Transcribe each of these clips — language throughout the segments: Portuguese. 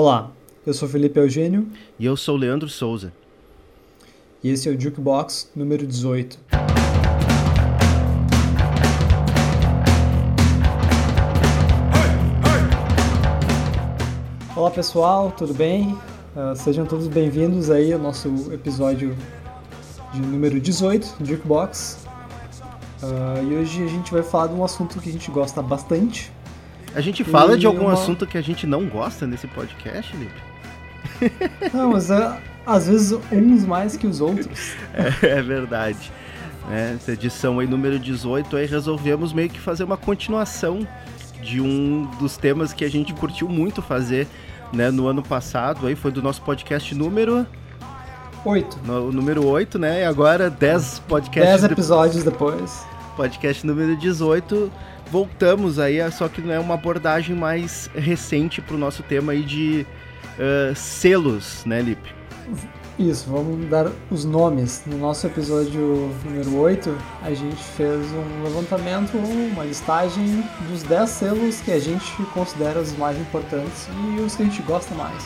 Olá, eu sou Felipe Eugênio. E eu sou Leandro Souza. E esse é o Jukebox número 18. Olá pessoal, tudo bem? Uh, sejam todos bem-vindos aí ao nosso episódio de número 18 do Jukebox. Uh, e hoje a gente vai falar de um assunto que a gente gosta bastante. A gente fala e de algum uma... assunto que a gente não gosta nesse podcast, Lipe? Não, mas uh, às vezes uns mais que os outros. é, é verdade. É, essa edição aí, número 18, aí resolvemos meio que fazer uma continuação de um dos temas que a gente curtiu muito fazer né, no ano passado, aí foi do nosso podcast número 8. No, número 8, né? E agora 10 podcasts 10 episódios de... depois. Podcast número 18. Voltamos aí, só que não é uma abordagem mais recente para o nosso tema aí de uh, selos, né, Lipe? Isso, vamos dar os nomes. No nosso episódio número 8, a gente fez um levantamento, uma listagem dos 10 selos que a gente considera os mais importantes e os que a gente gosta mais.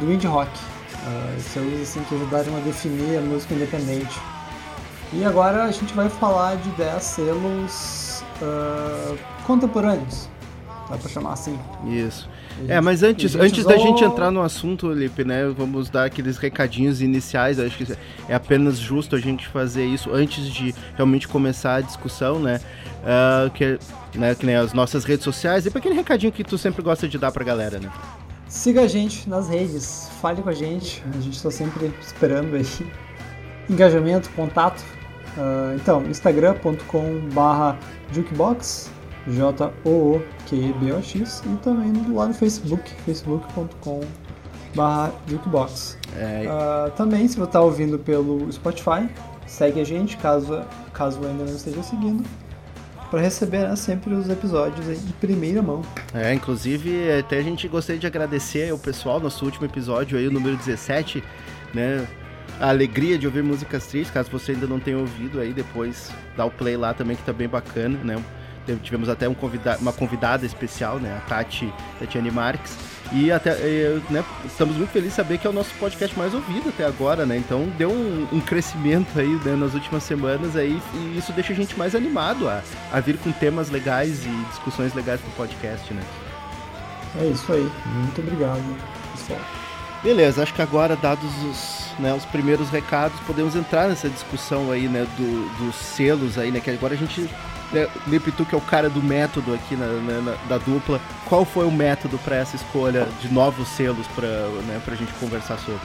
Do indie rock. Uh, selos assim, que ajudaram a definir a música independente. E agora a gente vai falar de 10 selos uh, contemporâneos, dá pra chamar assim. Isso. É, mas antes, antes da gente entrar no assunto, Lipe, né? Vamos dar aqueles recadinhos iniciais. Acho que é apenas justo a gente fazer isso antes de realmente começar a discussão, né? Uh, que, né, que nem as nossas redes sociais e para aquele recadinho que tu sempre gosta de dar pra galera, né? Siga a gente nas redes, fale com a gente, a gente está sempre esperando aí engajamento, contato. Uh, então, instagram.com/jukebox J-O-O-Q-B-O-X e também lá no Facebook, facebook.com barra jukebox. É... Uh, também, se você está ouvindo pelo Spotify, segue a gente, caso, caso ainda não esteja seguindo, para receber né, sempre os episódios em primeira mão. É, inclusive, até a gente gostaria de agradecer ao pessoal, nosso último episódio aí, o número 17, né? A alegria de ouvir músicas tristes, caso você ainda não tenha ouvido aí, depois dá o play lá também, que tá bem bacana, né? tivemos até um convida uma convidada especial, né? A Tati, Tatiane Marques. E até, né, estamos muito felizes de saber que é o nosso podcast mais ouvido até agora, né? Então deu um, um crescimento aí né, nas últimas semanas aí e isso deixa a gente mais animado a, a vir com temas legais e discussões legais pro podcast, né? É isso aí. Muito obrigado, pessoal. Beleza, acho que agora, dados os, né, os primeiros recados, podemos entrar nessa discussão aí, né, do, dos selos aí, né, que agora a gente né, Lipitu, que é o cara do método aqui na, na, da dupla, qual foi o método para essa escolha de novos selos para né, a gente conversar sobre?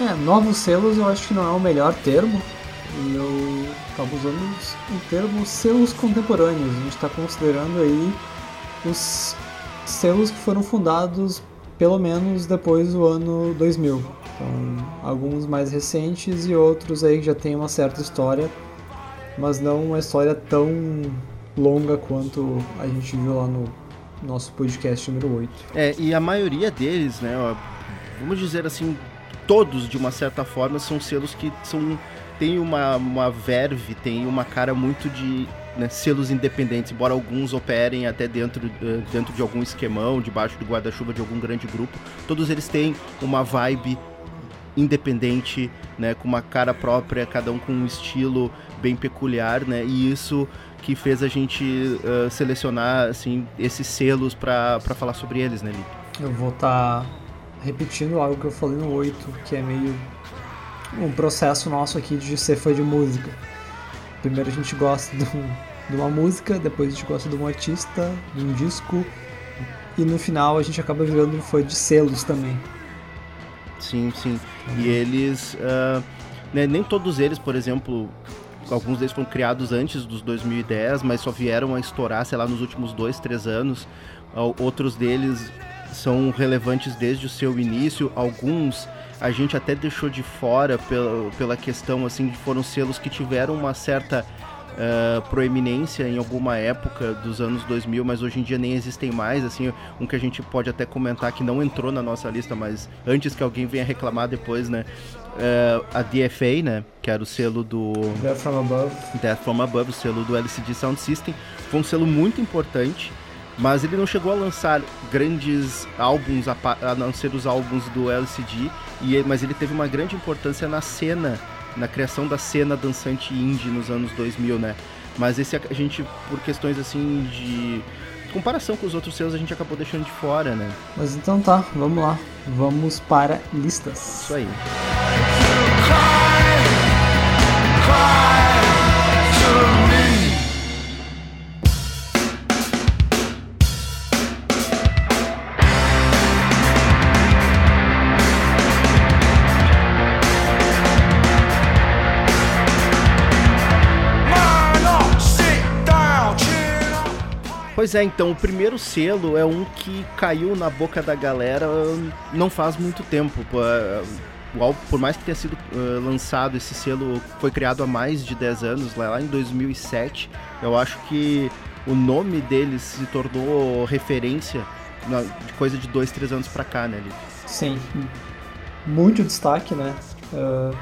É, novos selos eu acho que não é o melhor termo. Eu estava usando o termo selos contemporâneos. A gente está considerando aí os selos que foram fundados pelo menos depois do ano 2000. Então, alguns mais recentes e outros aí que já têm uma certa história mas não uma história tão longa quanto a gente viu lá no nosso podcast número 8. É, e a maioria deles, né, ó, vamos dizer assim, todos de uma certa forma são selos que são tem uma, uma verve, tem uma cara muito de né, selos independentes, embora alguns operem até dentro, uh, dentro de algum esquemão, debaixo do guarda-chuva de algum grande grupo, todos eles têm uma vibe independente, né, com uma cara própria, cada um com um estilo bem peculiar, né? E isso que fez a gente uh, selecionar assim esses selos para falar sobre eles, né, Lipe? Eu vou estar tá repetindo algo que eu falei no 8, que é meio um processo nosso aqui de ser fã de música. Primeiro a gente gosta do, de uma música, depois a gente gosta de um artista, de um disco, e no final a gente acaba virando fã de selos também. Sim, sim. E eles. Uh, né, nem todos eles, por exemplo, alguns deles foram criados antes dos 2010, mas só vieram a estourar, sei lá, nos últimos dois, três anos. Outros deles são relevantes desde o seu início. Alguns a gente até deixou de fora pela, pela questão, assim, de foram selos que tiveram uma certa uh, proeminência em alguma época dos anos 2000, mas hoje em dia nem existem mais. Assim, um que a gente pode até comentar que não entrou na nossa lista, mas antes que alguém venha reclamar depois, né? Uh, a DFA, né? Que era o selo do. Death From Above. Death From Above, o selo do LCD Sound System. Foi um selo muito importante. Mas ele não chegou a lançar grandes álbuns, a, a não ser os álbuns do LCD, e, mas ele teve uma grande importância na cena, na criação da cena dançante indie nos anos 2000, né? Mas esse a gente, por questões assim de comparação com os outros selos, a gente acabou deixando de fora, né? Mas então tá, vamos lá. Vamos para listas. Isso aí. Pois é, então, o primeiro selo é um que caiu na boca da galera não faz muito tempo. É, por mais que tenha sido uh, lançado, esse selo foi criado há mais de 10 anos, lá em 2007. Eu acho que o nome deles se tornou referência na, de coisa de 2, 3 anos pra cá, né, Lipe? Sim, muito destaque, né? Uh,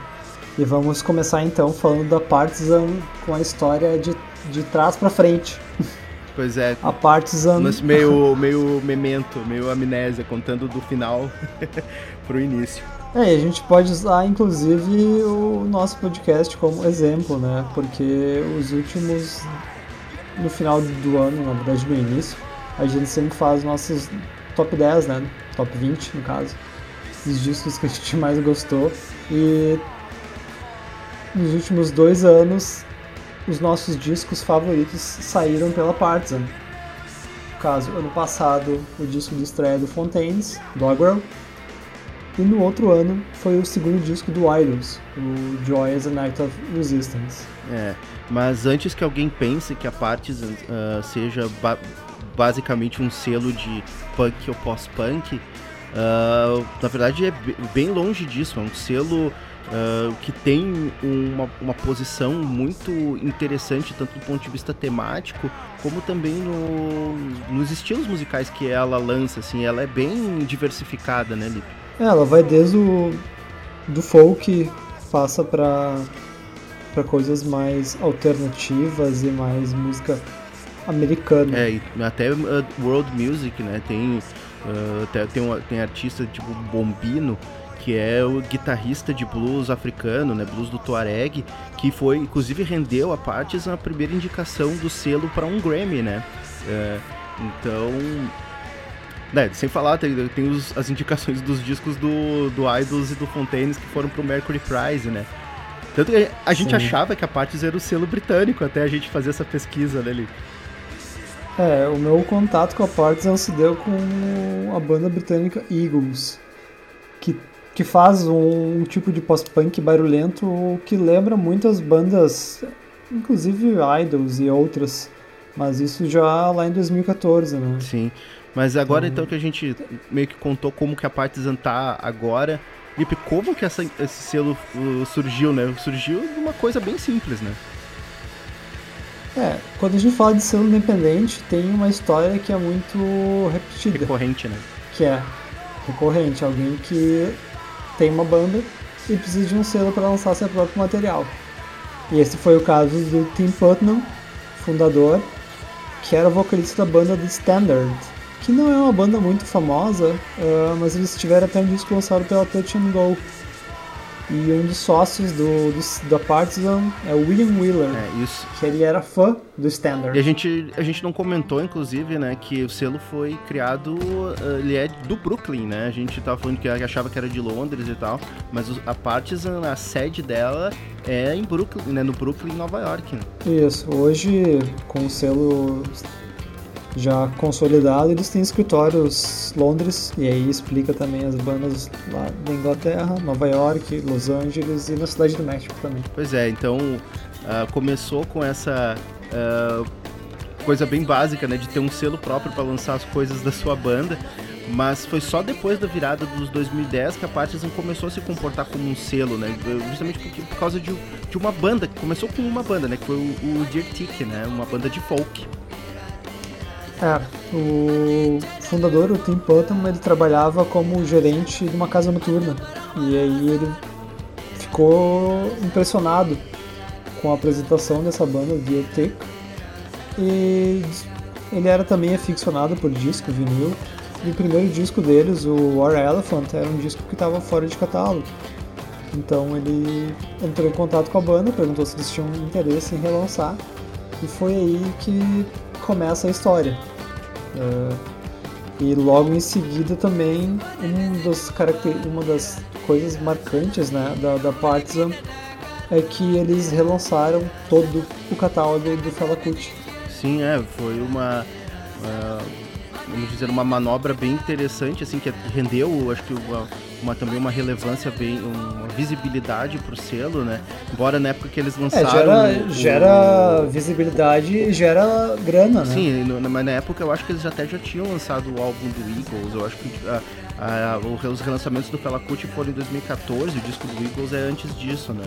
e vamos começar então falando da Partizan com a história de, de trás para frente. Pois é. A Partizan. Mas meio, meio memento, meio amnésia, contando do final pro início. É, a gente pode usar inclusive o nosso podcast como exemplo, né? Porque os últimos. No final do ano, na verdade no início, a gente sempre faz nossos top 10, né? Top 20 no caso. Os discos que a gente mais gostou. E nos últimos dois anos os nossos discos favoritos saíram pela Partizan. No caso, ano passado, o disco de estreia do Fontaines, Doggerel, e no outro ano foi o segundo disco do Idols, o Joy as a Night of Resistance. É, mas antes que alguém pense que a Partizan uh, seja ba basicamente um selo de punk ou pós-punk, uh, na verdade é bem longe disso, é um selo Uh, que tem uma, uma posição muito interessante, tanto do ponto de vista temático, como também no, nos estilos musicais que ela lança, assim, ela é bem diversificada, né, Lipe? Ela vai desde o do folk, passa para para coisas mais alternativas e mais música americana. É, até uh, world music, né, tem, uh, até, tem, uma, tem artista tipo Bombino, que é o guitarrista de blues africano, né, blues do Tuareg, que foi, inclusive, rendeu a Partes a primeira indicação do selo para um Grammy, né? É, então, né, sem falar, tem, tem os, as indicações dos discos do, do Idols e do Fontaines que foram pro Mercury Prize, né? Tanto que a gente Sim. achava que a Partes era o selo britânico até a gente fazer essa pesquisa, né, Li? É, o meu contato com a Partes se deu com a banda britânica Eagles, que que faz um, um tipo de post-punk barulhento que lembra muitas bandas, inclusive Idols e outras, mas isso já lá em 2014, né? Sim, mas agora então, então que a gente meio que contou como que a Partizan tá agora, Lipe, como que essa, esse selo surgiu, né? Surgiu de uma coisa bem simples, né? É, quando a gente fala de selo independente, tem uma história que é muito repetida. Recorrente, né? Que é recorrente, alguém que tem uma banda e precisa de um selo para lançar seu próprio material. E esse foi o caso do Tim Putnam, fundador, que era vocalista da banda The Standard, que não é uma banda muito famosa, uh, mas eles tiveram até um disco lançado pela Touch and Go, e um dos sócios do, do, da Partizan é o William Wheeler. É, isso. Que ele era fã do Standard. E a gente, a gente não comentou, inclusive, né, que o selo foi criado, eh, ele é do Brooklyn, né? A gente tava falando que achava que era de Londres e tal, mas a Partizan, a sede dela é em Brooklyn, né, no Brooklyn, Nova York. Né? Isso. Hoje, com o selo já consolidado, eles têm escritórios Londres, e aí explica também as bandas lá da Inglaterra, Nova York, Los Angeles e na Cidade do México também. Pois é, então uh, começou com essa uh, coisa bem básica, né, de ter um selo próprio para lançar as coisas da sua banda, mas foi só depois da virada dos 2010 que a Partisan começou a se comportar como um selo, né? Justamente porque, por causa de, de uma banda, que começou com uma banda, né? Que foi o, o Dear Tick, né? Uma banda de folk. É, o fundador, o Tim Putnam, ele trabalhava como gerente de uma casa noturna. E aí ele ficou impressionado com a apresentação dessa banda, The Take, e ele era também aficionado por disco, vinil. E o primeiro disco deles, o War Elephant, era um disco que estava fora de catálogo. Então ele entrou em contato com a banda, perguntou se eles tinham interesse em relançar. E foi aí que começa a história. Uh, e logo em seguida também um dos uma das coisas marcantes né, da, da Partizan é que eles relançaram todo o catálogo do Fela Kuti. Sim, é, foi uma, uma, vamos dizer, uma manobra bem interessante, assim, que rendeu, acho que uma, uma também uma relevância bem, uma visibilidade pro selo, né? Embora na época que eles é, lançaram... É, gera, o, gera visibilidade e gera grana, né? Sim, mas na época eu acho que eles até já tinham lançado o álbum do Eagles, eu acho que... A, a, os relançamentos do Fela Kuti foram em 2014, o disco do Eagles é antes disso, né?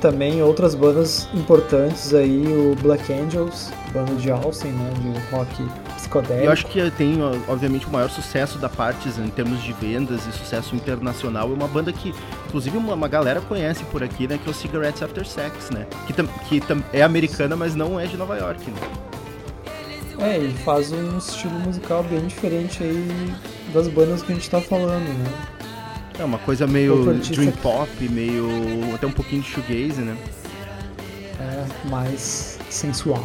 Também outras bandas importantes aí, o Black Angels, banda de Austin, né, de rock psicodélico. Eu acho que tem, obviamente, o maior sucesso da Partisan em termos de vendas e sucesso internacional. É uma banda que, inclusive, uma, uma galera conhece por aqui, né, que é o Cigarettes After Sex, né? Que, tam, que tam, é americana, mas não é de Nova York, né? É, ele faz um estilo musical bem diferente aí das bandas que a gente tá falando, né? É uma coisa meio dream pop, meio até um pouquinho de shoegaze, né? É, mais sensual.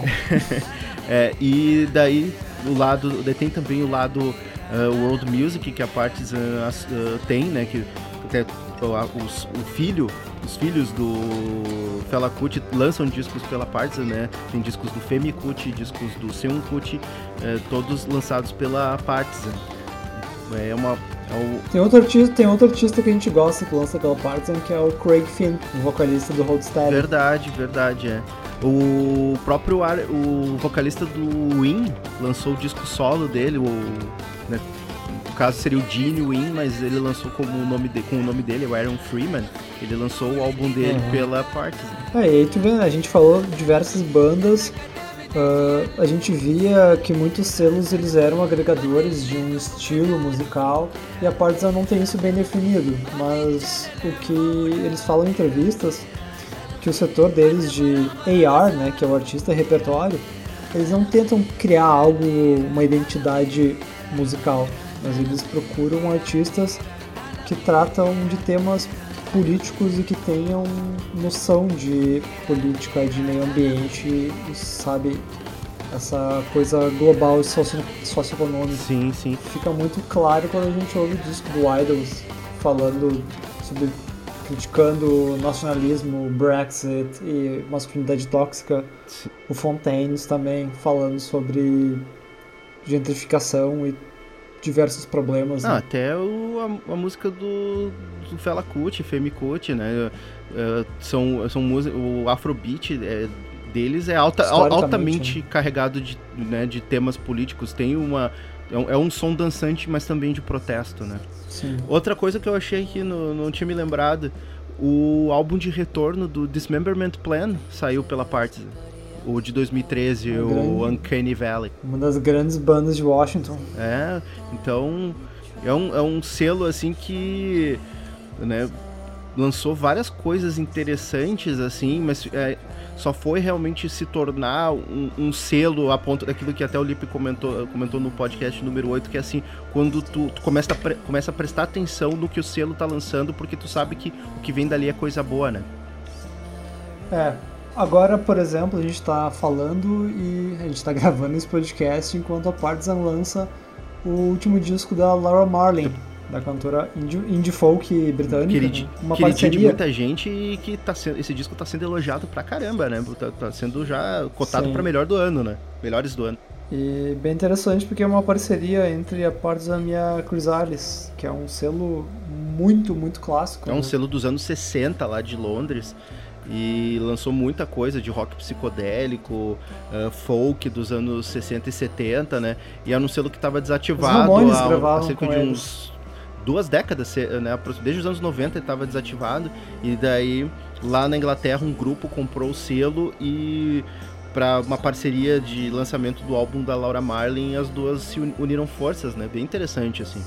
é, e daí o lado, tem também o lado uh, world music que a Partisan uh, tem, né? Que até os, o filho, os filhos do Fela Kuti lançam discos pela Partisan, né? Tem discos do Femi Kuti, discos do Seun Kuti, uh, todos lançados pela Partisan. É uma o... tem, outro artista, tem outro artista que a gente gosta que lança pela Partisan, que é o Craig Finn, o vocalista do Roadsteady. Verdade, verdade, é. O próprio o vocalista do Win lançou o disco solo dele, o, né, no caso seria o Gene Win, mas ele lançou como o nome de, com o nome dele, o Aaron Freeman. Ele lançou o álbum dele uhum. pela Partisan. É, e aí tu vê, né, a gente falou diversas bandas Uh, a gente via que muitos selos eles eram agregadores de um estilo musical e a Partizan não tem isso bem definido, mas o que eles falam em entrevistas que o setor deles de AR, né, que é o artista repertório, eles não tentam criar algo, uma identidade musical, mas eles procuram artistas que tratam de temas políticos e que tenham noção de política, de meio ambiente sabe, essa coisa global e socio socioeconômica. Sim, sim. Fica muito claro quando a gente ouve o disco do Idols falando sobre criticando nacionalismo, Brexit e masculinidade tóxica. Sim. O Fontaines também falando sobre gentrificação e diversos problemas. Ah, né? até o, a, a, música do, do Fela Kuti, Femi Kuti, né? Uh, são, são músicas, o Afrobeat é, deles é alta, altamente né? carregado de, né, de temas políticos. Tem uma. É um, é um, som dançante, mas também de protesto, né? Sim. Outra coisa que eu achei que não, não tinha me lembrado, o álbum de retorno do Dismemberment Plan saiu pela Partisan o de 2013, o grande, Uncanny Valley. Uma das grandes bandas de Washington. É, então é um, é um selo assim que né, lançou várias coisas interessantes assim, mas é, só foi realmente se tornar um, um, selo a ponto daquilo que até o Lipe comentou, comentou no podcast número 8, que é assim, quando tu, tu começa, a pre, começa a prestar atenção no que o selo tá lançando, porque tu sabe que o que vem dali é coisa boa, né? É, Agora, por exemplo, a gente está falando e a gente está gravando esse podcast enquanto a Partizan lança o último disco da Laura Marlin, da cantora indie, indie folk britânica. Querid, né? Uma parceria de muita gente e que tá sendo, esse disco está sendo elogiado pra caramba, né? Tá, tá sendo já cotado para melhor do ano, né? Melhores do ano. E bem interessante porque é uma parceria entre a Partizan e a Chrysalis, que é um selo muito, muito clássico. É um né? selo dos anos 60 lá de Londres e lançou muita coisa de rock psicodélico, uh, folk dos anos 60 e 70, né? E era um selo que estava desativado há, há cerca de uns duas décadas, né? Desde os anos 90 ele estava desativado e daí lá na Inglaterra um grupo comprou o selo e para uma parceria de lançamento do álbum da Laura Marlin, as duas se uniram forças, né? Bem interessante assim.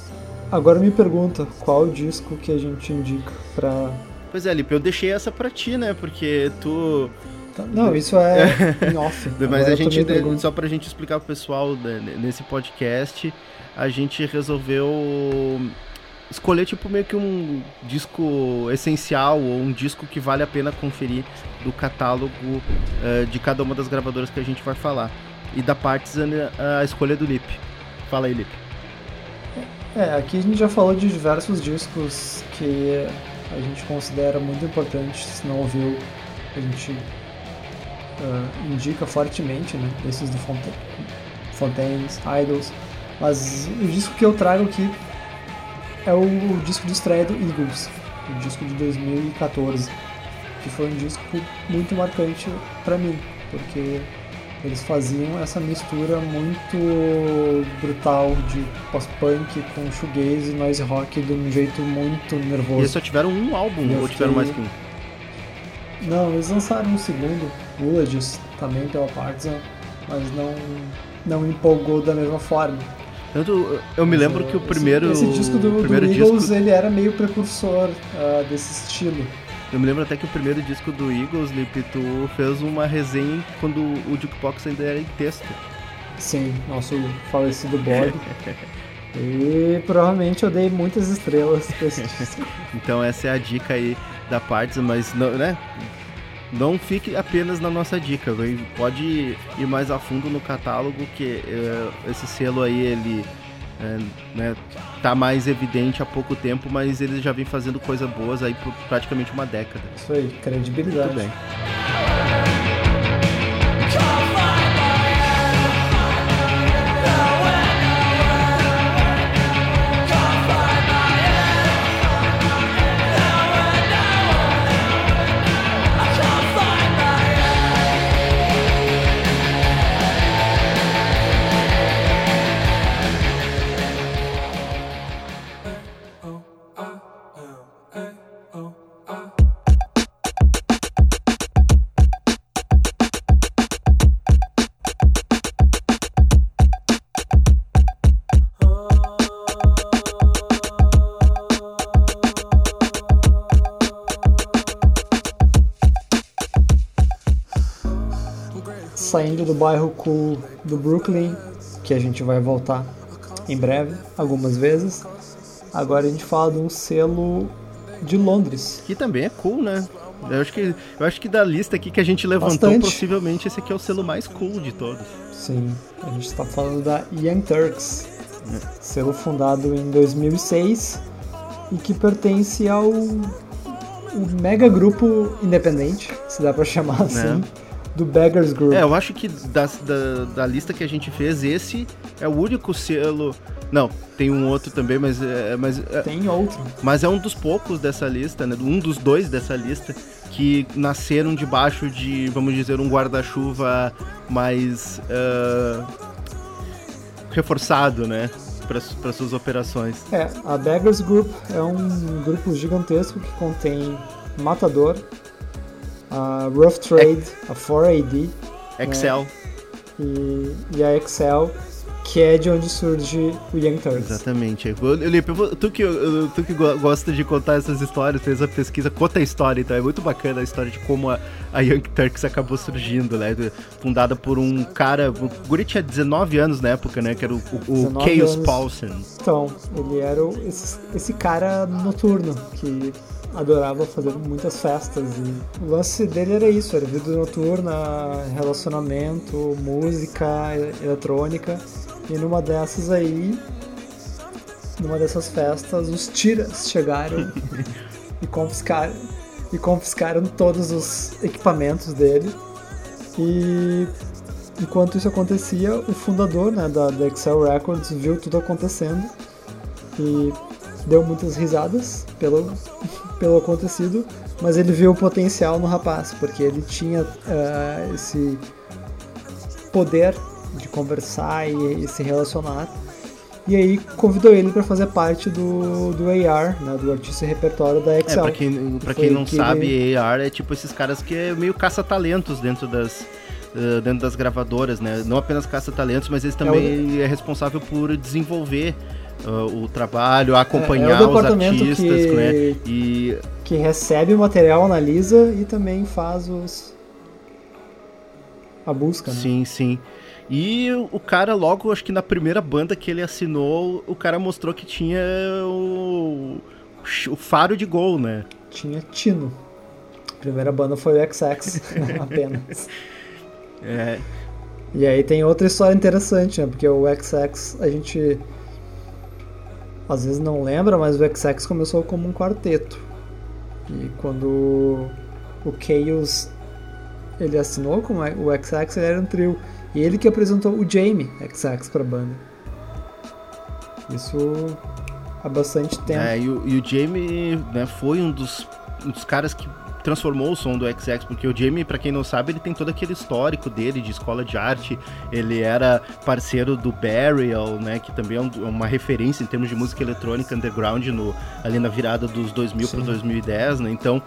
Agora me pergunta, qual disco que a gente indica para Pois é, Lipe, eu deixei essa pra ti, né? Porque tu Tá, não, isso é em off. Mas a gente, só pra gente explicar pro pessoal né, nesse podcast, a gente resolveu escolher tipo meio que um disco essencial ou um disco que vale a pena conferir do catálogo uh, de cada uma das gravadoras que a gente vai falar. E da Partizan a escolha do Lip. Fala aí, Lip. É, aqui a gente já falou de diversos discos que a gente considera muito importantes, se não ouviu, a gente uh, indica fortemente, né? Esses do Fontaine, Fontaines, Idols. Mas o disco que eu trago aqui é o, o disco de estreia do Eagles, o disco de 2014, que foi um disco muito marcante para mim, porque eles faziam essa mistura muito brutal de post-punk com shoegaze e noise rock de um jeito muito nervoso. E eles só tiveram um álbum, ou tiveram mais que um? Não, eles lançaram um segundo, Villages, também pela Partizan, mas não, não empolgou da mesma forma. Tanto, eu me lembro que o primeiro. Esse, esse disco do, primeiro do Eagles disco... ele era meio precursor uh, desse estilo. Eu me lembro até que o primeiro disco do Eagles, Lip, tu fez uma resenha quando o Jukebox ainda era em texto. Sim, nosso falecido Bob. e provavelmente eu dei muitas estrelas pra esse disco. então essa é a dica aí da Parts, mas não, né? Não fique apenas na nossa dica, pode ir mais a fundo no catálogo que uh, esse selo aí ele é, né, tá mais evidente há pouco tempo, mas eles já vêm fazendo coisas boas aí por praticamente uma década. Isso aí, credibilidade. Muito bem. Bairro cool do Brooklyn, que a gente vai voltar em breve, algumas vezes. Agora a gente fala de um selo de Londres. Que também é cool, né? Eu acho que, eu acho que da lista aqui que a gente levantou, Bastante. possivelmente esse aqui é o selo mais cool de todos. Sim, a gente está falando da Young Turks, é. selo fundado em 2006 e que pertence ao mega grupo independente, se dá para chamar assim. É do Beggars Group. É, eu acho que da, da, da, lista que a gente fez, esse é o único selo. Não, tem um outro também, mas. É, mas é, tem outro. Mas é um dos poucos dessa lista, né? Um dos dois dessa lista que nasceram debaixo de, vamos dizer, um guarda-chuva mais. Uh, reforçado, né? Para suas operações. É, a Beggars Group é um grupo gigantesco que contém Matador, a Rough Trade, a 4AD, Excel né? e, e, a Excel, que é de onde surge o Young Turks. Exatamente. Lipe, tu que, tu que gosta de contar essas histórias, fez a pesquisa, conta a história, então é muito bacana a história de como a, a Young Turks acabou surgindo, né? Fundada por um cara, o Guri tinha 19 anos na época, né? Que era o, o, o Chaos Paulson. Então, ele era o, esse, esse cara noturno que adorava fazer muitas festas e o lance dele era isso, era vida noturna, relacionamento, música, eletrônica. E numa dessas aí, numa dessas festas, os tiras chegaram e confiscaram e confiscaram todos os equipamentos dele. E enquanto isso acontecia, o fundador né, da, da Excel Records viu tudo acontecendo e deu muitas risadas pelo, pelo acontecido, mas ele viu o potencial no rapaz, porque ele tinha uh, esse poder de conversar e, e, se relacionar. E aí convidou ele para fazer parte do, do AR, né, do artista e repertório da Excel. É, pra quem, pra quem não que sabe, ele... AR é tipo esses caras que é meio caça-talentos dentro das, uh, dentro das gravadoras, né? Não apenas caça-talentos, mas eles também é, o... é responsável por desenvolver uh, o trabalho, acompanhar é, é os artistas, que, né? E que recebe o material, analisa e também faz os a busca. Né? Sim, sim. E o cara, logo, acho que na primeira banda que ele assinou, o cara mostrou que tinha o, o faro de gol, né? Tinha Tino. A primeira banda foi o XX, apenas. É. E aí tem outra história interessante, né? Porque o XX, a gente às vezes não lembra, mas o XX começou como um quarteto. E quando o Chaos ele assinou com o XX, ele era um trio. E ele que apresentou o Jamie XX pra banda. Isso há bastante tempo. É, e o, e o Jamie né, foi um dos, um dos caras que transformou o som do XX, porque o Jamie, para quem não sabe, ele tem todo aquele histórico dele de escola de arte. Ele era parceiro do Burial, né, que também é uma referência em termos de música eletrônica underground no, ali na virada dos 2000 para 2010, né? Então,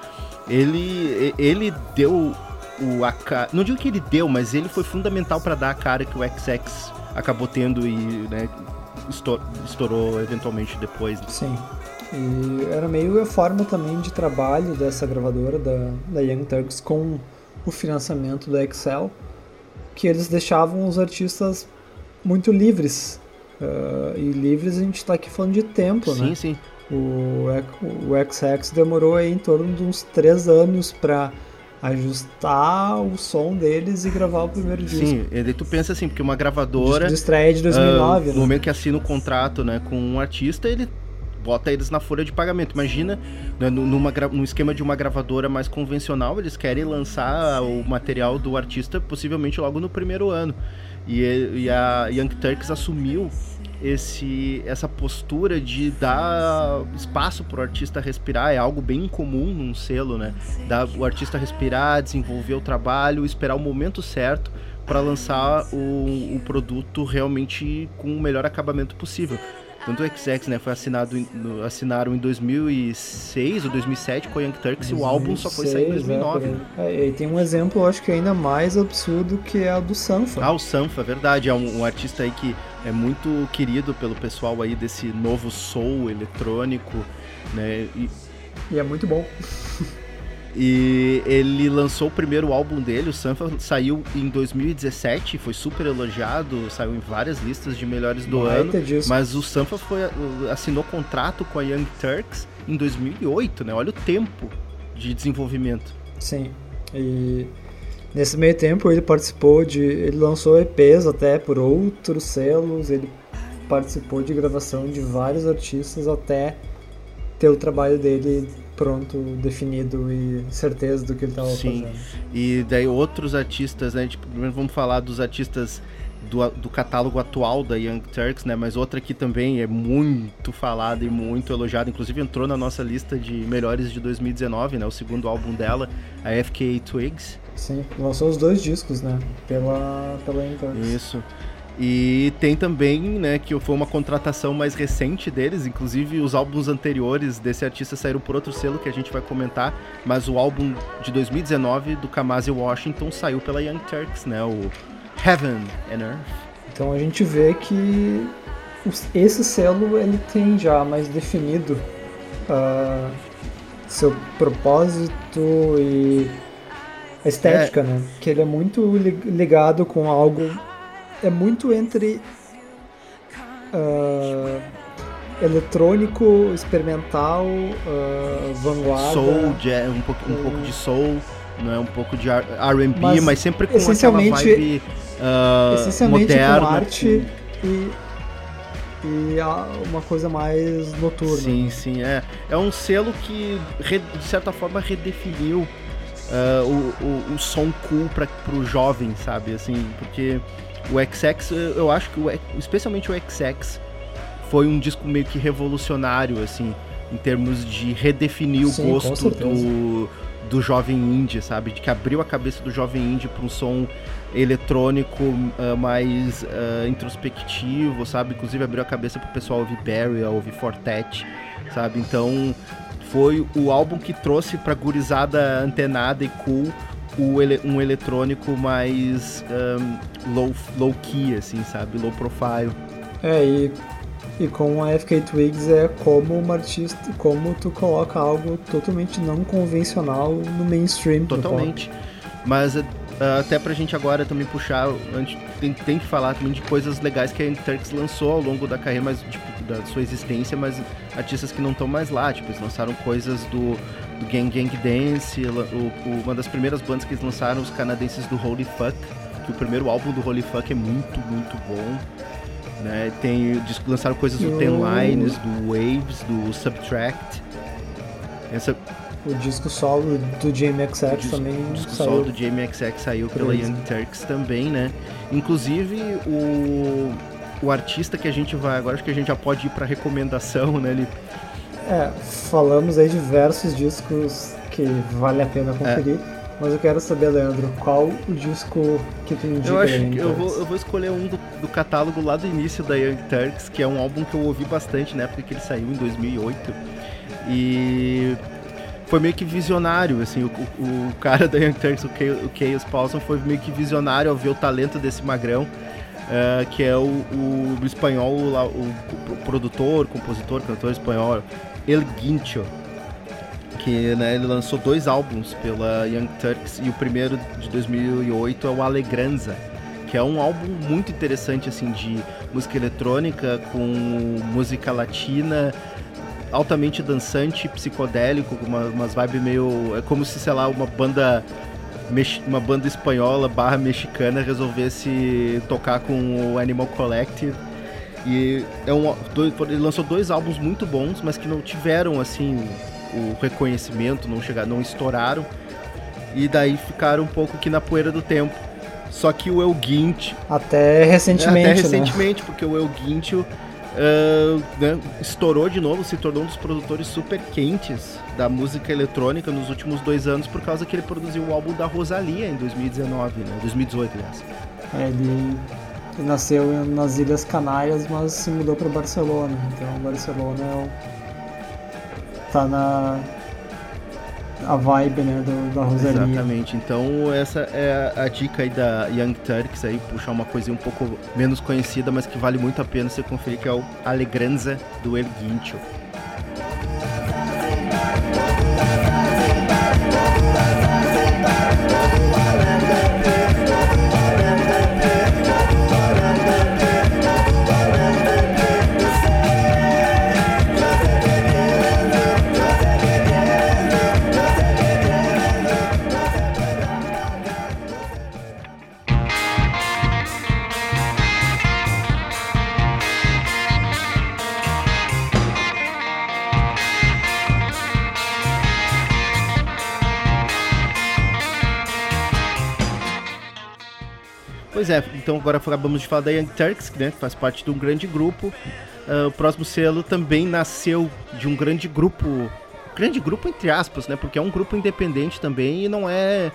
ele ele deu o a não digo que ele deu, mas ele foi fundamental para dar a cara que o XX acabou tendo e, né, estourou eventualmente depois. Sim. E era meio a forma também de trabalho dessa gravadora, da, da Young Turks, com o financiamento da Excel, que eles deixavam os artistas muito livres. Uh, e livres a gente está aqui falando de tempo, sim, né? Sim, sim. O, o XX demorou aí em torno de uns três anos para ajustar o som deles e gravar o primeiro disco. Sim, e tu pensa assim, porque uma gravadora... De estreia de 2009, uh, ah, No né? momento que assina o contrato né, com um artista, ele bota eles na folha de pagamento. Imagina, né, numa, num esquema de uma gravadora mais convencional, eles querem lançar o material do artista possivelmente logo no primeiro ano. E, e a Young Turks assumiu esse, essa postura de dar espaço para o artista respirar é algo bem comum num selo, né? Dar o artista respirar, desenvolver o trabalho, esperar o momento certo para lançar o, o produto realmente com o melhor acabamento possível. Tanto o XX, né, foi assinado no, assinaram em 2006 ou 2007 com a Young Turks 2006, e o álbum só foi sair em 2009. É, e tem um exemplo, acho que ainda mais absurdo, que é a do Sanfa. Ah, o Sanfa, verdade. É um, um artista aí que é muito querido pelo pessoal aí desse novo soul eletrônico, né? E, e é muito bom. E ele lançou o primeiro álbum dele, o Sanfa, saiu em 2017, foi super elogiado, saiu em várias listas de melhores do ano. Disso. Mas o Sanfa foi, assinou contrato com a Young Turks em 2008, né? Olha o tempo de desenvolvimento. Sim. E nesse meio tempo ele participou de. Ele lançou EPs até por outros selos, ele participou de gravação de vários artistas até ter o trabalho dele pronto, definido e certeza do que ele estava fazendo. E daí outros artistas, né? Tipo, primeiro vamos falar dos artistas do, do catálogo atual da Young Turks, né? Mas outra que também é muito falada e muito elogiada, inclusive entrou na nossa lista de melhores de 2019, né? O segundo álbum dela, a FKA Twigs. Sim, lançou os dois discos, né? Pela, pela Young Turks. Isso. E tem também, né, que foi uma contratação mais recente deles, inclusive os álbuns anteriores desse artista saíram por outro selo que a gente vai comentar, mas o álbum de 2019 do Kamasi Washington saiu pela Young Turks, né, o Heaven and Earth. Então a gente vê que esse selo ele tem já mais definido uh, seu propósito e a estética, é. né? Que ele é muito ligado com algo é muito entre uh, eletrônico, experimental, uh, vanguarda. Soul, jazz, um, pouco, um pouco de soul, não é um pouco de R&B, mas, mas, sempre com essencialmente, aquela vibe uh, essencialmente moderna. com arte e, e uma coisa mais noturna. Sim, sim, é. É um selo que, de certa forma, redefiniu uh, o, o, o som cool para o jovem, sabe? Assim, porque o XX, eu acho que, o, especialmente o XX, foi um disco meio que revolucionário, assim, em termos de redefinir o Sim, gosto do, do jovem indie, sabe? De que abriu a cabeça do jovem indie para um som eletrônico uh, mais uh, introspectivo, sabe? Inclusive abriu a cabeça pro pessoal ouvir Burial, ouvir Fortet, sabe? Então foi o álbum que trouxe pra gurizada antenada e cool ele, um eletrônico mais um, low, low key, assim, sabe? Low profile. É, e, e com a FK Twigs é como uma artista, como tu coloca algo totalmente não convencional no mainstream. Totalmente. Mas uh, até pra gente agora também puxar, a gente tem, tem, que falar também de coisas legais que a Turks lançou ao longo da carreira, mas tipo, da sua existência, mas artistas que não estão mais lá, tipo, eles lançaram coisas do, do Gang Gang Dance, o, o, uma das primeiras bandas que eles lançaram, os canadenses do Holy Fuck, que o primeiro álbum do Holy Fuck é muito, muito bom. Né? Tem, lançaram coisas do Ten Lines, do Waves, do Subtract. Essa, o disco solo do JMXX disco, também o disco saiu. solo do JMXX saiu pela Young Turks também, né? Inclusive o, o artista que a gente vai agora acho que a gente já pode ir para recomendação, né? Ele... É, falamos aí diversos discos que vale a pena conferir. É. Mas eu quero saber, Leandro, qual o disco que tu indica? Eu acho que eu vou, eu vou escolher um do, do, catálogo lá do início da Young Turks, que é um álbum que eu ouvi bastante na época que ele saiu, em 2008. E foi meio que visionário, assim, o, o, o cara da Young Turks, o, Chaos, o Chaos Paulson, foi meio que visionário ao ver o talento desse magrão, uh, que é o, o, o espanhol, o, o, produtor, compositor, cantor espanhol, El Guincho, que né, ele lançou dois álbuns pela Young Turks e o primeiro de 2008 é o Alegranza, que é um álbum muito interessante assim de música eletrônica com música latina, altamente dançante, psicodélico, uma, umas vibes meio. É como se, sei lá, uma banda. Uma banda espanhola barra mexicana resolvesse tocar com o Animal Collective. E é um, dois, ele lançou dois álbuns muito bons, mas que não tiveram assim o reconhecimento, não chegaram, não estouraram. E daí ficaram um pouco aqui na poeira do tempo. Só que o El Guint. Até recentemente. É, até recentemente, né? porque o El Guint uh, né, estourou de novo, se tornou um dos produtores super quentes da música eletrônica nos últimos dois anos, por causa que ele produziu o álbum da Rosalia em 2019, né, 2018, aliás. É, ele nasceu nas Ilhas Canárias, mas se mudou para Barcelona. Então, Barcelona é o, tá na a vibe né, do, da Rosalia. Exatamente. Então essa é a, a, dica aí da Young Turks aí, puxar uma coisinha um pouco menos conhecida, mas que vale muito a pena você conferir, que é o Alegranza do El Guincho. Então agora acabamos de falar da Young Turks, né, que faz parte de um grande grupo. Uh, o próximo selo também nasceu de um grande grupo, grande grupo entre aspas, né, porque é um grupo independente também e não é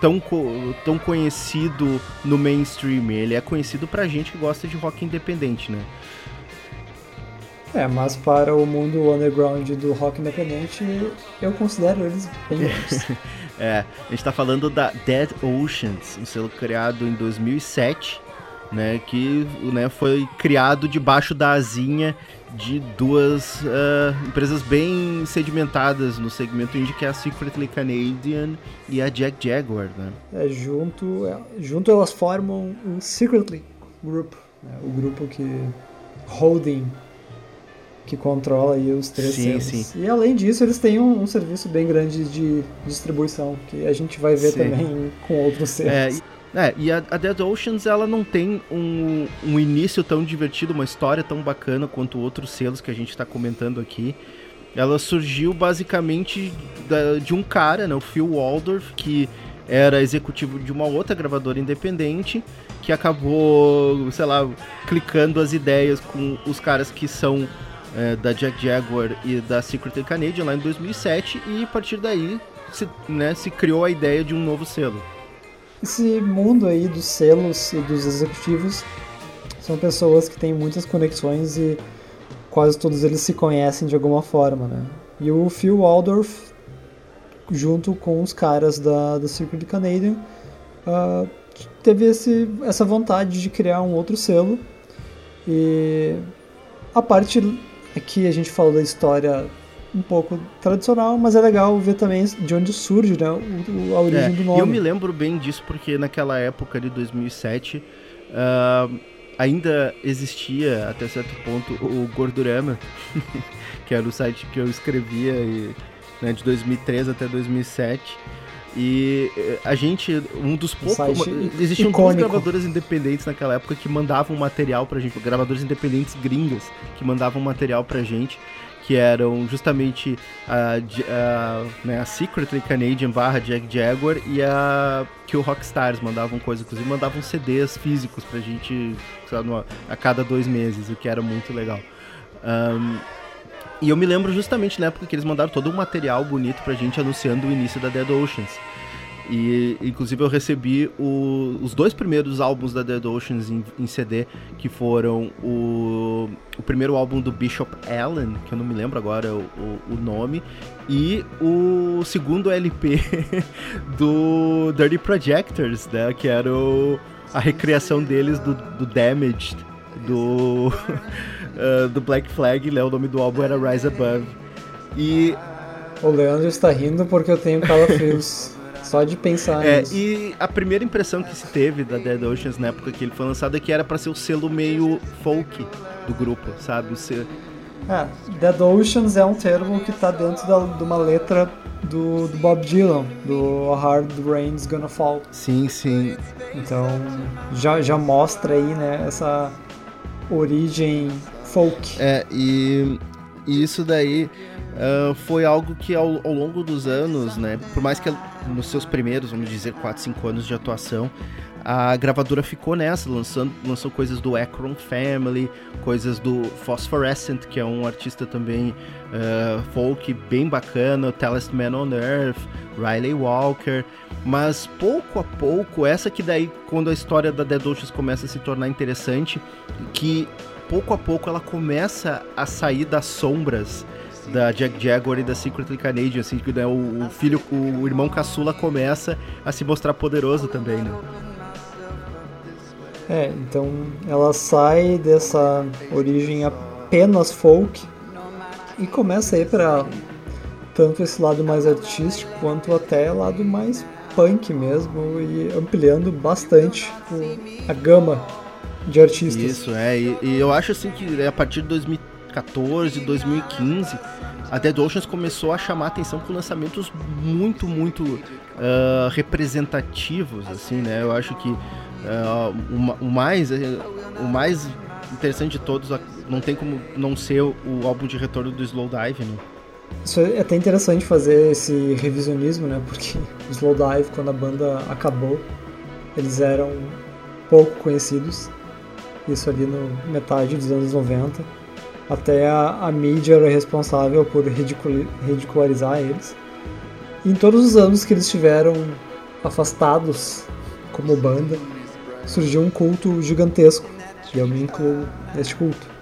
tão, co tão conhecido no mainstream. Ele é conhecido pra gente que gosta de rock independente, né. É, mas para o mundo underground do rock independente, eu considero eles bem bons. É, a gente está falando da Dead Oceans, um selo criado em 2007, né, que né, foi criado debaixo da asinha de duas uh, empresas bem sedimentadas no segmento indie, que é a Secretly Canadian e a Jack Jaguar, né? É, junto, é, junto elas formam um Secretly Group, né, o grupo que holding que controla aí os três sim, selos. Sim. E além disso, eles têm um, um, serviço bem grande de distribuição, que a gente vai ver sim. também com outros selos. É, é, e a, a, Dead Oceans ela não tem um, um início tão divertido, uma história tão bacana quanto outros selos que a gente está comentando aqui. Ela surgiu basicamente da, de um cara, né, o Phil Waldorf, que era executivo de uma outra gravadora independente, que acabou, sei lá, clicando as ideias com os caras que são é, da Jack Jaguar e da Secret Canadian lá em 2007 e a partir daí se, né, se criou a ideia de um novo selo. Esse mundo aí dos selos e dos executivos são pessoas que têm muitas conexões e quase todos eles se conhecem de alguma forma, né? E o Phil Waldorf, junto com os caras da, da Secret Canadian, uh, teve esse, essa vontade de criar um outro selo e a parte Aqui a gente falou da história um pouco tradicional, mas é legal ver também de onde surge né, o, a origem é, do nome. E eu me lembro bem disso porque naquela época de 2007 uh, ainda existia até certo ponto o Gordurama, que era o site que eu escrevia e, né, de 2003 até 2007. E eh, a gente, um dos poucos. Existiam icônico. duas gravadoras independentes naquela época que mandavam material pra gente, gravadoras independentes gringas que mandavam material pra gente, que eram justamente a, a, né, a Secretly Canadian barra Jack Jaguar e a Kill Rockstars mandavam coisas, inclusive mandavam CDs físicos pra gente sabe, a cada dois meses, o que era muito legal. Um, e eu me lembro justamente na época que eles mandaram todo um material bonito pra gente anunciando o início da Dead Oceans. E inclusive eu recebi o, os dois primeiros álbuns da Dead Oceans em, em, CD, que foram o, o primeiro álbum do Bishop Allen, que eu não me lembro agora o, o, nome, e o segundo LP do Dirty Projectors, né? Que era a recriação deles do, do Damaged, do. uh, do Black Flag, né? O nome do álbum era Rise Above. E. O Leandro está rindo porque eu tenho calafrios. Só de pensar é, nisso. E a primeira impressão que se teve da Dead Oceans na época que ele foi lançado é que era para ser o selo meio folk do grupo, sabe? O ser... É, Dead Oceans é um termo que tá dentro da, de uma letra do, do, Bob Dylan, do Hard Rain's Gonna Fall. Sim, sim. Então já, já mostra aí, né, essa origem folk. É, e, e isso daí uh, foi algo que ao, ao, longo dos anos, né, por mais que nos seus primeiros, vamos dizer, 4, 5 anos de atuação, a gravadora ficou nessa, lançando, lançou coisas do Akron Family, coisas do Phosphorescent, que é um artista também uh, folk bem bacana, Tallest Man on Earth, Riley Walker, mas pouco a pouco, essa que daí, quando a história da Dead Oceans começa a se tornar interessante, que pouco a pouco ela começa a sair das sombras da Jack Jaguar e da Secretly Canadian, assim, que né, o, filho, o, o irmão caçula começa a se mostrar poderoso também, né? É, então ela sai dessa origem apenas folk e começa a ir para tanto esse lado mais artístico quanto até lado mais punk mesmo e ampliando bastante a gama de artistas. Isso, é. E, e, eu acho assim que é a partir de 2014, 2015, a Dead Oceans começou a chamar atenção com lançamentos muito, muito uh, representativos, assim, né? Eu acho que uh, o, o, mais, o mais interessante de todos não tem como não ser o, o álbum de retorno do Slowdive, né? Isso é até interessante fazer esse revisionismo, né? Porque o Slowdive, quando a banda acabou, eles eram pouco conhecidos isso ali no metade dos anos 90. Até a, a mídia era responsável por ridicularizar eles. E em todos os anos que eles estiveram afastados como banda, surgiu um culto gigantesco. E eu me incluo neste culto.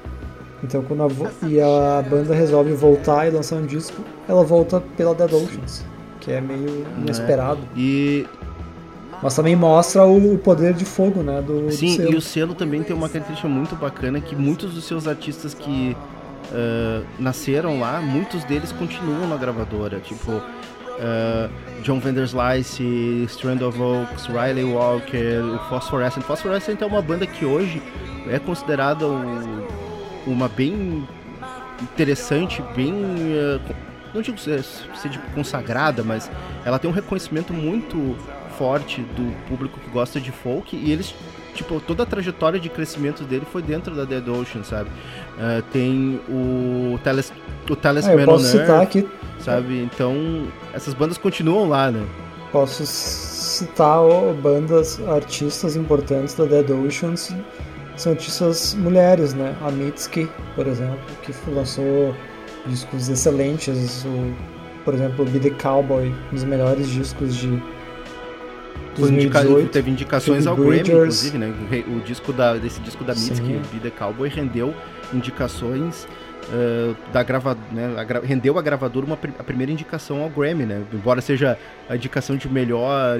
Então quando a, e a banda resolve voltar e lançar um disco, ela volta pela Dead Oceans, que é meio é. inesperado. É. E mas também mostra o poder de fogo, né? Do, Sim, do e o selo também tem uma característica muito bacana que muitos dos seus artistas que uh, nasceram lá, muitos deles continuam na gravadora. Tipo, uh, John Vanderslice, Strand of Oaks, Riley Walker, o Phosphorescent. Phosphorescent é uma banda que hoje é considerada o, uma bem interessante, bem. Uh, não digo ser, ser tipo, consagrada, mas ela tem um reconhecimento muito forte do público que gosta de folk e eles tipo, toda a trajetória de crescimento dele foi dentro da Dead Ocean, sabe? Uh, tem o Teles, o Talisman ah, posso citar aqui. sabe? Então, essas bandas continuam lá, né? Posso citar oh, bandas, artistas importantes da Dead Ocean, são artistas mulheres, né? A Mitski, por exemplo, que lançou discos excelentes, o, por exemplo, Be The Cowboy, um dos melhores discos de Indica, teve indicações ao Grammy, inclusive, né? O disco da, desse disco da Mitski, The Cowboy, rendeu indicações uh, da grava, né? A, rendeu a gravadora uma, a primeira indicação ao Grammy, né? Embora seja a indicação de melhor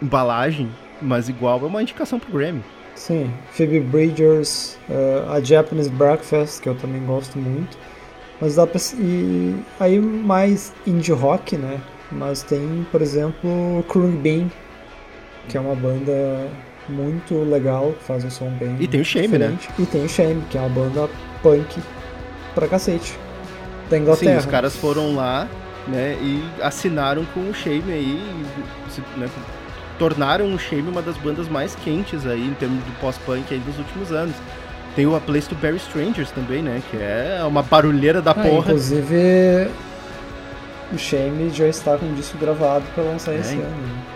embalagem, mas igual é uma indicação pro Grammy. Sim, Phoebe Bridgers, uh, a Japanese Breakfast, que eu também gosto muito. Mas dá pra. E aí mais indie rock, né? Mas tem, por exemplo, Krug Bean, que é uma banda muito legal, que faz um som bem. E tem o Shame, né? E tem o Shame, que é uma banda punk pra cacete. Da Inglaterra. Sim, os caras foram lá, né, e assinaram com o Shame aí, né, tornaram o Shame uma das bandas mais quentes aí em termos de pós-punk aí dos últimos anos. Tem o A Place to Bury Strangers também, né, que é uma barulheira da ah, porra. Inclusive, o Shame já está com um disco gravado para lançar é, esse ano.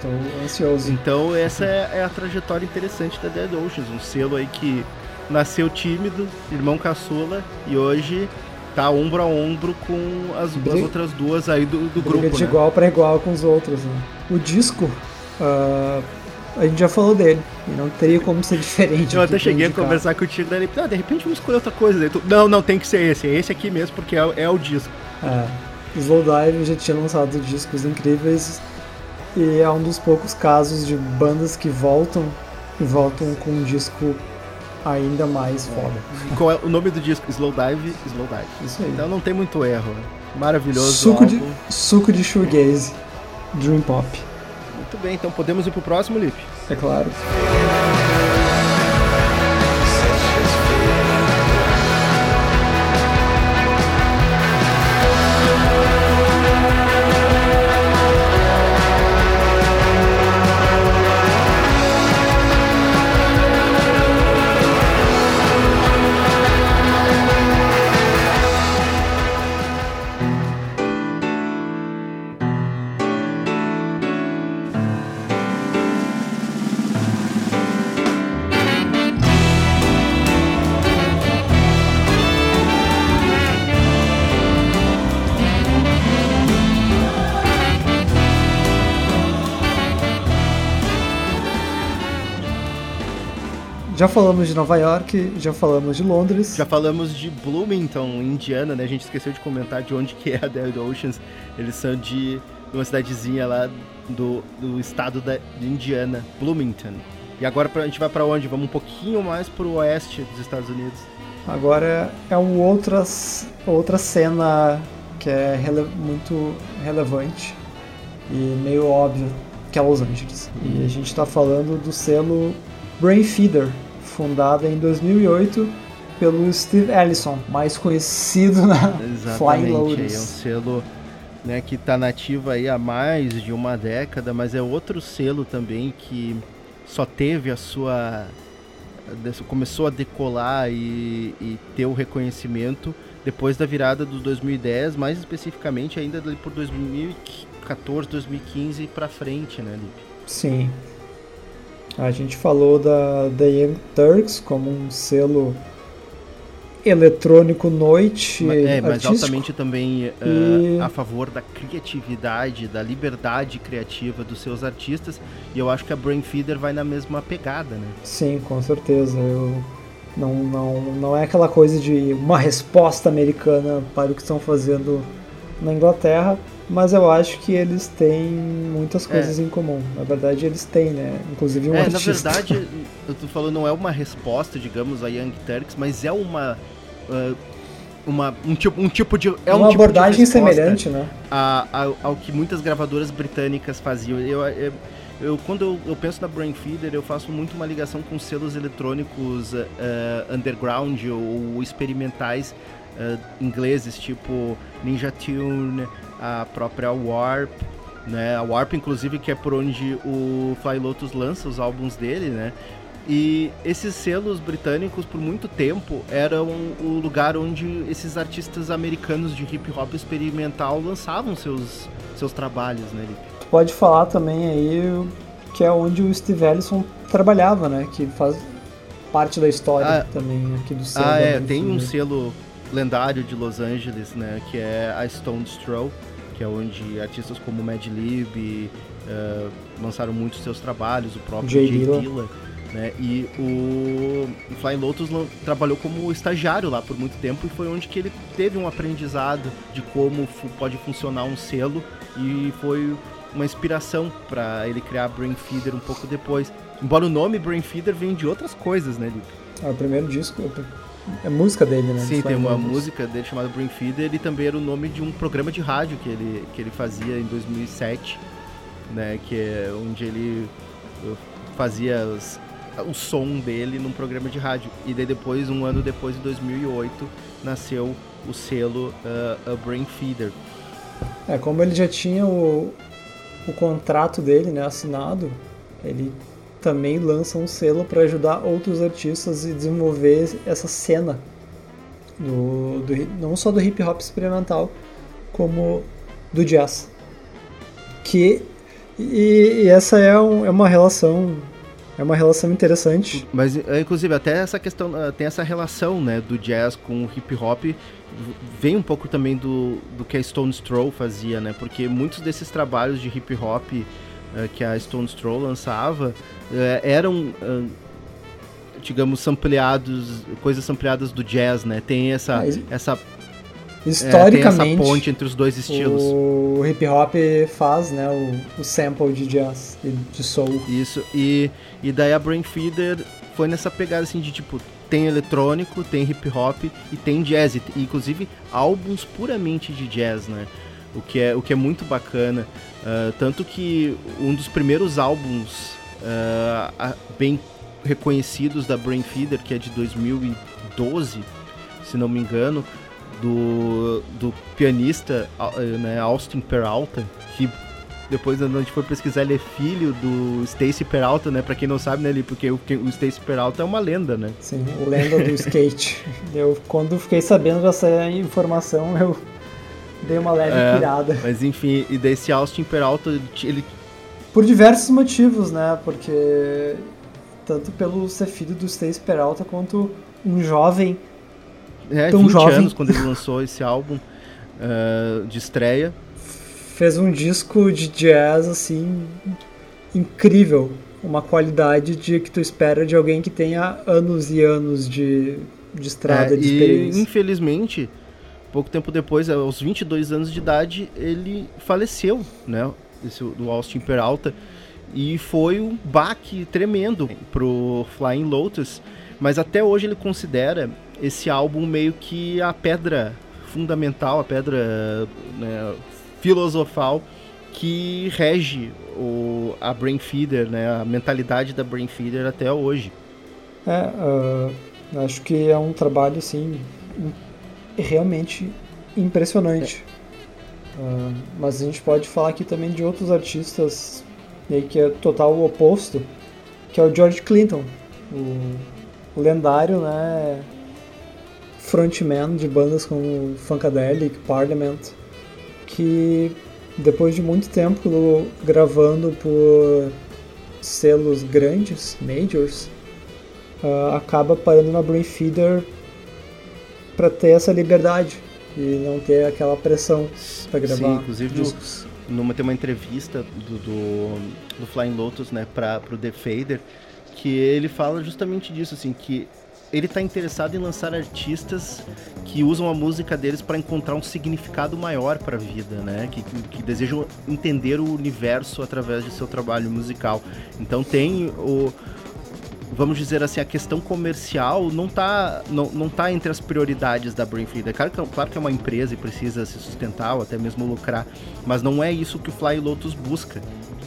Estou ansioso. Então essa é, é a trajetória interessante da Dead Oceans, um selo aí que nasceu tímido, irmão caçula, e hoje tá ombro a ombro com as, as outras duas aí do, do grupo. de né? igual para igual com os outros. Né? O disco, uh, a gente já falou dele, e não teria como ser diferente. Eu até cheguei a conversar contigo, daí, ah, de repente vamos escolher outra coisa. Tu, não, não, tem que ser esse, é esse aqui mesmo, porque é, é o disco. É, Slowdive já tinha lançado discos incríveis, e é um dos poucos casos de bandas que voltam e voltam com um disco ainda mais foda. Qual é o nome do disco? Slowdive, Slowdive. Isso aí. Então não tem muito erro. Maravilhoso. Suco álbum. de, suco de shoegaze, dream pop. Muito bem, então podemos ir pro próximo, Lipe? É claro. Já falamos de Nova York, já falamos de Londres. Já falamos de Bloomington, Indiana, né? A gente esqueceu de comentar de onde que é a Dead Oceans. Eles são de uma cidadezinha lá do, do estado da, de Indiana, Bloomington. E agora a gente vai para onde? Vamos um pouquinho mais para o oeste dos Estados Unidos. Agora é uma outra, outra cena que é rele muito relevante e meio óbvia, que é Los Angeles. E a gente está falando do selo Brain Feeder, fundada em 2008 pelo Steve Ellison, mais conhecido na Flying Lotus. É um selo né, que está nativo aí há mais de uma década, mas é outro selo também que só teve a sua começou a decolar e, e ter o reconhecimento depois da virada do 2010, mais especificamente ainda por 2014, 2015 para frente, né, Lipe? Sim, a gente falou da The Young Turks como um selo eletrônico noite é, mas altamente também uh, e... a favor da criatividade, da liberdade criativa dos seus artistas. E eu acho que a Brain Feeder vai na mesma pegada, né? Sim, com certeza. Eu não, não, não é aquela coisa de uma resposta americana para o que estão fazendo na Inglaterra, mas eu acho que eles têm muitas é. coisas é. em comum. Na verdade, eles têm, né? Inclusive um é, artista. Na verdade, eu tô falando, não é uma resposta, digamos, a Young Turks, mas é uma. Uh, uma, um, tipo, um tipo de. É uma um tipo abordagem semelhante, né? A, a, ao que muitas gravadoras britânicas faziam. Eu, eu, eu quando eu, eu, penso na Brain Feeder, eu faço muito uma ligação com selos eletrônicos uh, underground ou experimentais uh, ingleses, tipo Ninja Tune, a própria Warp, né? A Warp, inclusive, que é por onde o Fly Lotus lança os álbuns dele, né? E esses selos britânicos, por muito tempo, eram o lugar onde esses artistas americanos de hip hop experimental lançavam seus, seus trabalhos, né, Lipe? Pode falar também aí que é onde o Steve Ellison trabalhava, né? Que faz parte da história ah, também aqui do selo. Ah, é, tem um selo lendário de Los Angeles, né? Que é a Stone Throw que é onde artistas como Mad Lib uh, lançaram muitos seus trabalhos, o próprio Jay, Jay Dilla. Né? E o, o Flying Lotus trabalhou como estagiário lá por muito tempo e foi onde que ele teve um aprendizado de como pode funcionar um selo e foi uma inspiração para ele criar Brain Feeder um pouco depois. Embora o nome Brain Feeder venha de outras coisas, né, Lipe? Ah, o primeiro disco é música dele, né? Sim, tem uma música dele chamada Brain Feeder e também era o nome de um programa de rádio que ele, que ele fazia em 2007, né? Que é onde ele fazia os, o som dele num programa de rádio. E daí depois, um ano depois, em 2008, nasceu o selo uh, Brain Feeder. É, como ele já tinha o, o contrato dele, né, assinado, ele também lança um selo para ajudar outros artistas e desenvolver essa cena do, do, não só do hip hop experimental, como do jazz. Que e, e essa é, um, é uma relação é uma relação interessante. Mas é, inclusive até essa questão ah, tem essa relação né do jazz com o hip hop vem um pouco também do, do que a Stone Throw fazia, né? Porque muitos desses trabalhos de hip hop que a Stone Throw lançava uh, eram, uh, digamos, ampliados, coisas ampliadas do jazz, né? Tem essa, é, essa historicamente é, essa ponte entre os dois estilos. O hip hop faz, né, o, o sample de jazz, de soul. Isso. E e daí a Brain Feeder foi nessa pegada assim de tipo tem eletrônico, tem hip hop e tem jazz, e, inclusive álbuns puramente de jazz, né? O que é, o que é muito bacana. Uh, tanto que um dos primeiros álbuns uh, bem reconhecidos da Brain Feeder, que é de 2012, se não me engano, do, do pianista né, Austin Peralta, que depois a gente foi pesquisar, ele é filho do Stacy Peralta, né? Pra quem não sabe, né, ali, porque o, o Stacy Peralta é uma lenda, né? Sim, o lenda do skate. eu, quando fiquei sabendo dessa informação, eu dei uma leve é, pirada. Mas enfim, e desse Austin Peralta, ele... Por diversos motivos, né? Porque tanto pelo ser filho do Stacy Peralta, quanto um jovem é, tão 20 jovem. anos quando ele lançou esse álbum uh, de estreia fez um disco de jazz assim incrível, uma qualidade de que tu espera de alguém que tenha anos e anos de, de estrada, é, de experiência. E infelizmente, pouco tempo depois, aos 22 anos de idade, ele faleceu, né? Esse, do Austin Peralta. E foi um baque tremendo pro Flying Lotus. Mas até hoje ele considera esse álbum meio que a pedra fundamental, a pedra né, filosofal que rege o, a Brain Feeder, né, a mentalidade da Brain Feeder até hoje. É, uh, acho que é um trabalho assim realmente impressionante. É. Uh, mas a gente pode falar aqui também de outros artistas aí que é total o oposto, que é o George Clinton, o, o lendário, né, frontman de bandas como Funkadelic, Parliament, que depois de muito tempo gravando por selos grandes, majors, uh, acaba parando na Brain Feeder para ter essa liberdade e não ter aquela pressão para gravar Sim, inclusive discos. No, numa tem uma entrevista do, do, do Flying Lotus, né, para o The Fader, que ele fala justamente disso, assim, que ele está interessado em lançar artistas que usam a música deles para encontrar um significado maior para a vida, né? Que, que, que, desejam entender o universo através de seu trabalho musical. Então tem o vamos dizer assim, a questão comercial não está não, não tá entre as prioridades da Brainfeed. É claro, que, claro que é uma empresa e precisa se sustentar ou até mesmo lucrar, mas não é isso que o Fly Lotus busca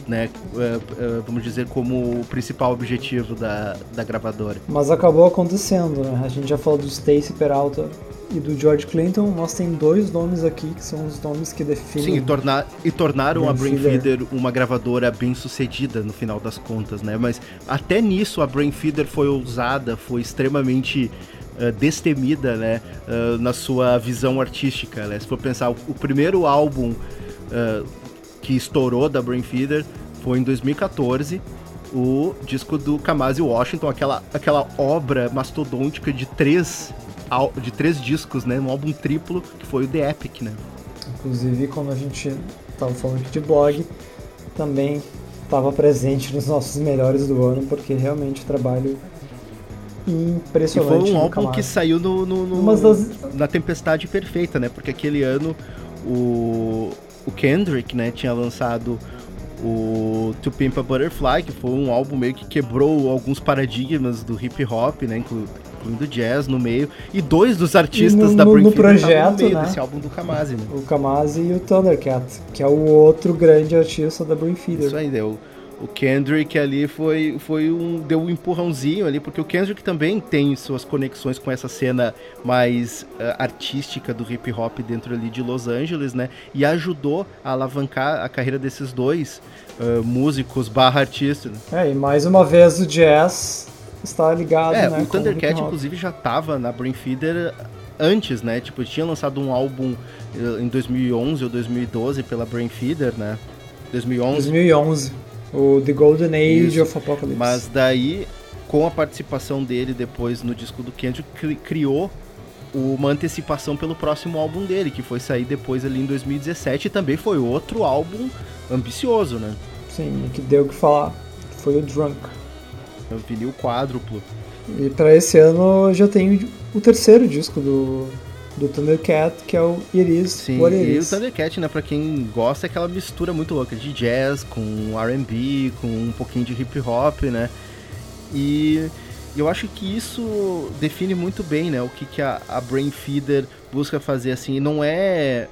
né? É, é, vamos dizer, como o principal objetivo da, da gravadora. Mas acabou acontecendo, né? A gente já falou do Stacy Peralta e do George Clinton, nós tem dois nomes aqui que são os nomes que definem. Sim, e, tornar, e tornaram a Brain Feeder uma gravadora bem sucedida no final das contas, né? Mas até nisso a Brain Feeder foi ousada, foi extremamente uh, destemida, né? Uh, na sua visão artística, né? Se for pensar, o, o primeiro álbum uh, que estourou da Brain Feeder foi em 2014 o disco do Kamasi Washington, aquela, aquela obra mastodôntica de três, de três discos, né? Um álbum triplo, que foi o The Epic, né? Inclusive, como a gente estava falando aqui de blog, também estava presente nos nossos melhores do ano, porque realmente o trabalho impressionante. E foi um álbum que saiu no, no, no das... na Tempestade Perfeita, né? Porque aquele ano o, o Kendrick, né, tinha lançado o To Pimp a Butterfly, que foi um álbum meio que quebrou alguns paradigmas do hip hop, né, incluindo jazz no meio, e dois dos artistas no, da no, Brain no Feeder projeto, no meio né? desse álbum do Kamasi, né? O Kamasi e o Thundercat, que é o outro grande artista da Feeder. Isso aí, deu. O Kendrick ali foi, foi um. deu um empurrãozinho ali, porque o Kendrick também tem suas conexões com essa cena mais uh, artística do hip hop dentro ali de Los Angeles, né? E ajudou a alavancar a carreira desses dois uh, músicos barra artistas. É, e mais uma vez o jazz está ligado, é, né? O Thundercat, inclusive, já tava na Brain Feeder antes, né? Tipo, tinha lançado um álbum uh, em 2011 ou 2012 pela Brain Feeder, né? 2011. 2011. O The Golden Age Isso. of Apocalypse. Mas daí, com a participação dele depois no disco do Kendrick, cri criou uma antecipação pelo próximo álbum dele, que foi sair depois ali em 2017 e também foi outro álbum ambicioso, né? Sim, que deu o que falar. Foi o Drunk. É um vinil quádruplo. E para esse ano eu já tenho o terceiro disco do, do Thundercat, que é o It Is Sim, What It e o Thundercat, né, pra quem gosta, é aquela mistura muito louca de jazz com R&B, com um pouquinho de hip hop, né? E eu acho que isso define muito bem, né, o que, que a, a Brain Feeder busca fazer, assim, não é...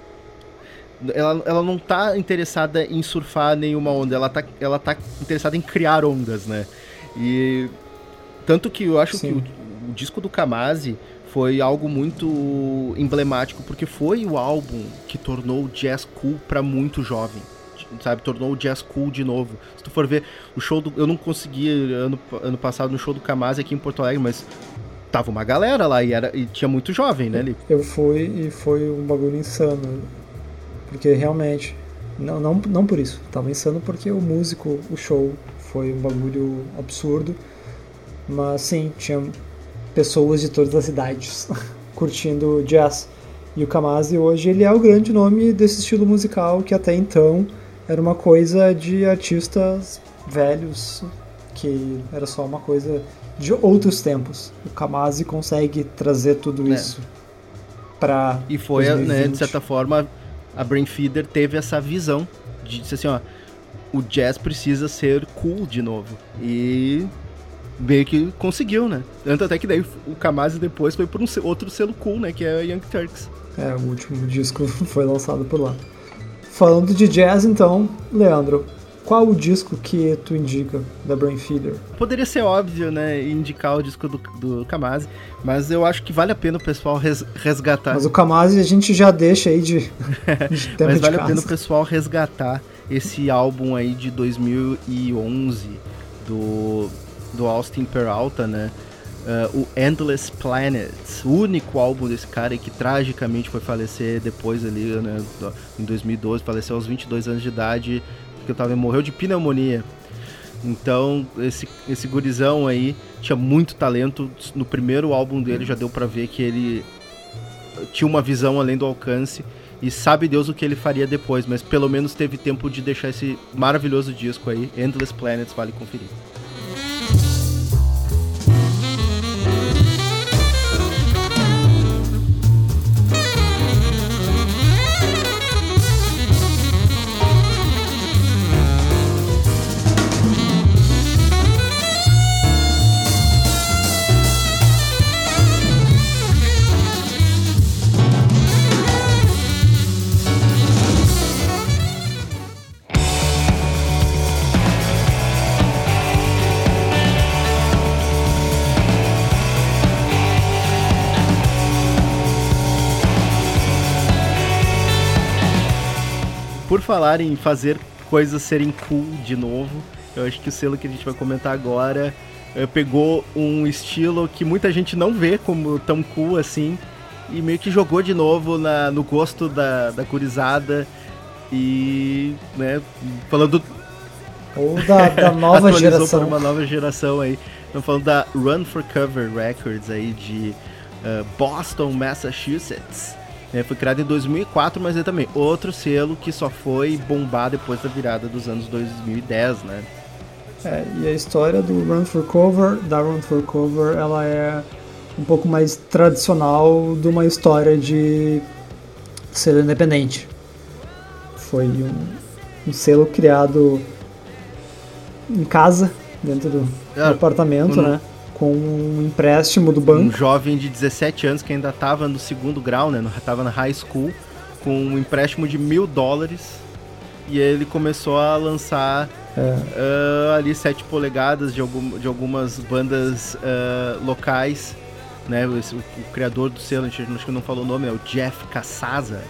Ela, ela não tá interessada em surfar nenhuma onda, ela tá, ela tá interessada em criar ondas, né? E tanto que eu acho Sim. que o, o disco do Kamasi foi algo muito emblemático porque foi o álbum que tornou o jazz cool para muito jovem, sabe? Tornou o jazz cool de novo. Se tu for ver o show do, eu não consegui ano, ano passado no show do Kamasi aqui em Porto Alegre, mas tava uma galera lá e era e tinha muito jovem, né, ali. Eu fui e foi um bagulho insano. Porque realmente. Não, não, não por isso. Tava insano porque o músico, o show, foi um bagulho absurdo. Mas sim, tinha pessoas de todas as idades curtindo jazz. E o Kamasi hoje ele é o grande nome desse estilo musical que até então era uma coisa de artistas velhos, que era só uma coisa de outros tempos. O Kamasi consegue trazer tudo É. isso para E foi, né, de certa forma, a Brain Feeder teve essa visão de dizer assim, ó, o jazz precisa ser cool de novo. E meio que conseguiu, né? Tanto até que daí o Kamasi depois foi por um outro selo cool, né, que é a Young Turks. É, o último disco foi lançado por lá. Falando de jazz, então, Leandro, qual o disco que tu indica da Brain Feeder? Poderia ser óbvio, né, indicar o disco do, do Kamasi, mas eu acho que vale a pena o pessoal res- resgatar. Mas o Kamasi a gente já deixa aí de, de tema Mas de vale a casa. pena o pessoal resgatar esse álbum aí de 2011 do, do Austin Peralta, né? Uh, o Endless Planets, o único álbum desse cara que tragicamente foi falecer depois ali, né, em 2012, faleceu aos 22 anos de idade, porque tava, morreu de pneumonia. Então, esse, esse gurizão aí tinha muito talento. No primeiro álbum dele já deu pra ver que ele tinha uma visão além do alcance e sabe Deus o que ele faria depois, mas pelo menos teve tempo de deixar esse maravilhoso disco aí, Endless Planets, vale conferir. Falar em fazer coisas serem cool de novo, eu acho que o selo que a gente vai comentar agora eh, pegou um estilo que muita gente não vê como tão cool assim e meio que jogou de novo na, no gosto da, da gurizada e, né, falando Ou da, da nova geração. para uma nova geração aí. Estamos falando da Run for Cover Records aí de eh, Boston, Massachusetts. Né? foi criado em 2004, mas é também outro selo que só foi bombar depois da virada dos anos 2010, né? É, e a história do Run for Cover, da Run for Cover, ela é um pouco mais tradicional de uma história de selo independente. Foi um, um selo criado em casa, dentro do, do Ah, apartamento, uhum. né? Com um empréstimo do banco. Um jovem de 17 anos que ainda estava no segundo grau, né? Estava na high school, com um empréstimo de mil dólares. E ele começou a lançar é. uh, ali 7 polegadas de, algum, de algumas bandas uh, locais. Né? O, o, o, criador do selo, acho que não falou o nome, é o Jeff Casasa.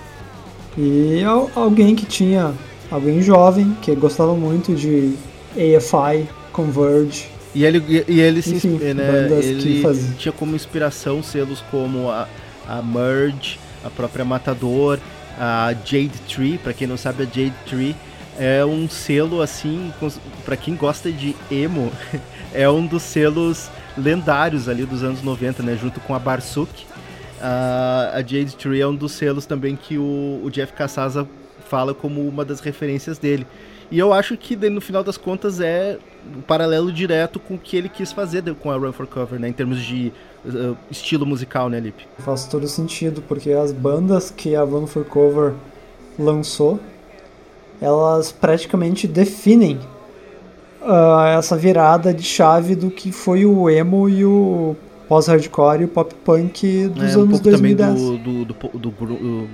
E alguém que tinha, alguém jovem, que gostava muito de AFI, Converge, e ele, e ele se Enfim, né, ele tinha como inspiração selos como a, a Merge, a própria Matador, a Jade Tree, para quem não sabe a Jade Tree é um selo assim, para quem gosta de emo, é um dos selos lendários ali dos anos 90, né, junto com a Barsuk. a Jade Tree é um dos selos também que o, o Jeff Casasa fala como uma das referências dele. E eu acho que no final das contas é um paralelo direto com o que ele quis fazer com a Run for Cover, né? Em termos de uh, estilo musical, né, Lip? Faz todo sentido, porque as bandas que a Run for Cover lançou, elas praticamente definem uh, essa virada de chave do que foi o emo e o pós-hardcore e o pop-punk dos é, um anos pouco 2010. Também do, do, do, do, do,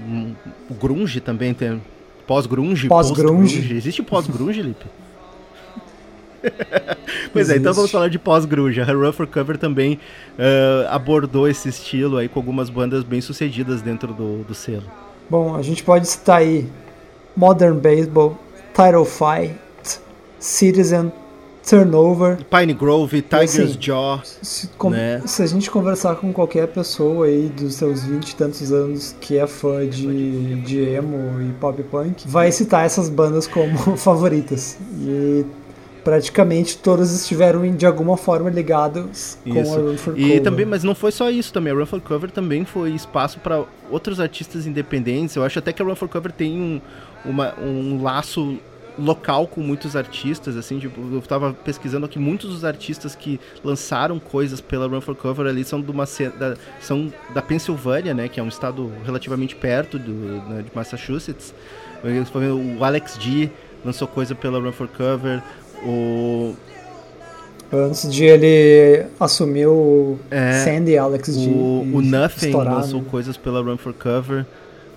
do grunge também tem Pós-grunge? Pós-grunge. Existe pós-grunge, Lipe? pois Existe. é, então vamos falar de pós-grunge. A Run for Cover também uh, abordou esse estilo aí com algumas bandas bem sucedidas dentro do, do selo. Bom, a gente pode citar aí Modern Baseball, Title Fight, Citizen, Turnover. Pine Grove, Tiger's assim, Jaw. Se, com, né? se, a gente conversar com qualquer pessoa aí dos seus 20 e tantos anos que é fã de, de emo e pop punk, vai citar essas bandas como favoritas. E praticamente todas estiveram de alguma forma ligados com a Run for Cover. E também, mas não foi só isso também. A Run for Cover também foi espaço para outros artistas independentes. Eu acho até que a Run for Cover tem um, uma, um laço local com muitos artistas, assim, tipo, eu tava pesquisando aqui, muitos dos artistas que lançaram coisas pela Run for Cover ali são, de uma, da, são da Pensilvânia, né, que é um estado relativamente perto do, né, de Massachusetts. O Alex D lançou coisa pela Run for Cover, o... Antes de ele assumir o é, Sandy Alex. O, o Nothing lançou coisas pela Run for Cover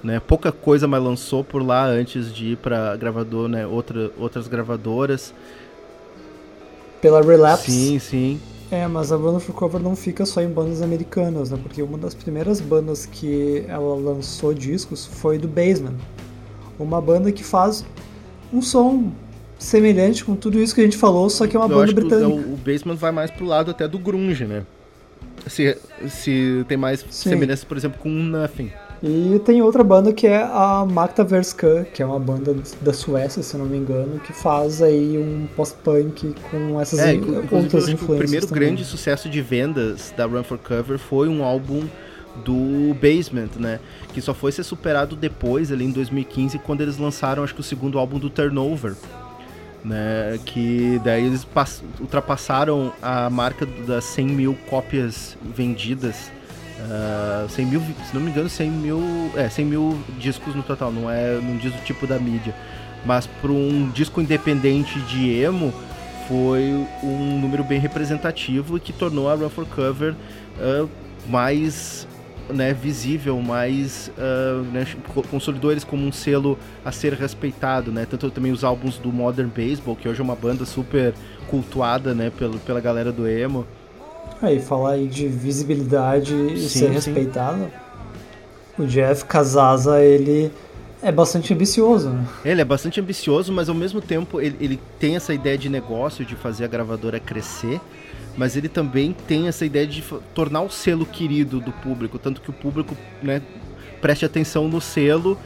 né? Pouca coisa mais lançou por lá antes de ir para gravador, né? Outra, outras gravadoras. Pela Relapse. Sim, sim. É, mas a Run for Cover não fica só em bandas americanas, né? Porque uma das primeiras bandas que ela lançou discos foi do Basement. Uma banda que faz um som semelhante com tudo isso que a gente falou, só que é uma Eu banda britânica. O, o Basement vai mais pro lado até do grunge, né? Se, se tem mais Sim. semelhança, por exemplo, com Nothing. E tem outra banda que é a Magda Verskan, que é uma banda da Suécia, se não me engano, que faz aí um post-punk com essas é, outras influências. O primeiro também. grande sucesso de vendas da Run for Cover foi um álbum do Basement, né? Que só foi ser superado depois, ali em 2015, quando eles lançaram, acho que o segundo álbum do Turnover. Né, que daí eles ultrapassaram a marca das 100 mil cópias vendidas Uh, ah, 100 mil, se não me engano, 100 mil, é, 100 mil discos no total, não é, não diz o tipo da mídia. Mas para um disco independente de emo, foi um número bem representativo que tornou a Run for Cover uh, mais né, visível, mais uh, né, consolidou eles como um selo a ser respeitado, né? Tanto também os álbuns do Modern Baseball, que hoje é uma banda super cultuada, né, pelo, pela galera do emo. Aí, falar aí de visibilidade e sim, ser sim. respeitado. O Jeff Casasa, ele é bastante ambicioso, né? Ele é bastante ambicioso, mas ao mesmo tempo ele, ele tem essa ideia de negócio, de fazer a gravadora crescer, mas ele também tem essa ideia de tornar o selo querido do público, tanto que o público né, preste atenção no selo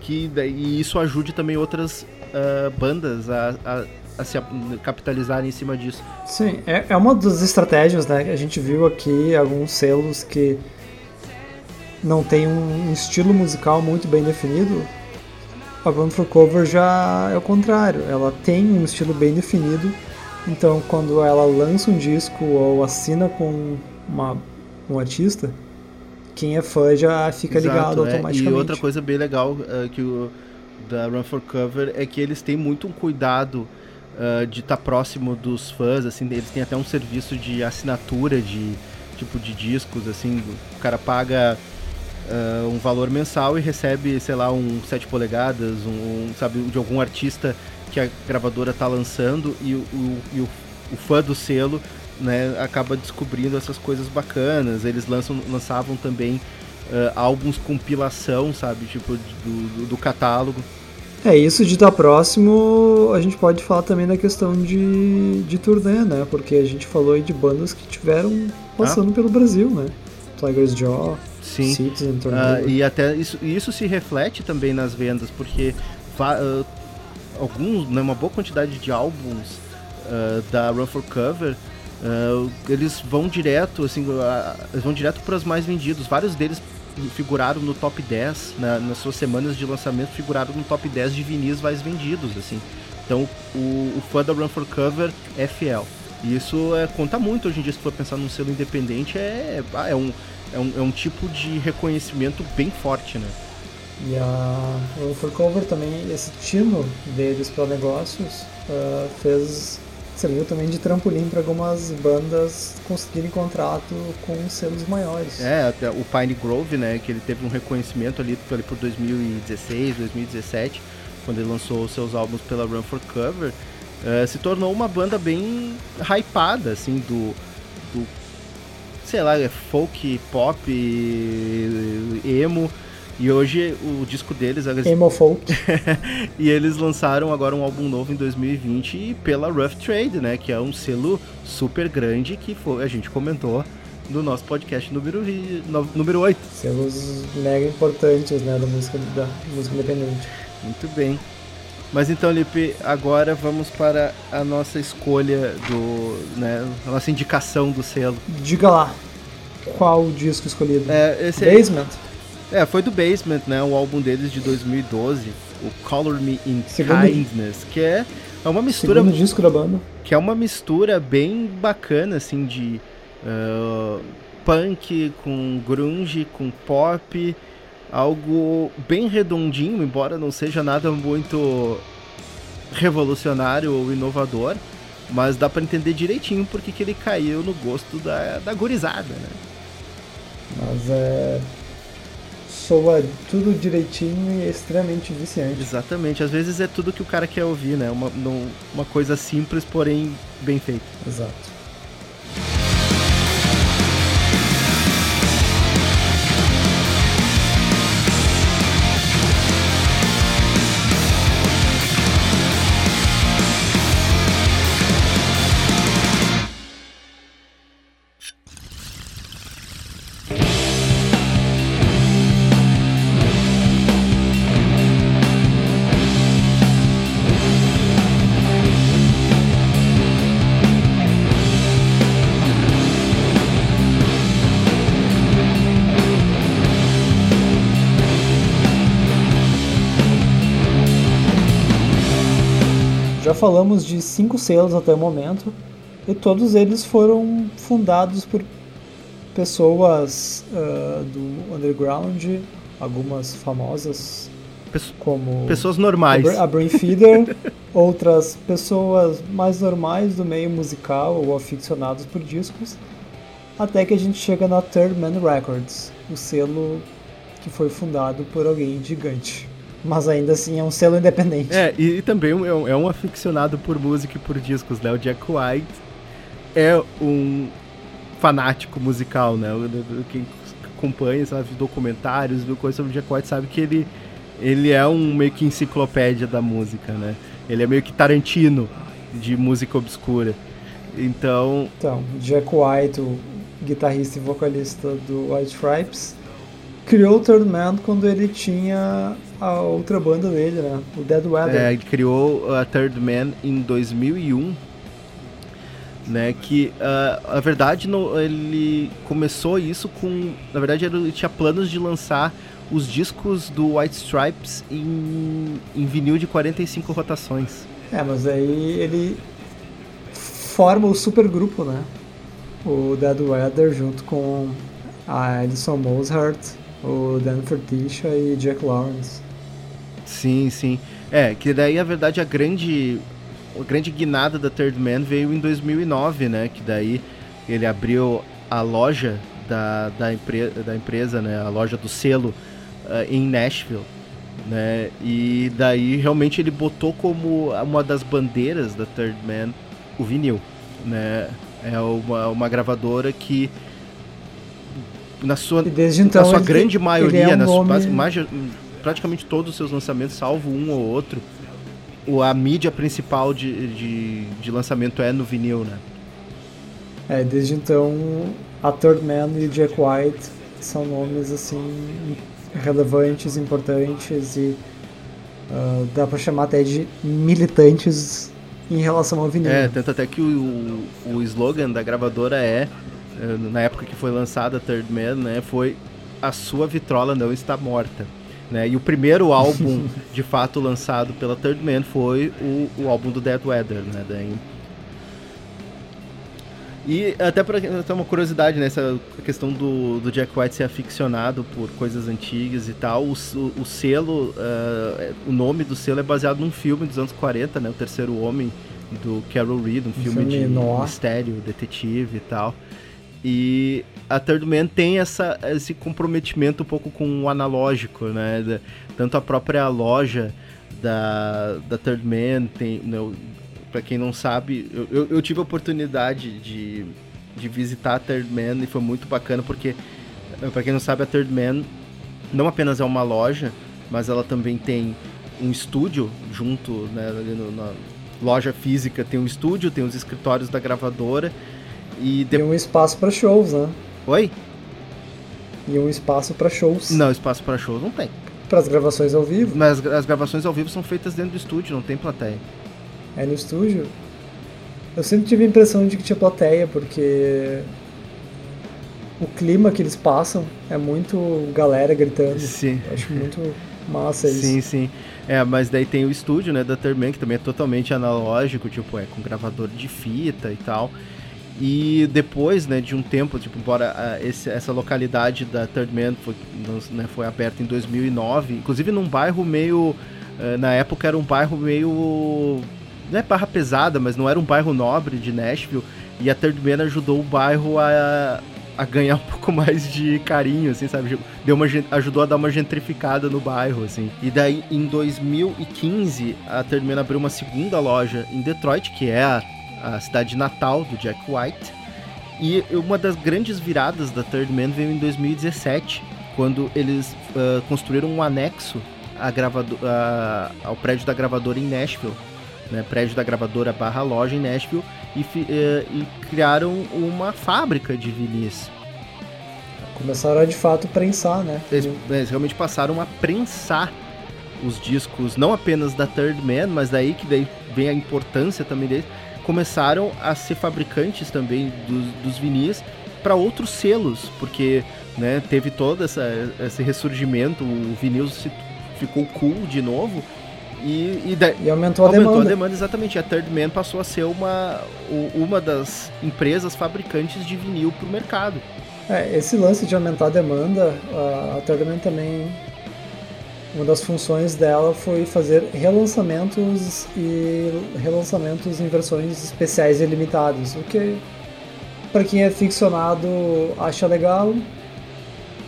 que, e isso ajude também outras uh, bandas a, a a se capitalizarem em cima disso. Sim, é, é uma das estratégias, né? A gente viu aqui alguns selos que não tem um estilo musical muito bem definido. A Band for Cover já é o contrário, ela tem um estilo bem definido, então quando ela lança um disco ou assina com uma, um artista, quem é fã já fica Exato, ligado é. automaticamente. E outra coisa bem legal uh, que o da Run for Cover é que eles têm muito um cuidado uh, de estar tá próximo dos fãs, assim, eles têm até um serviço de assinatura de tipo de discos, assim, o cara paga uh, um valor mensal e recebe, sei lá, um 7 polegadas, um, um, sabe, de algum artista que a gravadora tá lançando e o, e o, o fã do selo né, acaba descobrindo essas coisas bacanas. Eles lançam, lançavam também uh, álbuns compilação, sabe, tipo do, do, do, catálogo. É, isso de estar próximo, a gente pode falar também da questão de, de turnê, né? Porque a gente falou aí de bandas que tiveram passando ah. pelo Brasil, né? Tiger's Jaw, Sim. Citizen, uh, e até isso, isso se reflete também nas vendas, porque uh, alguns, né, uma boa quantidade de álbuns uh, da Run for Cover Uh, eles vão direto, assim, uh, vão direto para os mais vendidos. Vários deles figuraram no top 10, na, nas suas semanas de lançamento, figuraram no top 10 de vinis mais vendidos, assim. Então, o, o fã da Run for Cover é fiel. E isso é, conta muito hoje em dia, se for pensar num selo independente, é, é, um, é, um, é um tipo de reconhecimento bem forte, né? E a Run for Cover também, esse tino deles para negócios, uh, fez serviu também de trampolim para algumas bandas conseguirem contrato com selos maiores. É, o Pine Grove, né, que ele teve um reconhecimento ali, ali por 2016, 2017, quando ele lançou seus álbuns pela Run for Cover, uh, se tornou uma banda bem hypada, assim, do, do sei lá, é folk, pop, emo, e hoje o disco deles. Eles... Emo Folk. e eles lançaram agora um álbum novo em 2020 pela Rough Trade, né? Que é um selo super grande que foi, a gente comentou no nosso podcast número, número 8. Selos mega importantes, né? Da música, da música independente. Muito bem. Mas então, Lipe, agora vamos para a nossa escolha do. Né, a nossa indicação do selo. Diga lá. Qual o disco escolhido? É, esse Basement? É, foi do Basement, né? O álbum deles de 2012, o Color Me in Segundo Kindness, que é, é uma mistura. Segundo disco da banda. Que é uma mistura bem bacana, assim, de uh, punk com grunge, com pop. Algo bem redondinho, embora não seja nada muito revolucionário ou inovador, mas dá para entender direitinho porque que ele caiu no gosto da, da gurizada, né? Mas é soa tudo direitinho e é extremamente viciante. Exatamente, às vezes é tudo que o cara quer ouvir, né? Uma, uma coisa simples, porém bem feita. Exato. Falamos de cinco selos até o momento e todos eles foram fundados por pessoas uh, do underground, algumas famosas como pessoas normais, a Brain Feeder, outras pessoas mais normais do meio musical ou aficionados por discos, até que a gente chega na Third Man Records, o selo que foi fundado por alguém gigante mas ainda assim é um selo independente. É, e, e também é um, é um, aficionado por música e por discos, né? O Jack White é um fanático musical, né? Quem acompanha, sabe, documentários, viu coisas sobre o Jack White, sabe que ele, ele é um meio que enciclopédia da música, né? Ele é meio que Tarantino de música obscura. Então... Então, Jack White, o guitarrista e vocalista do White Stripes, criou o Third Man quando ele tinha a outra banda dele, né? O Dead Weather. É, ele criou a Third Man em 2001, né? Que, uh, na verdade, no, ele começou isso com... Na verdade, ele tinha planos de lançar os discos do White Stripes em, em vinil de 45 rotações. É, mas aí ele forma o supergrupo, né? O Dead Weather junto com a Edison Mozart, o Dan Ferticha e Jack Lawrence. Sim, sim. É, que daí a verdade a grande a grande guinada da Third Man veio em 2009, né? Que daí ele abriu a loja da, da, empre da empresa, né? A loja do selo uh, em Nashville. Né? E daí realmente ele botou como uma das bandeiras da Third Man o vinil, né? É uma, uma gravadora que na sua, então, na sua grande maioria, é um nome... mais, praticamente todos os seus lançamentos, salvo um ou outro, a mídia principal de, de, de lançamento é no vinil, né? É, desde então a Third Man e o Jack White são nomes assim relevantes, importantes e uh, dá para chamar até de militantes em relação ao vinil. É, tanto até que o, o slogan da gravadora é, na época que foi lançada a Third Man, né, foi a sua vitrola não está morta. Né? E o primeiro álbum, de fato, lançado pela Third Man foi o, o álbum do Dead Weather, né? Daí... E até para ter uma curiosidade, né? Essa questão do, do Jack White ser aficionado por coisas antigas e tal, o, o, o selo, uh, o nome do selo é baseado num filme dos anos 40, né? O Terceiro Homem, do Carol Reed, um, filme, filme, de noir. mistério, detetive e tal. E a Third Man tem essa, esse comprometimento um pouco com o analógico, né? Tanto a própria loja da, da Third Man tem. Né, para quem não sabe, eu, eu, tive a oportunidade de, de visitar a Third Man e foi muito bacana porque, para quem não sabe, a Third Man não apenas é uma loja, mas ela também tem um estúdio junto, né, ali no, na loja física tem um estúdio, tem os escritórios da gravadora e de... um espaço para shows, né? Oi? E um espaço para shows. Não, espaço para shows não tem. Para as gravações ao vivo? Mas as gravações ao vivo são feitas dentro do estúdio, não tem plateia. É no estúdio? Eu sempre tive a impressão de que tinha plateia, porque o clima que eles passam é muito galera gritando. Sim. Eu acho muito massa isso. Sim, sim. É, mas daí tem o estúdio, né, da Terman, que também é totalmente analógico, tipo, é com gravador de fita e tal. E depois, né, de um tempo, tipo, embora uh, esse, essa localidade da Third Man foi, né, foi aberta em 2009, inclusive num bairro meio, uh, na época era um bairro meio, não é barra pesada, mas não era um bairro nobre de Nashville, e a Third Man ajudou o bairro a, a ganhar um pouco mais de carinho, assim, sabe? Deu uma, ajudou a dar uma gentrificada no bairro, assim. E daí, em 2015, a Third Man abriu uma segunda loja em Detroit, que é a a cidade natal do Jack White. E uma das grandes viradas da Third Man veio em 2017, quando eles uh, construíram um anexo a ao prédio da gravadora em Nashville, né, prédio da gravadora barra loja em Nashville, e, uh, e criaram uma fábrica de vinis. Começaram a de fato prensar, né? Eles, eles realmente passaram a prensar os discos, não apenas da Third Man, mas daí que daí vem a importância também deles, começaram a ser fabricantes também dos, dos vinis para outros selos, porque né, teve todo essa, esse ressurgimento, o vinil se, ficou cool de novo. E, e, da, e aumentou, a, aumentou demanda. a demanda. exatamente. A Third Man passou a ser uma, uma das empresas fabricantes de vinil para o mercado. É, esse lance de aumentar a demanda, a Third Man também uma das funções dela foi fazer relançamentos e relançamentos em versões especiais e limitadas, o que para quem é ficcionado acha legal.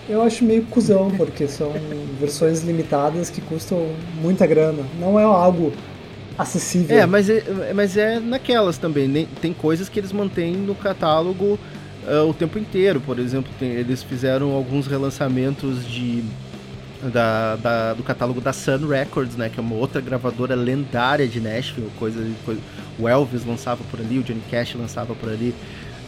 Eu acho meio cuzão, porque são versões limitadas que custam muita grana. Não é algo acessível. É, mas é, mas é naquelas também. Tem coisas que eles mantêm no catálogo uh, o tempo inteiro. Por exemplo, tem, eles fizeram alguns relançamentos de da, da, do catálogo da Sun Records, né? Que é uma outra gravadora lendária de Nashville, coisa, coisa o Elvis lançava por ali, o Johnny Cash lançava por ali,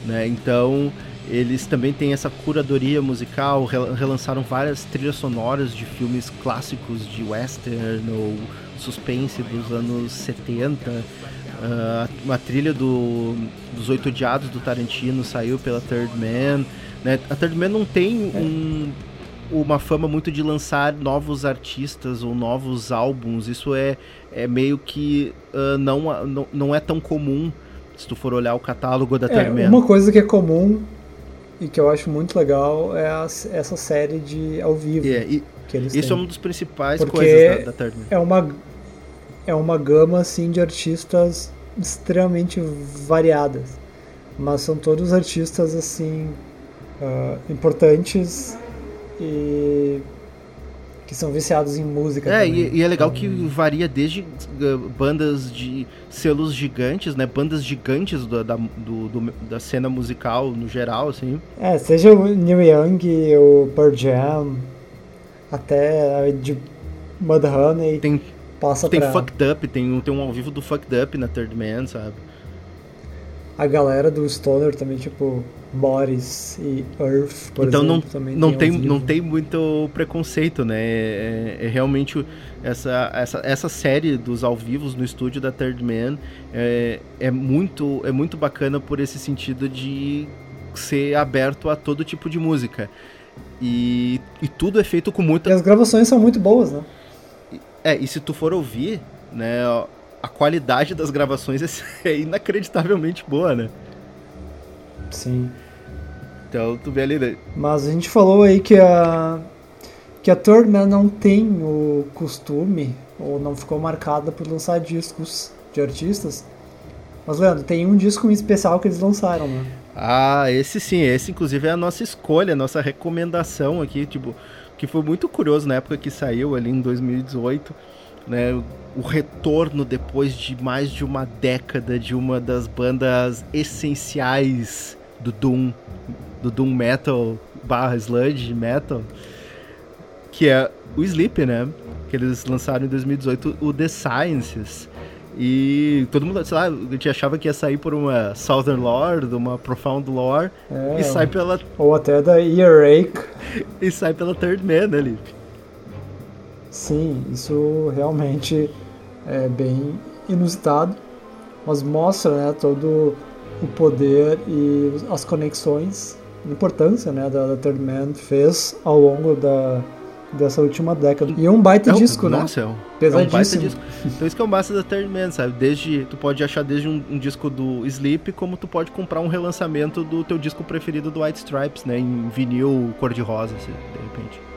né? Então eles também têm essa curadoria musical, relançaram várias trilhas sonoras de filmes clássicos de western ou suspense dos anos 70. Uh, uma trilha do, dos Oito Odiados do Tarantino saiu pela Third Man. Né? A Third Man não tem um uma fama muito de lançar novos artistas ou novos álbuns. Isso é, é meio que uh, não, não, não é tão comum se tu for olhar o catálogo da é, Uma coisa que é comum e que eu acho muito legal é a, essa série de ao vivo. É, e, que eles isso têm. é uma das principais Porque coisas da, da É uma, é uma gama assim de artistas extremamente variadas, mas são todos artistas assim uh, importantes e que são viciados em música. É, e, e, é legal que varia desde uh, bandas de selos gigantes, né? Bandas gigantes do, da, do, do, da cena musical no geral, assim. É, seja o Neil Young, o Pearl Jam, até de Mudhoney. Tem, passa tem pra... Fucked Up, tem, tem um ao vivo do Fucked Up na Third Man, sabe? A galera do Stoner também, tipo, Boris e Earth, por então exemplo, não, não tem, não tem muito preconceito, né? É, é, realmente essa, essa, essa série dos ao vivos no estúdio da Third Man é, é, muito, é muito bacana por esse sentido de ser aberto a todo tipo de música. E, e tudo é feito com muita. E as gravações são muito boas, né? É, e se tu for ouvir, né, a qualidade das gravações é inacreditavelmente boa, né? Sim. Então tu vê ali. Né? Mas a gente falou aí que a que a Man não tem o costume ou não ficou marcada por lançar discos de artistas. Mas Leandro, tem um disco especial que eles lançaram, né? Ah, esse sim, esse inclusive é a nossa escolha, a nossa recomendação aqui, tipo, que foi muito curioso na época que saiu ali em 2018, né? O retorno depois de mais de uma década de uma das bandas essenciais do Doom do Doom Metal barra Sludge Metal, que é o Sleep, né? Que eles lançaram em 2018 o The Sciences. E todo mundo, sei lá, a gente achava que ia sair por uma Southern Lore, uma Profound Lore, é, e sai pela. Ou até da Earache. e sai pela Third Man, né, Lip? Sim, isso realmente é bem inusitado, mas mostra né, todo o poder e as conexões importância né, da, da Third Man fez ao longo da, dessa última década. E é um baita é um, disco, né? Nossa, é um, Pesadíssimo. É um disco. Então isso que é o massa da Third Man, sabe? Desde, tu pode achar desde um, um, disco do Sleep, como tu pode comprar um relançamento do teu disco preferido do White Stripes, né? Em vinil cor-de-rosa, assim, de repente.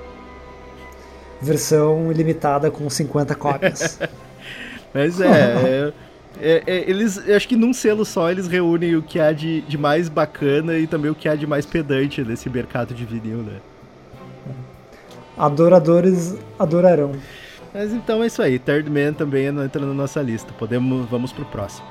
Versão ilimitada com 50 cópias. Mas é, é é, é, eles, acho que num selo só eles reúnem o que há de, de mais bacana e também o que há de mais pedante nesse mercado de vinil, né? Adoradores adorarão. Mas então é isso aí. Third Man também entra na nossa lista. Podemos, vamos pro próximo.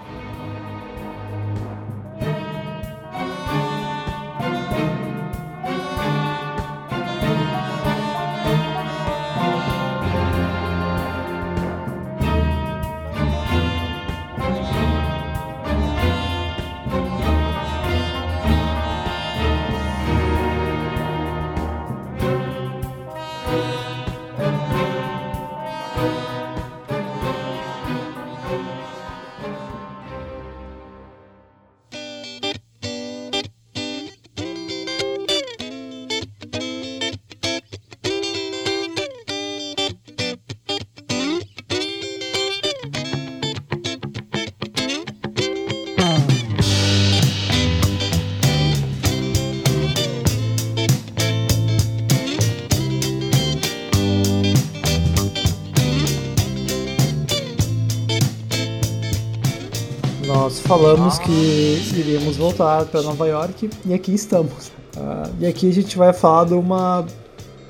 Falamos que iríamos voltar para Nova York e aqui estamos. Uh, e aqui a gente vai falar de, uma,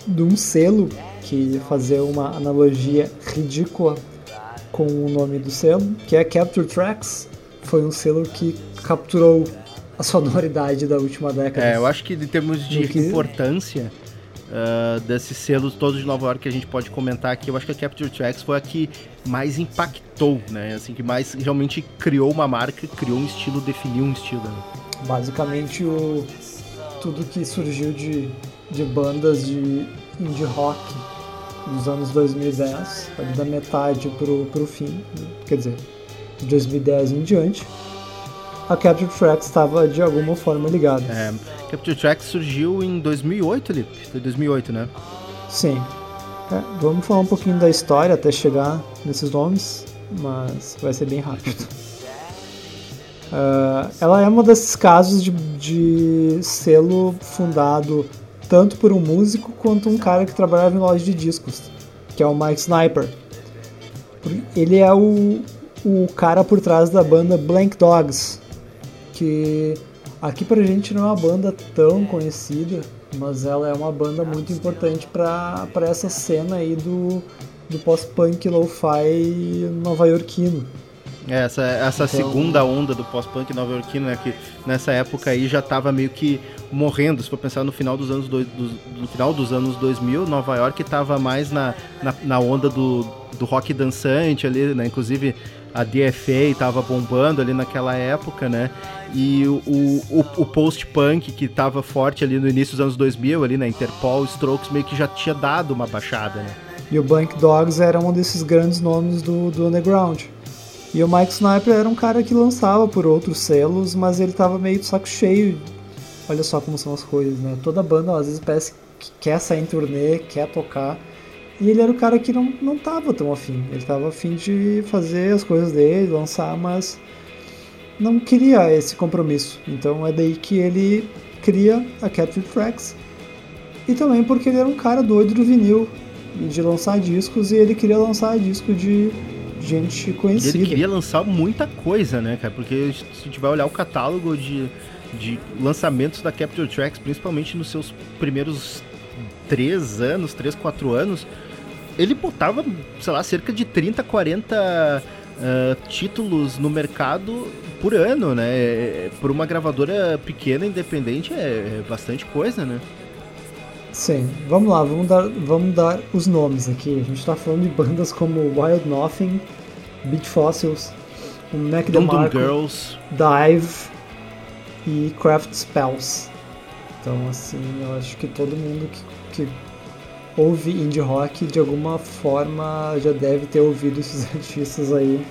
de um selo que fazer uma analogia ridícula com o nome do selo, que é Capture Tracks. Foi um selo que capturou a sonoridade da última década. É, eu acho que em termos de que... importância, uh, desses selos todos de Nova York que a gente pode comentar aqui, eu acho que a Capture Tracks foi a que mais impactou, né? Assim, que mais realmente criou uma marca, criou um estilo, definiu um estilo. Né? Basicamente, o, tudo que surgiu de, de bandas de indie rock dos anos 2010, ali da metade pro, pro fim, quer dizer, de 2010 em diante, a Capture Tracks estava de alguma forma ligada. É, Capture Tracks surgiu em 2008, Lipe? Foi 2008, né? Sim. É, vamos falar um pouquinho da história até chegar nesses nomes, mas vai ser bem rápido. uh, ela é um desses casos de, de selo fundado tanto por um músico quanto um cara que trabalhava em loja de discos, que é o Mike Sniper. Ele é o, o cara por trás da banda Blank Dogs, que aqui pra gente não é uma banda tão conhecida, mas ela é uma banda muito importante para essa cena aí do, do pós-punk lo-fi nova-iorquino. É, essa, essa então... segunda onda do pós-punk nova-iorquino, né, que nessa época aí já estava meio que morrendo, se for pensar no final dos anos, do, do, no final dos anos 2000, Nova York estava mais na, na, na, onda do, do rock dançante ali, né, inclusive a DFA estava bombando ali naquela época, né? E o, o, o post-punk que estava forte ali no início dos anos 2000, ali na né? Interpol, Strokes meio que já tinha dado uma baixada, né? E o Blank Dogs era um desses grandes nomes do, do underground. E o Mike Sniper era um cara que lançava por outros selos, mas ele tava meio de saco cheio. Olha só como são as coisas, né? Toda banda às vezes parece que quer sair em turnê, quer tocar. E ele era o cara que não, não tava tão afim. Ele tava afim de fazer as coisas dele, lançar, mas não queria esse compromisso. Então é daí que ele cria a Capture Tracks. E também porque ele era um cara doido do vinil, de lançar discos, e ele queria lançar disco de gente conhecida. E ele queria lançar muita coisa, né, cara? Porque se a gente vai olhar o catálogo de, de lançamentos da Capture Tracks, principalmente nos seus primeiros três anos, três, quatro anos, ele botava, sei lá, cerca de 30, 40 uh, títulos no mercado por ano, né? É, por uma gravadora pequena, independente, é, é bastante coisa, né? Sim, vamos lá, vamos dar, vamos dar os nomes aqui. A gente está falando de bandas como Wild Nothing, Beat Fossils, o Mac DeMarco, Girls, Dive e Craft Spells. Então, assim, eu acho que todo mundo que, que ouve indie rock de alguma forma já deve ter ouvido esses artistas aí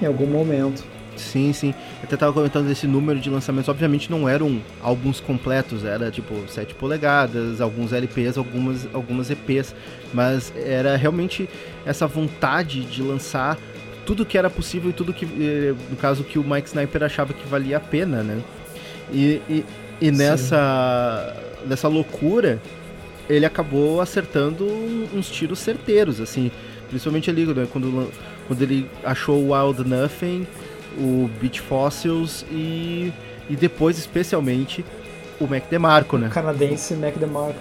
em algum momento. Sim, sim. Eu até tava comentando desse número de lançamentos. Obviamente não eram álbuns completos, era tipo 7 polegadas, alguns LPs, algumas, algumas EPs. Mas era realmente essa vontade de lançar tudo que era possível e tudo que, eh, no caso, que o Mike Sniper achava que valia a pena, né? E, e, e nessa, nessa loucura, ele acabou acertando uns tiros certeiros, assim. Principalmente ali, né, quando, quando ele achou o Wild Nothing o Beach Fossils e, e depois, especialmente, o Mac DeMarco, né? O canadense Mac DeMarco.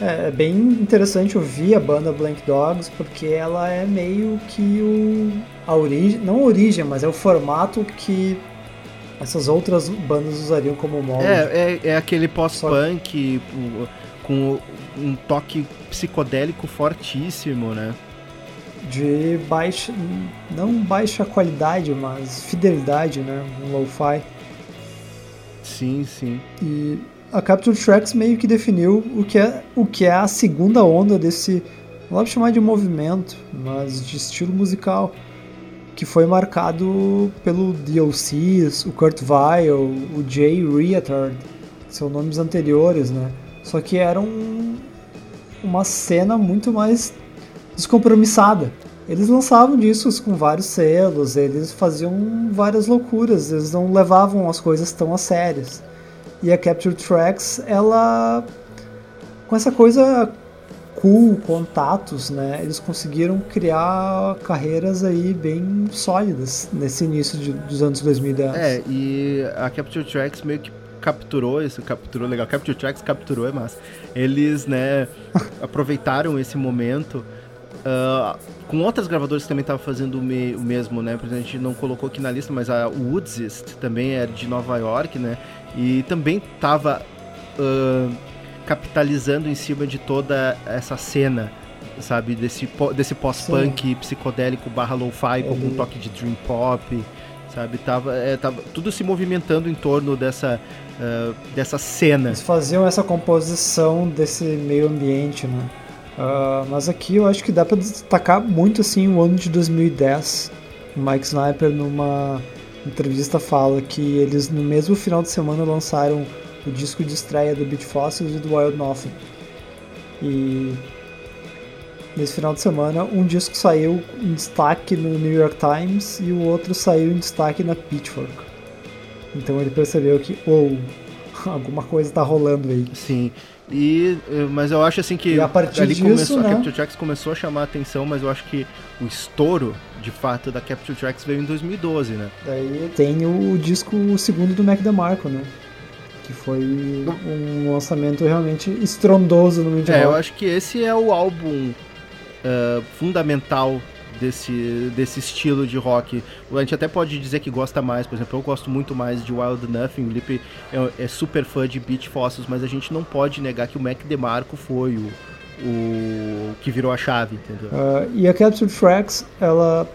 É, é bem interessante ouvir a banda Blank Dogs, porque ela é meio que o, a origem, não a origem, mas é o formato que essas outras bandas usariam como molde. É, é, é aquele pós-punk com um toque psicodélico fortíssimo, né? de baixa, não baixa qualidade, mas fidelidade, né? Um lo-fi. Sim, sim. E a Capture Tracks meio que definiu o que é, o que é a segunda onda desse, não vou chamar de movimento, mas de estilo musical, que foi marcado pelo DOCs, o Kurt Weill, o Jay Reatard, são nomes anteriores, né? Só que eram uma cena muito mais descompromissada. Eles lançavam discos com vários selos, eles faziam várias loucuras, eles não levavam as coisas tão a sérias. E a Capture Tracks, ela com essa coisa cool, contatos, né? Eles conseguiram criar carreiras aí bem sólidas nesse início de, dos anos 2010. É, e a Capture Tracks meio que capturou isso, capturou legal, Capture Tracks capturou é massa. Eles, né, aproveitaram esse momento Uh, com outras gravadoras que também estavam fazendo o, me, o, mesmo, né? Por exemplo, a gente não colocou aqui na lista, mas a Woodsist também é de Nova York, né? E também estava uh, capitalizando em cima de toda essa cena, sabe? Desse, desse pós-punk psicodélico barra lo-fi com algum toque de dream pop, sabe? Tava, é, tava tudo se movimentando em torno dessa, uh, dessa cena. Eles faziam essa composição desse meio ambiente, né? Uh, mas aqui eu acho que dá para destacar muito assim o ano de 2010. O Mike Sniper numa entrevista fala que eles no mesmo final de semana lançaram o disco de estreia do Beat Fossils e do Wild Nothing. E nesse final de semana um disco saiu em destaque no New York Times e o outro saiu em destaque na Pitchfork. Então ele percebeu que, ou oh, alguma coisa está rolando aí. Sim. E, eh, mas eu acho assim que e a partir ali disso, começou, né? a Capture Tracks começou a chamar a atenção, mas eu acho que o estouro de fato da Capture Tracks veio em 2012, né? Daí tem o disco o segundo do Mac DeMarco, né? Que foi um lançamento realmente estrondoso no Indie É, eu acho que esse é o álbum uh, fundamental desse, desse estilo de rock. A gente até pode dizer que gosta mais, por exemplo, eu gosto muito mais de Wild Nothing, o Lipe é, é super fã de Beach Fossils, mas a gente não pode negar que o Mac DeMarco foi o, o que virou a chave, entendeu? Uh, e a Capture Tracks, ela,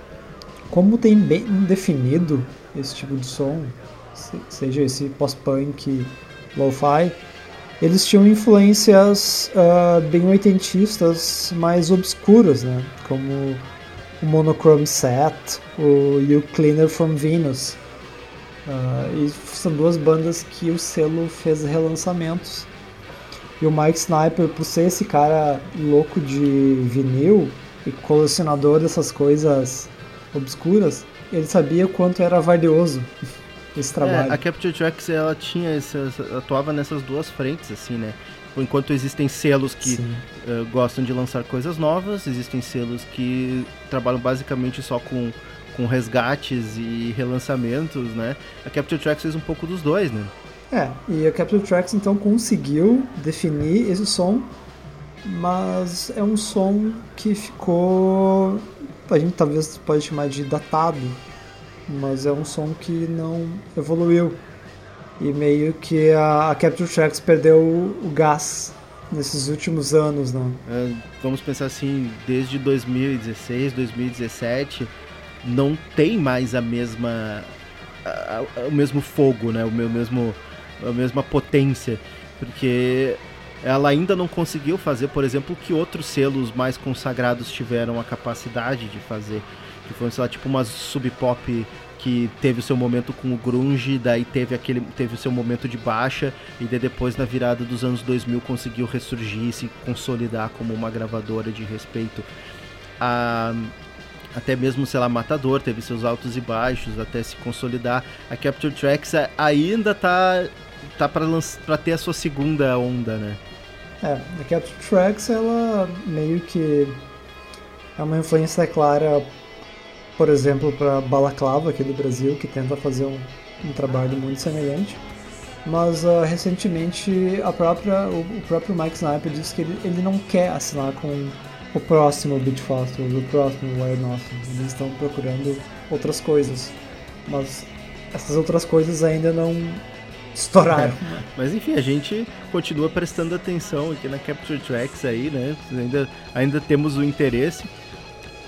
como tem bem definido esse tipo de som, se- seja esse post-punk, lo-fi, eles tinham influências uh, bem oitentistas, mais obscuras, né? Como o Monochrome Set, o You Cleaner from Venus. Uh, e são duas bandas que o selo fez relançamentos. E o Mike Sniper, por ser esse cara louco de vinil e colecionador dessas coisas obscuras, ele sabia quanto era valioso esse trabalho. É, a Capture Tracks ela tinha essa, atuava nessas duas frentes assim, né? Enquanto existem selos que uh, gostam de lançar coisas novas, existem selos que trabalham basicamente só com, com resgates e relançamentos, né? A Capture Tracks fez um pouco dos dois, né? É, e a Capture Tracks então conseguiu definir esse som, mas é um som que ficou. A gente talvez pode chamar de datado, mas é um som que não evoluiu. E meio que a, a Capture Tracks perdeu o, o gás nesses últimos anos, né? Uh, vamos pensar assim, desde 2016, 2017, não tem mais a mesma. a- a- o mesmo fogo, né? O meu mesmo. a mesma potência. Porque ela ainda não conseguiu fazer, por exemplo, o que outros selos mais consagrados tiveram a capacidade de fazer. Que foi, sei lá, tipo uma sub pop que teve o seu momento com o grunge, daí teve aquele teve o seu momento de baixa e depois na virada dos anos 2000 conseguiu ressurgir e se consolidar como uma gravadora de respeito. A até mesmo, sei lá, Matador teve seus altos e baixos até se consolidar. A Capture Tracks ainda tá tá para ter a sua segunda onda, né? É, a Capture Tracks ela meio que é uma influência clara, por exemplo, para Balaclava aqui do Brasil, que tenta fazer um, um trabalho muito semelhante. Mas ah, recentemente a própria, o, o próprio Mike Sniper disse que ele, ele não quer assinar com o próximo Beat Foster, o próximo Wild Nothing. Eles estão procurando outras coisas. Mas essas outras coisas ainda não estouraram. Mas enfim, a gente continua prestando atenção aqui na Capture Tracks aí, né? Ainda, ainda temos o interesse,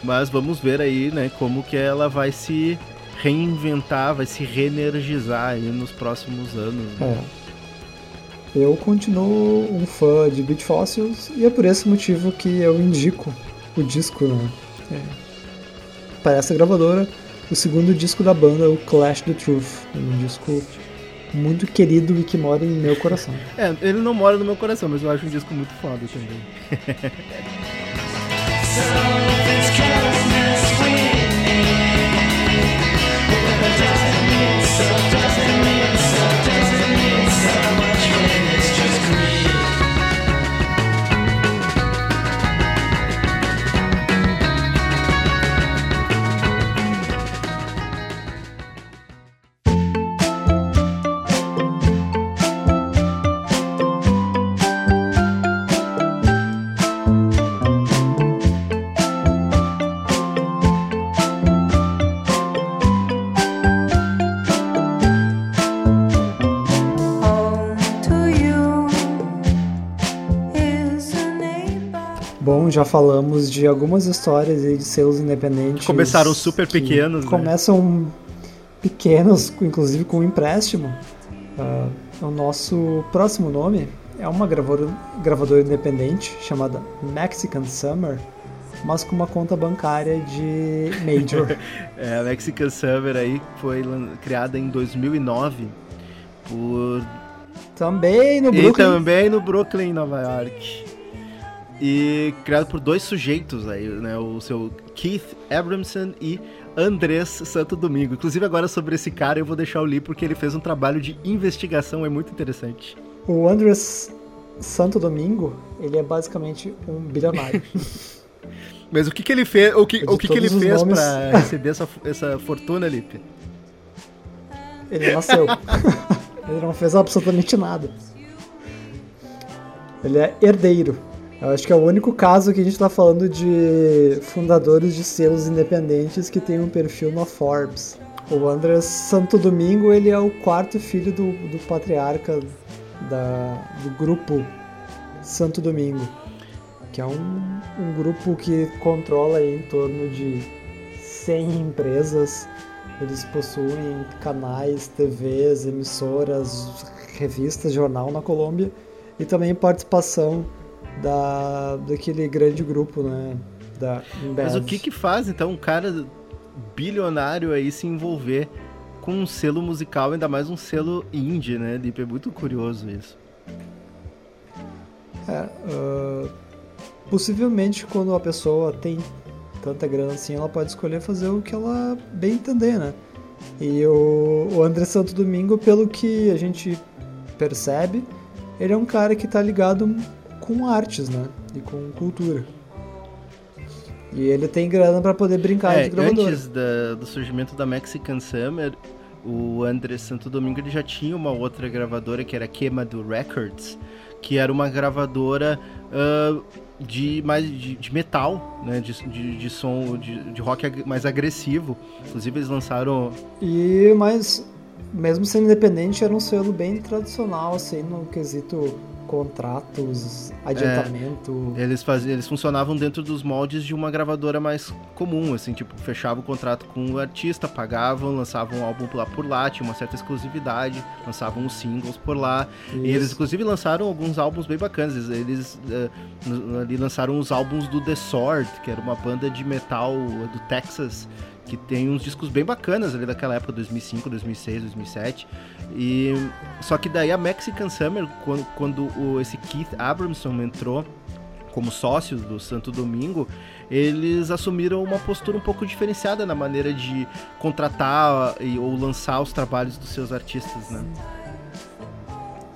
mas vamos ver aí, né, como que ela vai se reinventar, vai se reenergizar aí nos próximos anos. né? É. Eu continuo um fã de Beat Fossils e é por esse motivo que eu indico o disco, né? É. Para essa gravadora, o segundo disco da banda, o Clash the Truth. É um disco muito querido e que mora em meu coração. É, ele não mora no meu coração, mas eu acho um disco muito foda também. can já falamos de algumas histórias de selos independentes. Começaram super que pequenos, né? Começam pequenos, inclusive com um empréstimo. Ah, o nosso próximo nome é uma gravadora, gravadora independente chamada Mexican Summer, mas com uma conta bancária de Major. É, a Mexican Summer aí foi criada em 2009 por Também no E Brooklyn. também no Brooklyn, Nova York. E criado por dois sujeitos aí, né? O seu Keith Abramson e Andrés Santo Domingo. Inclusive agora sobre esse cara eu vou deixar o Lee porque ele fez um trabalho de investigação, é muito interessante. O Andres Santo Domingo, ele é basicamente um bilionário. Mas o que, que ele fez, o que, o que, que ele fez nomes- pra receber essa, essa fortuna, Lipe? Ele nasceu. ele não fez absolutamente nada. Ele é herdeiro. Eu acho que é o único caso que a gente tá falando de fundadores de selos independentes que tem um perfil na Forbes. O André Santo Domingo, ele é o quarto filho do, do patriarca da, do grupo Santo Domingo, que é um, um grupo que controla em torno de 100 empresas. Eles possuem canais, TVs, emissoras, revistas, jornal na Colômbia e também participação da, daquele grande grupo, né? Da Embev. Mas o que que faz, então, um cara bilionário aí se envolver com um selo musical, ainda mais um selo indie, né, Lipe? É muito curioso isso. É, ah, possivelmente quando a pessoa tem tanta grana assim, ela pode escolher fazer o que ela bem entender, né? E o, o André Santo Domingo, pelo que a gente percebe, ele é um cara que tá ligado com artes, né? E com cultura. E ele tem grana pra poder brincar é, de gravadora. antes da- do surgimento da Mexican Summer, o André Santo Domingo ele já tinha uma outra gravadora que era Queimado Records, que era uma gravadora ah, de mais de, de metal, né, de, de, de som de, de rock mais agressivo. Inclusive eles lançaram E mas mesmo sendo independente, era um selo bem tradicional, assim, no quesito contratos, adiantamento. Eles, faziam, eles funcionavam dentro dos moldes de uma gravadora mais comum, assim, tipo, fechava o contrato com o artista, pagavam, lançavam um álbum lá por lá, tinha uma certa exclusividade, lançavam os singles por lá. E eles, Isso. inclusive, lançaram alguns álbuns bem bacanas. Eles, eles, eh, n- ali lançaram os álbuns do The Sword, que era uma banda de metal do Texas, que tem uns discos bem bacanas ali daquela época, 2005, 2006, 2007. E só que daí a Mexican Summer, quando, quando o, esse Keith Abramson entrou como sócio do Santo Domingo, eles assumiram uma postura um pouco diferenciada na maneira de contratar ou lançar os trabalhos dos seus artistas, né?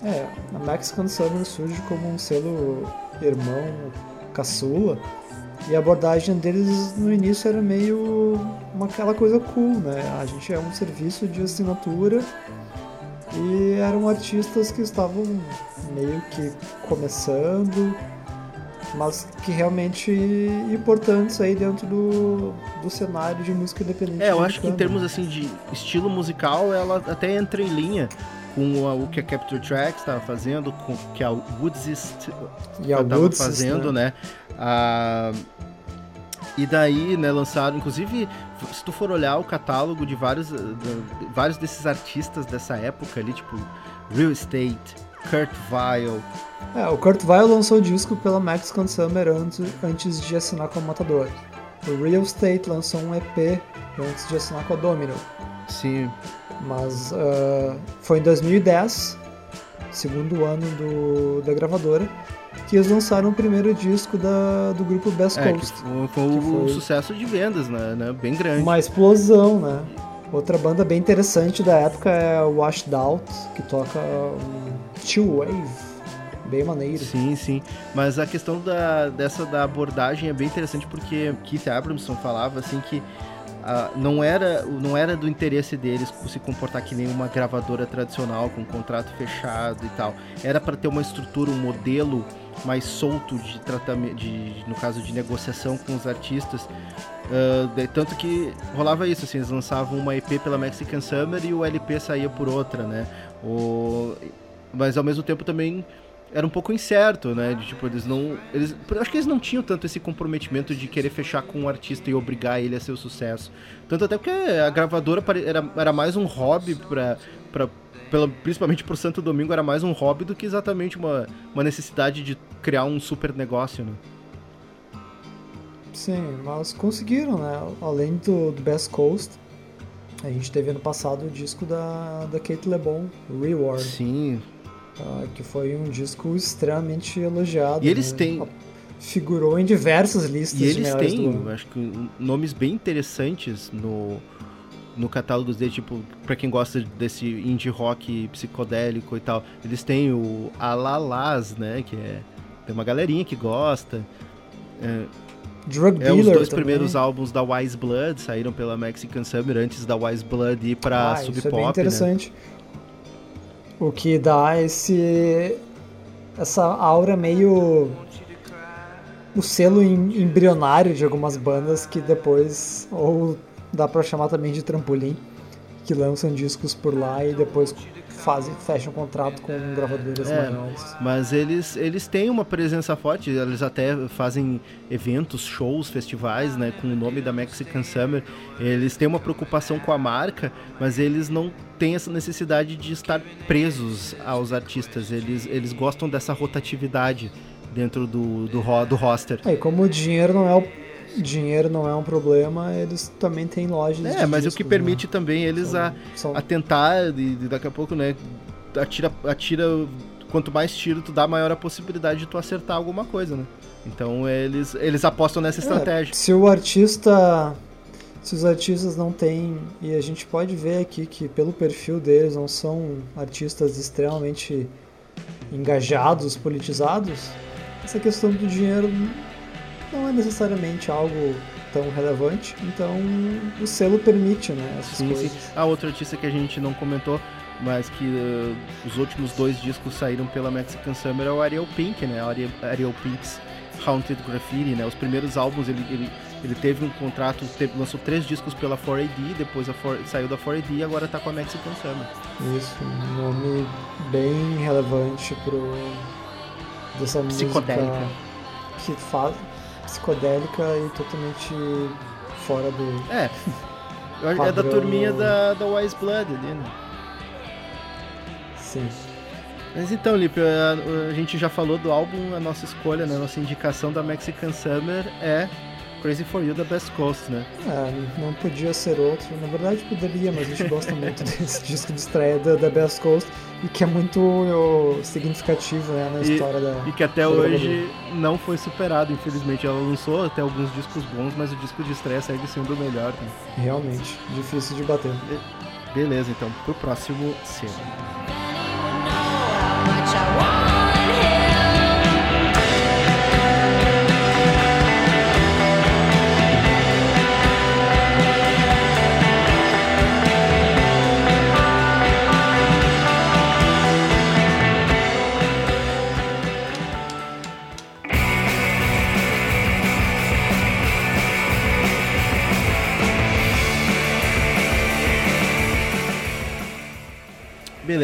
É, a Mexican Summer surge como um selo irmão caçula. E a abordagem deles no início era meio uma, aquela coisa cool, né? A gente é um serviço de assinatura e eram artistas que estavam meio que começando, mas que realmente importantes aí dentro do, do cenário de música independente. É, eu acho que em termos assim de estilo musical, ela até entra em linha com a- o que a Capture Tracks estava fazendo, com o que a Woodsist e a tava Woods, fazendo, né? Ah, e daí, né, lançaram, inclusive, se tu for olhar o catálogo de vários, eh, de- vários desses artistas dessa época ali, tipo Real Estate, Kurt Vile, É, o Kurt Vile lançou o disco pela Mexican Summer antes, antes de assinar com a Matador. O Real Estate lançou um EP antes de assinar com a Domino. sim, Mas ah, foi em 2010, segundo ano do, da gravadora, que eles lançaram o primeiro disco da, do grupo Best é, Coast. foi, foi que um foi- sucesso de vendas, né, né, bem grande. Uma explosão, né? Outra banda bem interessante da época é o Washed Out, que toca um chill wave, bem maneiro. Sim, sim. Mas a questão da, dessa da abordagem é bem interessante porque Keith Abramson falava assim que não, era, não era do interesse deles se comportar que nem uma gravadora tradicional com um contrato fechado e tal. Era para ter uma estrutura, um modelo mais solto de tratamento, de, no caso de negociação com os artistas. Ah, daí tanto que rolava isso, assim, eles lançavam uma EP pela Mexican Summer e o LP saía por outra, né? O, mas ao mesmo tempo também era um pouco incerto, né? De, tipo, eles não. Eles, eu acho que eles não tinham tanto esse comprometimento de querer fechar com um artista e obrigar ele a ser o sucesso. Tanto até porque a gravadora era, era mais um hobby pra. pra pela, principalmente pro Santo Domingo, era mais um hobby do que exatamente uma, uma necessidade de criar um super negócio, né? Sim, mas conseguiram, né? Além do, do Best Coast, a gente teve ano passado o disco da, da Kate LeBon, Reward, Sim. Ah, que foi um disco extremamente elogiado. E eles né? têm- Figurou em diversas listas E eles têm, acho que, nomes bem interessantes no, no catálogo deles, tipo, pra quem gosta desse indie rock psicodélico e tal. Eles têm o Alalaz, né, que é... Tem uma galerinha que gosta. É, Drug É, os Dealer dois também. primeiros álbuns da Wise Blood saíram pela Mexican Summer antes da Wise Blood ir pra ah, Sub isso é Pop, bem né? O que dá esse essa aura meio o selo em- embrionário de algumas bandas que depois ou dá pra chamar também de trampolim, que lançam discos por lá e depois fazem fecham contrato com gravadoras É. maiores. Mas eles, eles têm uma presença forte, eles até fazem eventos, shows, festivais, né, com o nome da Mexican Summer. Eles têm uma preocupação com a marca, mas eles não têm essa necessidade de estar presos aos artistas. Eles, eles gostam dessa rotatividade dentro do, do, do roster. É, e como o dinheiro não é o dinheiro não é um problema, eles também têm lojas É, mas o discos, que né? permite também eles a, São- a tentar, e, e daqui a pouco, né, atira, atira, quanto mais tiro tu dá, maior a possibilidade de tu acertar alguma coisa, né? Então eles, eles apostam nessa É, estratégia. se o artista. Se os artistas não têm. E a gente pode ver aqui que pelo perfil deles não são artistas extremamente engajados, politizados, essa questão do dinheiro não é necessariamente algo tão relevante. Então o selo permite, né? Essas Sim, coisas. sim. A outra artista que a gente não comentou, mas que eh, os últimos dois discos saíram pela Mexican Summer é o Ariel Pink, né? Ariel, Ariel Pink's Haunted Graffiti, né? Os primeiros álbuns ele, ele, ele teve um contrato, teve- lançou três discos pela 4AD, depois a 4 saiu da 4AD e agora tá com a Mexican Summer. Isso, um nome bem relevante pro dessa Psicodélica. música que faz psicodélica e totalmente fora do É. eu acho que É da turminha da, da Wise Blood ali, né? sim. Mas então, Lipe, a, a gente já falou do álbum, a nossa escolha, né? A nossa indicação da Mexican Summer é Crazy For You da Best Coast, né? É, não podia ser outro. Na verdade poderia, mas a gente gosta muito desse disco de estreia da, da Best Coast e que é muito significativo né, na E- história da. E que até hoje não foi superado, infelizmente. Ela lançou até alguns discos bons, mas o disco de estreia segue sendo o melhor. né? Realmente, difícil de bater. Beleza, então, pro próximo selo.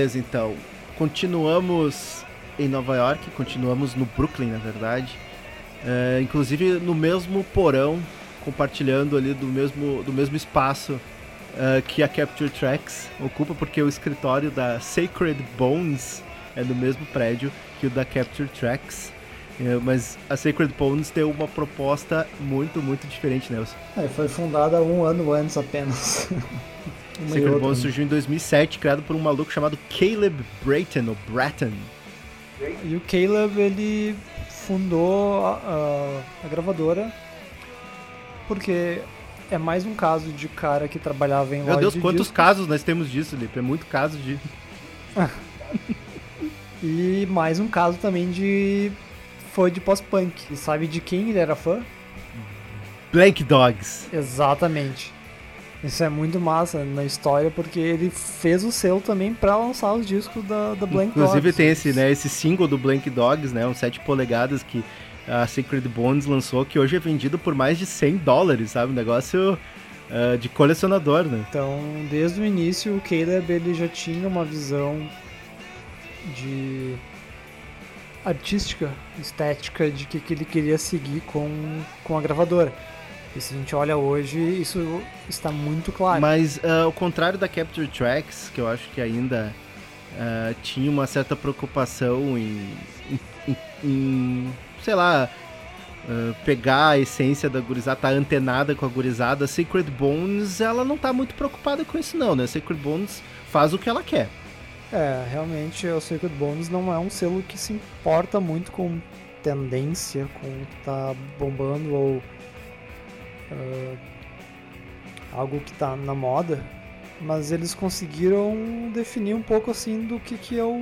Beleza, então. Continuamos em Nova York, continuamos no Brooklyn, na verdade. É, inclusive no mesmo porão, compartilhando ali do mesmo, do mesmo espaço é, que a Capture Tracks ocupa, porque o escritório da Sacred Bones é no mesmo prédio que o da Capture Tracks. É, mas a Sacred Bones tem uma proposta muito, muito diferente, Nelson. É, foi fundada um ano antes apenas. Uma Sacred outra, Bones né? surgiu em 2007, criado por um maluco chamado Caleb Brayton, ou Bratton. E o Caleb, ele fundou a, a- a gravadora porque é mais um caso de cara que trabalhava em Meu loja Deus, de quantos discos. casos nós temos disso, Lipe? É muito caso de. E mais um caso também de fã de pós-punk. E sabe de quem ele era fã? Blank Dogs. Exatamente. Isso é muito massa na história porque ele fez o selo também pra lançar os discos da, da Blank Inclusive Dogs. tem esse, né, esse single do Blank Dogs, né? Um 7 polegadas que a Sacred Bones lançou, que hoje é vendido por mais de 100 dólares, sabe? Um negócio ah, de colecionador, né? Então, desde o início, o Caleb ele já tinha uma visão de artística, estética de que, que ele queria seguir com, com a gravadora. E se a gente olha hoje, isso está muito claro. Mas ah, ao contrário da Capture Tracks, que eu acho que ainda ah, tinha uma certa preocupação em, em- em- sei lá, ah, pegar a essência da gurizada, tá antenada com a gurizada, Sacred Bones, ela não tá muito preocupada com isso não, né? Sacred Bones faz o que ela quer. É, realmente o Sacred Bones não é um selo que se importa muito com tendência, com o que tá bombando ou ah, algo que tá na moda, mas eles conseguiram definir um pouco assim do que, que é o,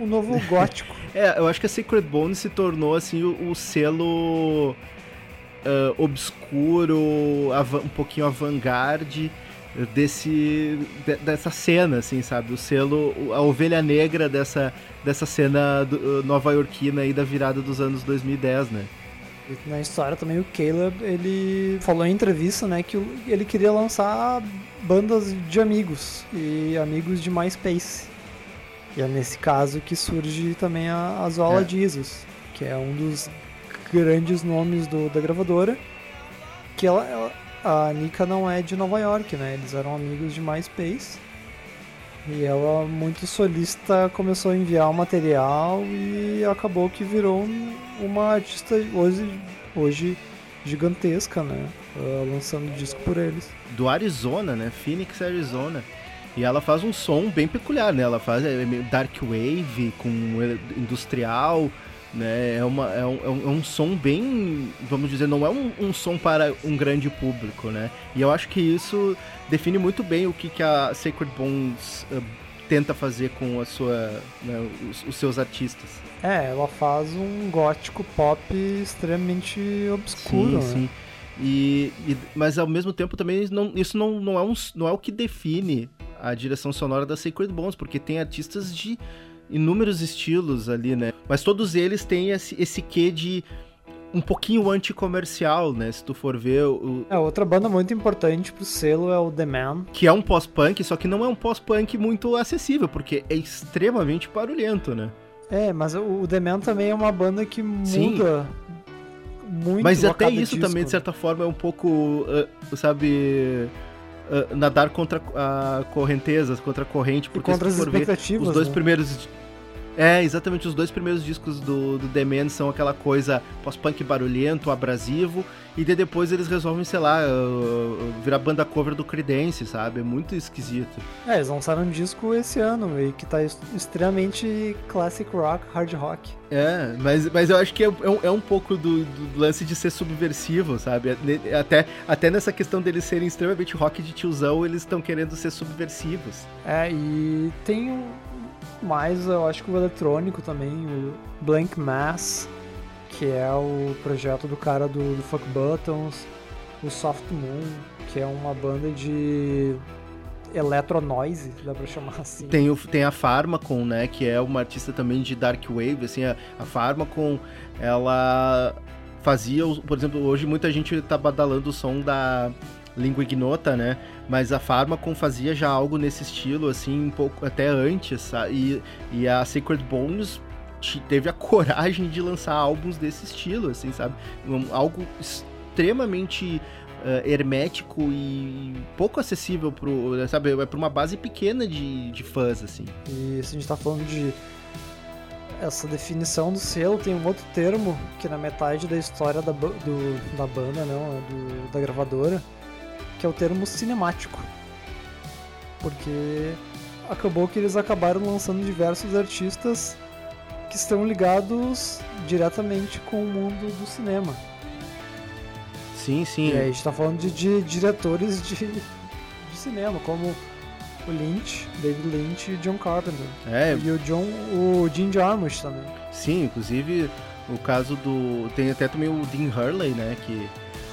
o novo gótico. É, eu acho que a Sacred Bones se tornou assim o, o selo ah, obscuro, um pouquinho avant-garde desse de- dessa cena, assim, sabe? O selo, a ovelha negra dessa, dessa cena do- nova-iorquina aí da virada dos anos 2010, né? Na história também o Caleb, ele falou em entrevista, né, que ele queria lançar bandas de amigos e amigos de MySpace. E é nesse caso que surge também a, a Zola É. Jesus, que é um dos grandes nomes do- da gravadora. Que ela, ela- a Nika não é de Nova York, né? Eles eram amigos de MySpace. E ela, muito solista, começou a enviar o material e acabou que virou um- uma artista hoje, hoje gigantesca, né? Ah, lançando disco por eles. do Arizona, né? Phoenix, Arizona. E ela faz um som bem peculiar, né? Ela faz é, dark wave com industrial, né? É, uma, é, um, é um- é um som bem, vamos dizer, não é um, um som para um grande público, né? E eu acho que isso define muito bem o que, que a Sacred Bones eh, tenta fazer com a sua, né, os, os seus artistas. É, ela faz um gótico pop extremamente obscuro, sim, né? sim. E, e- mas ao mesmo tempo também não- isso não, não, é um, não é o que define a direção sonora da Sacred Bones, porque tem artistas de inúmeros estilos ali, né? Mas todos eles têm esse, esse quê de um pouquinho anticomercial, né? Se tu for ver, o, É, outra banda muito importante pro selo é o The Man. que é um pós-punk, só que não é um pós-punk muito acessível, porque é extremamente barulhento, né? É, mas o The Man também é uma banda que Sim. muda muito Mas até isso disco. também, de certa forma, é um pouco, ah, sabe, ah, nadar contra a correnteza, contra a corrente, E porque contra se as for ver, os dois né? primeiros... É, exatamente, os dois primeiros discos do, do The Man são aquela coisa pós-punk barulhento, abrasivo, e daí depois eles resolvem, sei lá, ah, virar banda cover do Creedence, sabe? É muito esquisito. É, eles lançaram um disco esse ano e que tá extremamente classic rock, hard rock. É, mas, mas eu acho que é, é um, é um pouco do, do lance de ser subversivo, sabe? Até, até nessa questão deles serem extremamente rock de tiozão, eles estão querendo ser subversivos. É, e tem um- mais, eu acho que o eletrônico também, o Blank Mass, que é o projeto do cara do, do Fuck Buttons, o Soft Moon, que é uma banda de electro noise, dá pra chamar assim. Tem, o, tem a Pharmacon, né? Que é uma artista também de Dark Wave, assim, a, a Pharmacon, ela fazia, por exemplo, hoje muita gente tá badalando o som da língua ignota, né? Mas a Pharmacon fazia já algo nesse estilo, assim, um pouco até antes? E, e a Sacred Bones te- teve a coragem de lançar álbuns desse estilo, assim, sabe? Um- algo extremamente eh, hermético e pouco acessível pro, sabe, é pra uma base pequena de, de fãs, assim. E se a gente tá falando de essa definição do selo, tem um outro termo que na metade da história da, do- da banda, não, do- da gravadora, que é o termo cinemático. Porque acabou que eles acabaram lançando diversos artistas que estão ligados diretamente com o mundo do cinema. Sim, sim. E aí a gente tá falando de, de diretores de, de cinema, como o Lynch, David Lynch e John Carpenter. É, E o John, o Jim Jarmusch também. sim, inclusive o caso do. Tem até também o Dean Hurley, né? Que.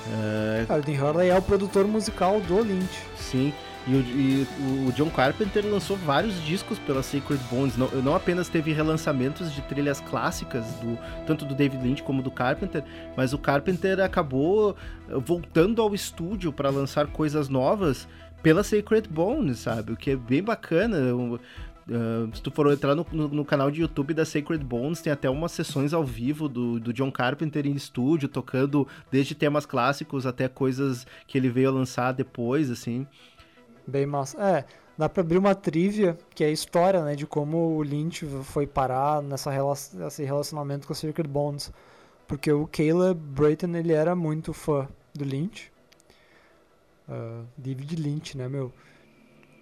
Eh, Cara, o Dean Hurley é o produtor musical do Lynch. sim. E o, e o John Carpenter lançou vários discos pela Sacred Bones. Não, não apenas teve relançamentos de trilhas clássicas, do, tanto do David Lynch como do Carpenter, mas o Carpenter acabou eh, voltando ao estúdio para lançar coisas novas pela Sacred Bones, sabe? O que é bem bacana. Ah, se tu for entrar no, no- no canal de YouTube da Sacred Bones, tem até umas sessões ao vivo do, do John Carpenter em estúdio, tocando desde temas clássicos até coisas que ele veio lançar depois, assim. Bem massa. É, dá pra abrir uma trivia, que é a história, né, de como o Lynch foi parar nessa rela nesse relacionamento com a Sacred Bones. Porque o Caleb Brayton, ele era muito fã do Lynch. Ah, David Lynch, né, meu?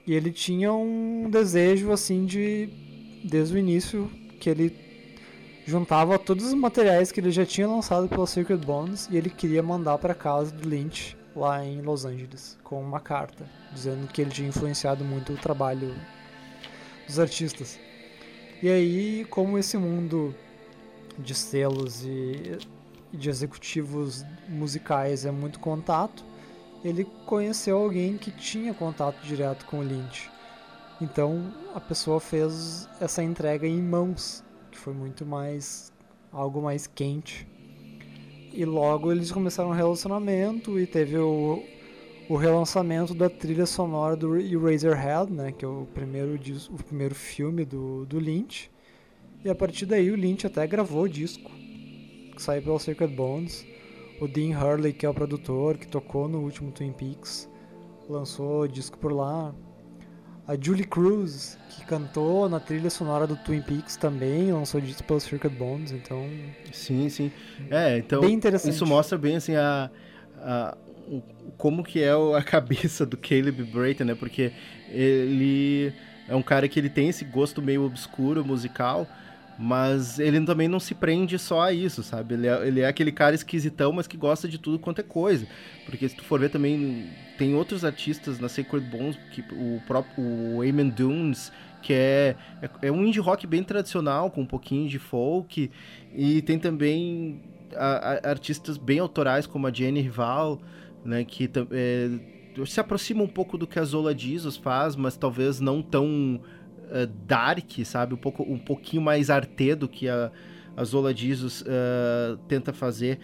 E ele tinha um desejo, assim, de... Desde o início, que ele juntava todos os materiais que ele já tinha lançado pela Sacred Bones e ele queria mandar pra casa do Lynch lá em Los Angeles com uma carta dizendo que ele tinha influenciado muito o trabalho dos artistas. E aí, como esse mundo de selos e de executivos musicais é muito contato, ele conheceu alguém que tinha contato direto com o Lynch. Então a pessoa fez essa entrega em mãos, que foi muito mais algo mais quente. E logo eles começaram um relacionamento e teve o, o relançamento da trilha sonora do Eraserhead, né, que é o primeiro, o primeiro filme do, do Lynch. E a partir daí o Lynch até gravou o disco, que saiu pela Sacred Bones. O Dean Hurley, que é o produtor, que tocou no último Twin Peaks, lançou o disco por lá. A Julie Cruz, que cantou na trilha sonora do Twin Peaks também, lançou disco pela Sacred Bones, então Sim, sim. É, então bem interessante. isso mostra bem assim a, a- como que é a cabeça do Caleb Brayton, né? Porque ele é um cara que ele tem esse gosto meio obscuro musical, mas ele também não se prende só a isso, sabe? Ele é, ele é aquele cara esquisitão, mas que gosta de tudo quanto é coisa. Porque se tu for ver também, tem outros artistas na Sacred Bones, que o próprio o Eamon Dunes, que é, é, é um indie rock bem tradicional, com um pouquinho de folk, e tem também a- a- artistas bem autorais, como a Jenny Rival, né, que é, se aproxima um pouco do que a Zola Jesus faz, mas talvez não tão eh, dark, sabe? Um, pouco, um pouquinho mais artê do que a, a Zola Jesus eh, tenta fazer.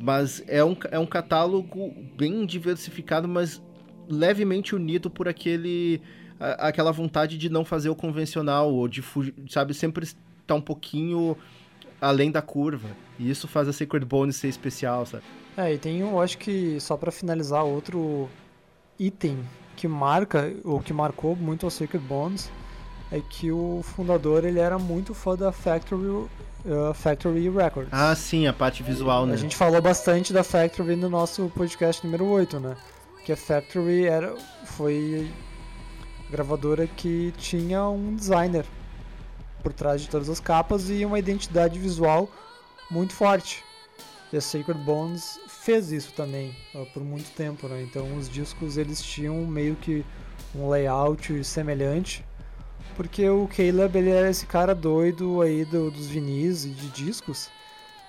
Mas é um, é um catálogo bem diversificado, mas levemente unido por aquele a- aquela vontade de não fazer o convencional, ou de fugir, sabe? Sempre estar um pouquinho além da curva. E isso faz a Sacred Bones ser especial, sabe? É, e tem, eu acho que, só pra finalizar, outro item que marca, ou que marcou muito a Sacred Bones, é que o fundador, ele era muito fã da Factory, uh, Factory Records. Ah, sim, a parte visual, né? A gente falou bastante da Factory no nosso podcast número 8, né? Que a Factory era, foi a gravadora que tinha um designer por trás de todas as capas e uma identidade visual muito forte. E a Sacred Bones fez isso também ó, por muito tempo, né? Então os discos eles tinham meio que um layout semelhante, porque o Caleb ele era esse cara doido aí do- dos vinis e de discos,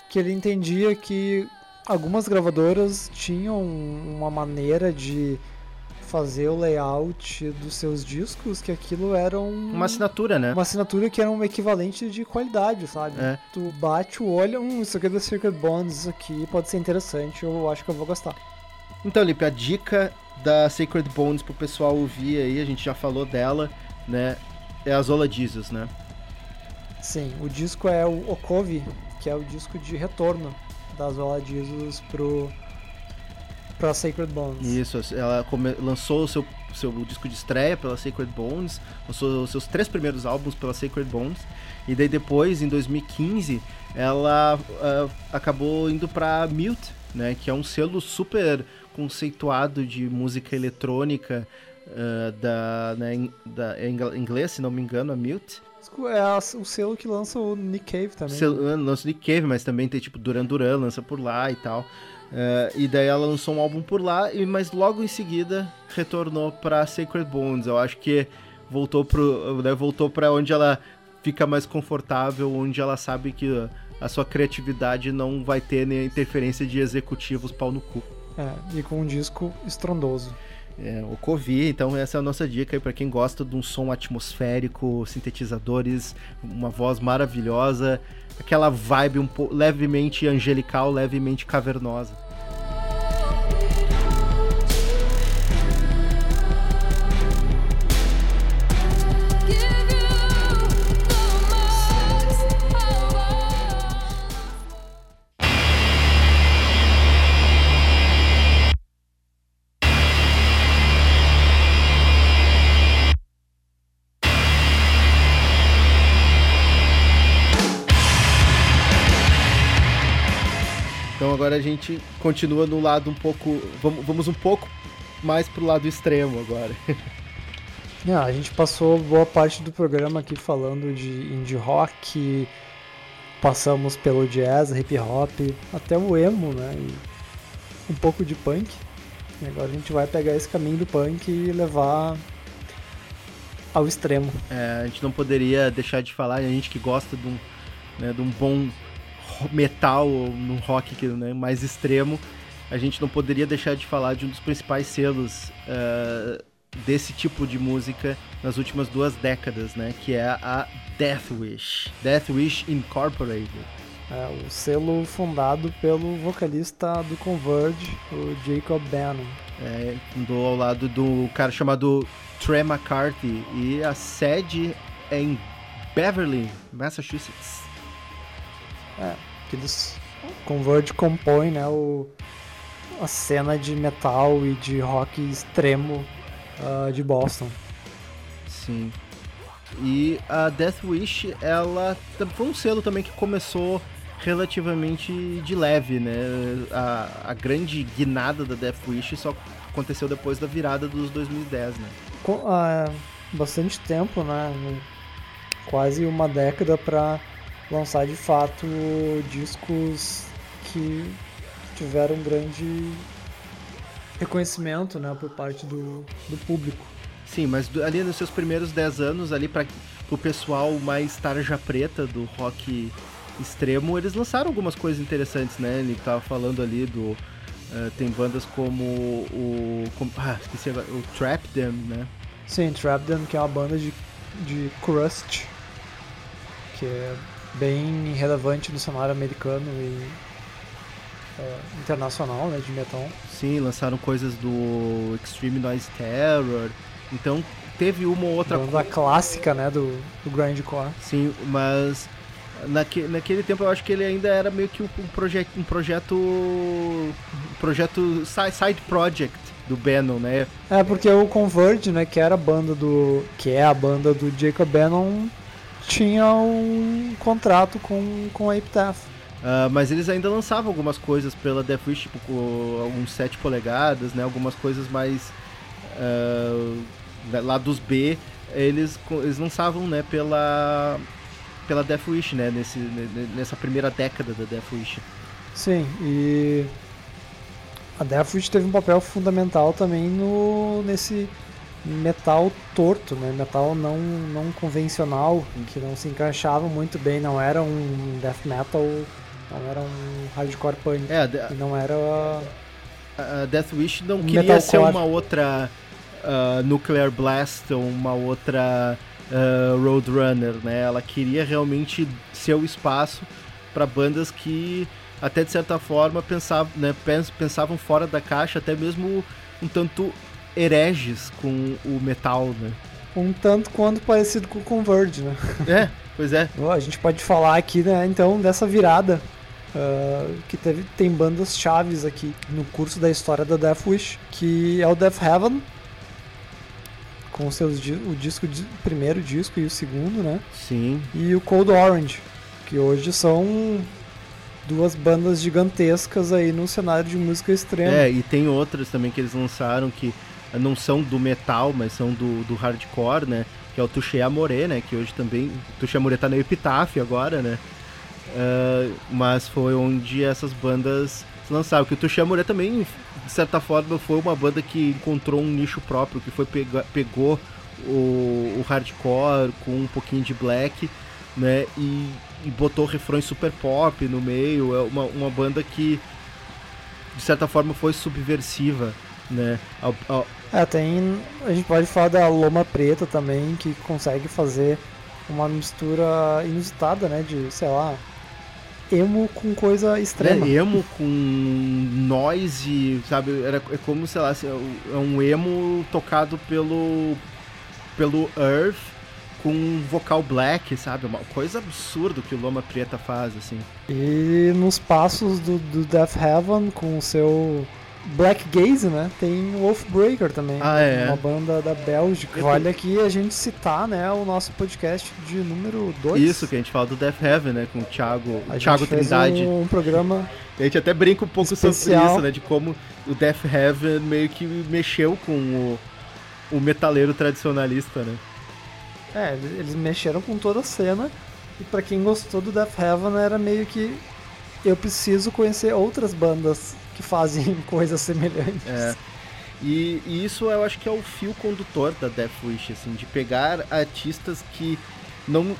que ele entendia que algumas gravadoras tinham uma maneira de fazer o layout dos seus discos que aquilo era um, Uma assinatura, né? uma assinatura que era um equivalente de qualidade, sabe? É. Tu bate o olho, hum, isso aqui é da Circuit Bonds, isso aqui pode ser interessante, eu acho que eu vou gostar. Então, Lipe, a dica da Sacred Bones pro pessoal ouvir aí, a gente já falou dela, né? É a Zola Jesus, né? Sim, o disco é o Okovi, que é o disco de retorno da Zola Jesus pro pra Sacred Bones. Isso, ela lançou o seu, seu disco de estreia pela Sacred Bones, lançou os seus três primeiros álbuns pela Sacred Bones, e daí depois, em 2015, ela ah, acabou indo pra Mute, né, que é um selo super conceituado de música eletrônica ah, da, né, em- da ingl- inglês, se não me engano, a Mute. É a- o selo que lança o Nick Cave também. Selo- lança Nick Cave, mas também tem tipo Duran Duran, lança por lá e tal. Eh, e daí ela lançou um álbum por lá, e, mas logo em seguida retornou pra Sacred Bones. Eu acho que voltou pro, né, voltou para onde ela fica mais confortável, onde ela sabe que a sua criatividade não vai ter nem interferência de executivos pau no cu. É, e com um disco estrondoso. É, o Covi, então essa é a nossa dica aí pra quem gosta de um som atmosférico, sintetizadores, uma voz maravilhosa, aquela vibe um levemente angelical, levemente cavernosa. Agora a gente continua no lado um pouco, vamos, vamos um pouco mais pro lado extremo agora. Ah, a gente passou boa parte do programa aqui falando de indie rock, passamos pelo jazz, hip hop, até o emo, né? E um pouco de punk. E agora a gente vai pegar esse caminho do punk e levar ao extremo. É, a gente não poderia deixar de falar, a gente que gosta de um, né, de um bom metal, ou no rock que, né, mais extremo, a gente não poderia deixar de falar de um dos principais selos ah, desse tipo de música nas últimas duas décadas, né? Que é a Death Wish. Death Wish Incorporated. É, o selo fundado pelo vocalista do Converge, o Jacob Bannon. É, fundou ao lado do cara chamado Trey McCarthy e a sede é em Beverly, Massachusetts. Que eles Converge compõe né, o, a cena de metal e de rock extremo ah, de Boston. Sim. E a Death Wish, ela foi um selo também que começou relativamente de leve, né? A, a grande guinada da Death Wish só aconteceu depois da virada dos 2010, né? Com, ah, bastante tempo, né? Quase uma década para lançar de fato discos que tiveram grande reconhecimento né, por parte do, do público. Sim, mas ali nos seus primeiros 10 anos, ali para o pessoal mais tarja preta do rock extremo, eles lançaram algumas coisas interessantes, né? Ele tava falando ali do. eh, tem bandas como o. como- ah, esqueci agora. O Trap Them, né? Sim, Trap Them, que é uma banda de, de crust, que é bem relevante no cenário americano e é, internacional, né, de metal. Sim, lançaram coisas do Extreme Noise Terror. Então teve uma ou outra banda clássica, né, do, do grindcore. Sim, mas naque, naquele tempo eu acho que ele ainda era meio que um, projeto, um projeto, um projeto si- side project do Bannon, né? É, porque o Converge, né, que era a banda do... que é a banda do Jacob Bannon, tinha um contrato com, com a Epitaph. Ah, mas eles ainda lançavam algumas coisas pela Death Wish, tipo com alguns 7 polegadas, né? Algumas coisas mais ah, lá dos B, eles, eles lançavam, né? Pela pela Death Wish, né? Nesse, ne- nessa primeira década da Death Wish. Sim, e a Deathwish teve um papel fundamental também no nesse metal torto, né? Metal não, não convencional, que não se encaixava muito bem, não era um death metal, não era um hardcore punk, É, De- não era a Death Wish não queria metalcore. ser uma outra ah, Nuclear Blast ou uma outra ah, Roadrunner, né? Ela queria realmente ser o espaço para bandas que até de certa forma pensavam, né, pens- pensavam fora da caixa, até mesmo um tanto hereges com o metal, né? um tanto quanto parecido com o Converge, né? É, pois é. A gente pode falar aqui, né, então, dessa virada. ah, que teve, tem bandas chaves aqui no curso da história da Death Wish, que é o Death Heaven, com seus, o disco di- o primeiro disco e o segundo, né? Sim. E o Cold Orange, que hoje são duas bandas gigantescas aí no cenário de música extrema. É, e tem outras também que eles lançaram que não são do metal, mas são do, do hardcore, né? Que é o Touché Amoré, né? Que hoje também. Touché Amoré tá na Epitaph agora, né? Ah, mas foi onde essas bandas se lançaram. Que o Touché Amoré também, de certa forma, foi uma banda que encontrou um nicho próprio, que foi pega- pegou o, o hardcore com um pouquinho de black, né? E, e botou refrões super pop no meio. É uma, uma banda que de certa forma foi subversiva, né? Ao- É, tem. A gente pode falar da Loma Preta também, que consegue fazer uma mistura inusitada, né? De, sei lá, emo com coisa extrema. né, emo com noise, sabe? Era, é como, sei lá, é um emo tocado pelo pelo Earth com um vocal black, sabe? Uma coisa absurda que o Loma Preta faz, assim. E nos passos do, do Death Heaven, com o seu Black Gaze, né? Tem o Wolfbreaker também. Ah, é? Uma banda da Bélgica. Eu- Vale aqui a gente citar, né, o nosso podcast de número 2. Isso, que a gente fala do Death Heaven, né? Com o Thiago, a Thiago gente fez Trindade. Um, um programa. A gente até brinca um pouco sobre Especial. isso, né? De como o Death Heaven meio que mexeu com o, o metaleiro tradicionalista, né? É, eles eles mexeram com toda a cena. E pra quem gostou do Death Heaven era meio que. Eu preciso conhecer outras bandas que fazem coisas semelhantes. É. E, e isso eu acho que é o fio condutor da Death Wish, assim, de pegar artistas que não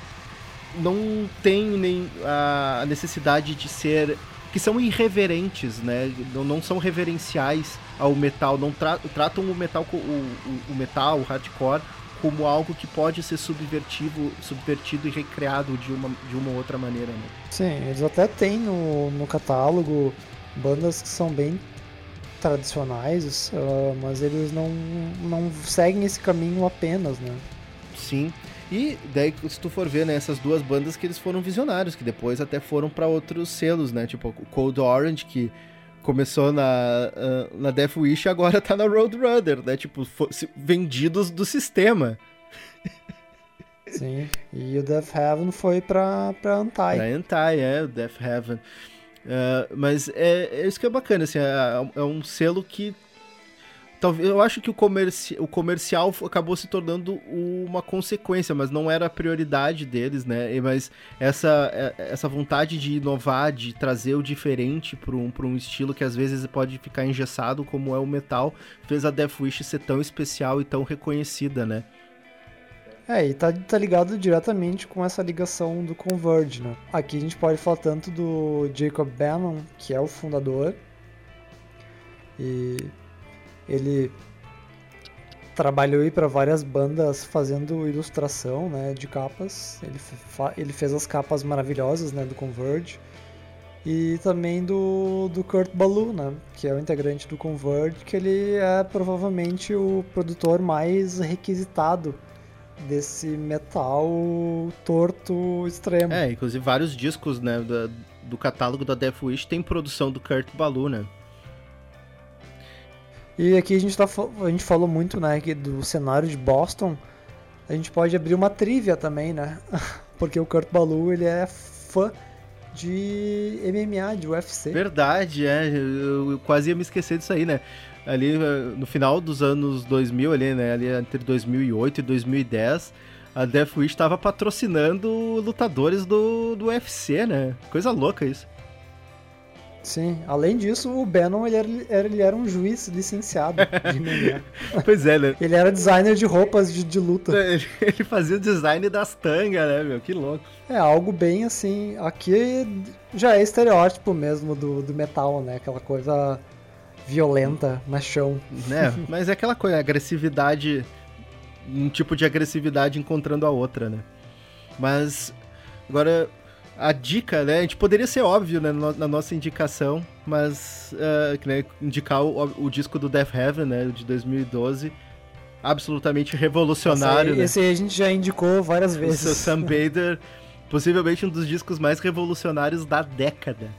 não tem nem a necessidade de ser que são irreverentes, né? Não, não são reverenciais ao metal, não tra- tratam o metal o, o, o metal, o hardcore como algo que pode ser subvertido, subvertido e recriado de uma de uma outra maneira, né? Sim, eles até têm no, no catálogo bandas que são bem tradicionais, ah, mas eles não, não seguem esse caminho apenas, né? Sim. E daí, se tu for ver, né, essas duas bandas que eles foram visionários, que depois até foram pra outros selos, né? Tipo, o Cold Orange, que começou na, ah, na Death Wish e agora tá na Roadrunner, né? Tipo, vendidos do sistema. Sim. E o Death Heaven foi pra, pra Antai. Pra Anti, é, o Death Heaven. Ah, mas é, é isso que é bacana, assim, é, é um selo que. Talvez, eu acho que o, comerci, o comercial acabou se tornando uma consequência, mas não era a prioridade deles, né? Mas essa, é- essa vontade de inovar, de trazer o diferente para um, um estilo que às vezes pode ficar engessado, como é o metal, fez a Death Wish ser tão especial e tão reconhecida, né? É, e tá, tá ligado diretamente com essa ligação do Converge, né? Aqui a gente pode falar tanto do Jacob Bannon, que é o fundador, e ele trabalhou para várias bandas fazendo ilustração, né, de capas. Ele, ele fez as capas maravilhosas, né, do Converge. E também do, do Kurt Ballou, né, que é o integrante do Converge, que ele é provavelmente o produtor mais requisitado desse metal torto extremo. É, inclusive vários discos, né, da- do catálogo da Death Wish tem produção do Kurt Ballou, né? E aqui a gente, tá, a gente falou muito, né, do cenário de Boston. A gente pode abrir uma trivia também, né? Porque o Kurt Ballou, ele é fã de MMA, de UFC. Verdade, é. Eu, eu quase ia me esquecer disso aí, né? Ali eh, no final dos anos 2000, ali, né? Ali entre 2008 e 2010, a Death Wish estava patrocinando lutadores do, do UFC, né? Coisa louca isso. Sim, além disso, o Bannon, ele era, ele era um juiz licenciado de MMA. pois é, né? ele era designer de roupas de, de luta. Ele ele fazia o design das tangas, né, meu? Que louco. É algo bem assim. Aqui já é estereótipo mesmo do, do metal, né? Aquela coisa violenta, machão. né? Mas é aquela coisa, agressividade, um tipo de agressividade encontrando a outra, né? Mas agora a dica, né? A gente poderia ser óbvio né, na nossa indicação, mas que, né, indicar o, o disco do Death Heaven, né? De 2012, absolutamente revolucionário, esse, aí, né? esse aí a gente já indicou várias O vezes. seu Sam Bader, possivelmente um dos discos mais revolucionários da década.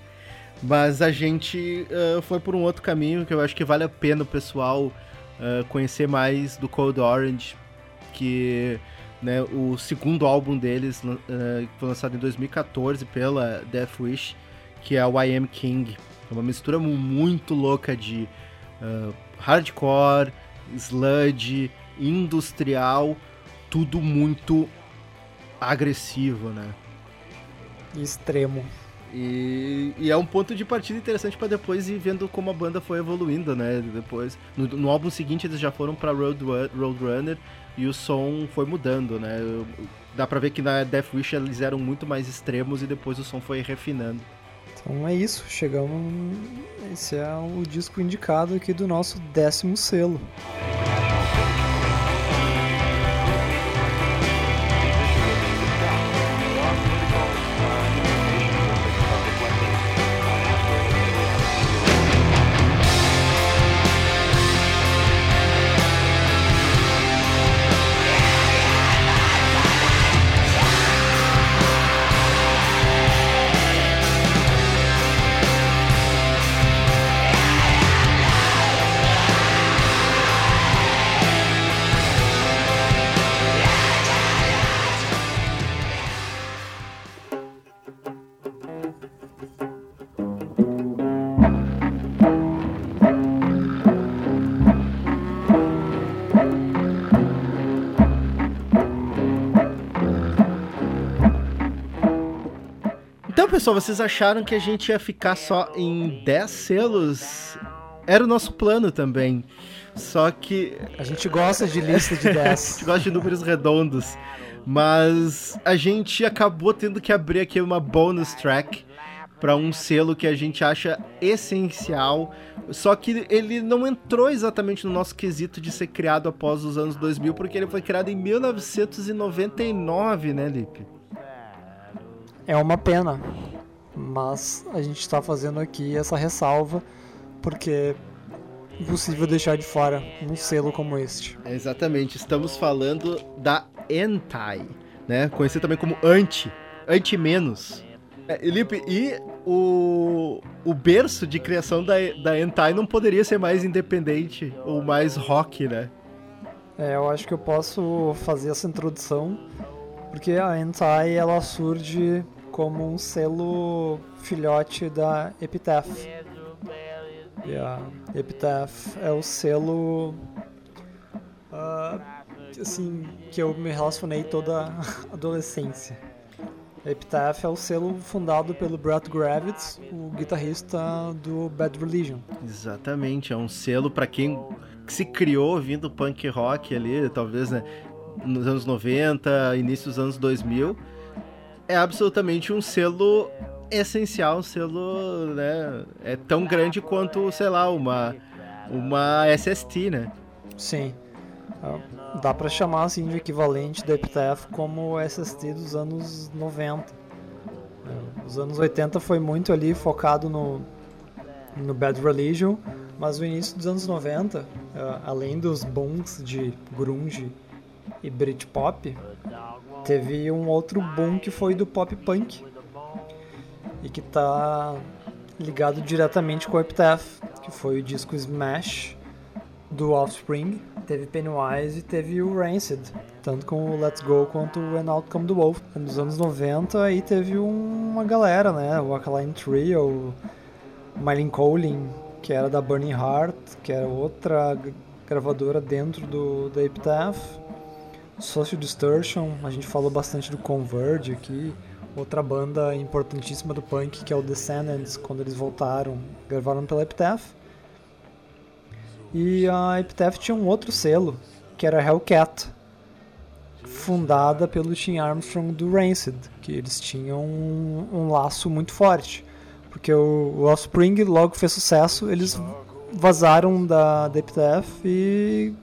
Mas a gente ah, foi por um outro caminho que eu acho que vale a pena o pessoal ah, conhecer mais do Cold Orange, que né, o segundo álbum deles que foi lançado em 2014 pela Death Wish, que é o I Am King. É uma mistura mu- muito louca de hardcore, sludge, industrial, tudo muito agressivo, né? Extremo. E, e é um ponto de partida interessante pra depois ir vendo como a banda foi evoluindo, né? Depois, no, no álbum seguinte eles já foram pra Road, Roadrunner e o som foi mudando, né? Dá pra ver que na Death Wish eles eram muito mais extremos e depois o som foi refinando. Então é isso, chegamos. Esse é o disco indicado aqui do nosso décimo selo. Então, pessoal, vocês acharam que a gente ia ficar só em 10 selos? Era o nosso plano também. Só que A gente gosta de lista de a 10. gente gosta de números redondos. Mas a gente acabou tendo que abrir aqui uma bonus track para um selo que a gente acha essencial, só que ele não entrou exatamente no nosso quesito de ser criado após os anos 2000, porque ele foi criado em 1999, né, Lipe? É uma pena, mas a gente está fazendo aqui essa ressalva porque é impossível deixar de fora um selo como este. É, Exatamente, estamos falando da Entai, né? Conhecido também como Anti, Anti-Menos. É, Lipe, e o, o berço de criação da, da Entai não poderia ser mais independente ou mais rock, né? É, eu acho que eu posso fazer essa introdução porque a Hentai ela surge como um selo filhote da Epitaph. E a Epitaph é o selo ah, assim que eu me relacionei toda a adolescência. A Epitaph é o selo fundado pelo Brett Gravitz, o guitarrista do Bad Religion. Exatamente, é um selo para quem se criou ouvindo punk rock ali, talvez, né, nos anos 90, início dos anos 2000. É absolutamente um selo essencial, um selo, né, é tão grande quanto, sei lá, uma uma SST, né? Sim. Ah, Dá pra chamar assim de equivalente da Epitaph como SST dos anos 90. É, Os anos 80 foi muito ali focado no, no Bad Religion, mas o início dos anos 90, ah, além dos booms de grunge e Britpop, teve um outro boom que foi do pop punk e que tá ligado diretamente com o Epitaph, que foi o disco Smash do Offspring, teve Pennywise e teve o Rancid, tanto com o Let's Go quanto o An Outcome the Wolf. Nos anos 90 aí teve uma galera, né, o Alkaline Trio, Mylene Colin, que era da Burning Heart, que era outra gravadora dentro do da Epitaph. Social Distortion, a gente falou bastante do Converge aqui, outra banda importantíssima do punk que é o Descendants, quando eles voltaram, gravaram pela Epitaph. E a Epitaph tinha um outro selo, que era Hellcat, fundada pelo Tim Armstrong do Rancid, que eles tinham um, um laço muito forte. Porque o, o Offspring logo fez sucesso, eles vazaram da, da Epitaph e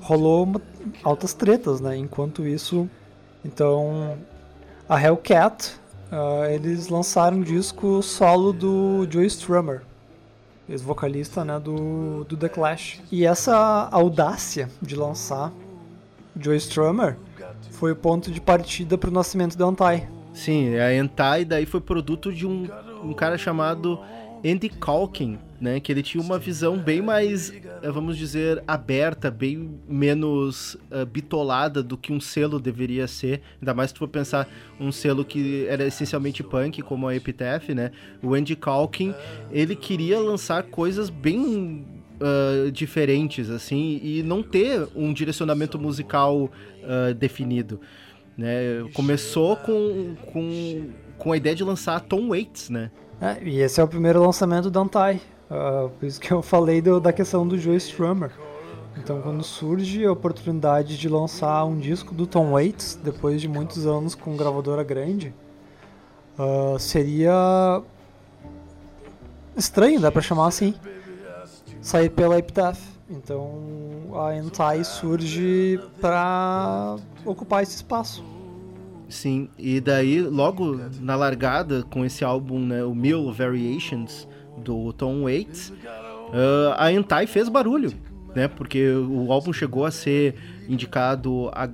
rolou uma- altas tretas, né? Enquanto isso, então a Hellcat, ah, eles lançaram um disco solo do Joe Strummer, ex-vocalista né, do, do The Clash. E essa audácia de lançar Joe Strummer foi o ponto de partida para o nascimento da Antai. Sim, a Entai daí foi produto de um, um cara chamado Andy Calkin, né? Que ele tinha uma visão bem mais, eh, vamos dizer, aberta, bem menos eh, bitolada do que um selo deveria ser. Ainda mais se tu for pensar um selo que era essencialmente punk, como a Epitaph, né? O Andy Calkin, ele queria lançar coisas bem ah, diferentes, assim, e não ter um direcionamento musical ah, definido. Né? Começou com, com, com a ideia de lançar Tom Waits, né? É, e esse é o primeiro lançamento da Antai. Ah, por isso que eu falei do- da questão do Joe Strummer. Então, quando surge a oportunidade de lançar um disco do Tom Waits, depois de muitos anos com gravadora grande, ah, seria estranho, dá pra chamar assim, sair pela Epitaph. Então, a Antai surge pra ocupar esse espaço. Sim, e daí, logo na largada, com esse álbum, né, o Mil Variations, do Tom Waits, ah, a Entai fez barulho, né? Porque o álbum chegou a ser indicado a,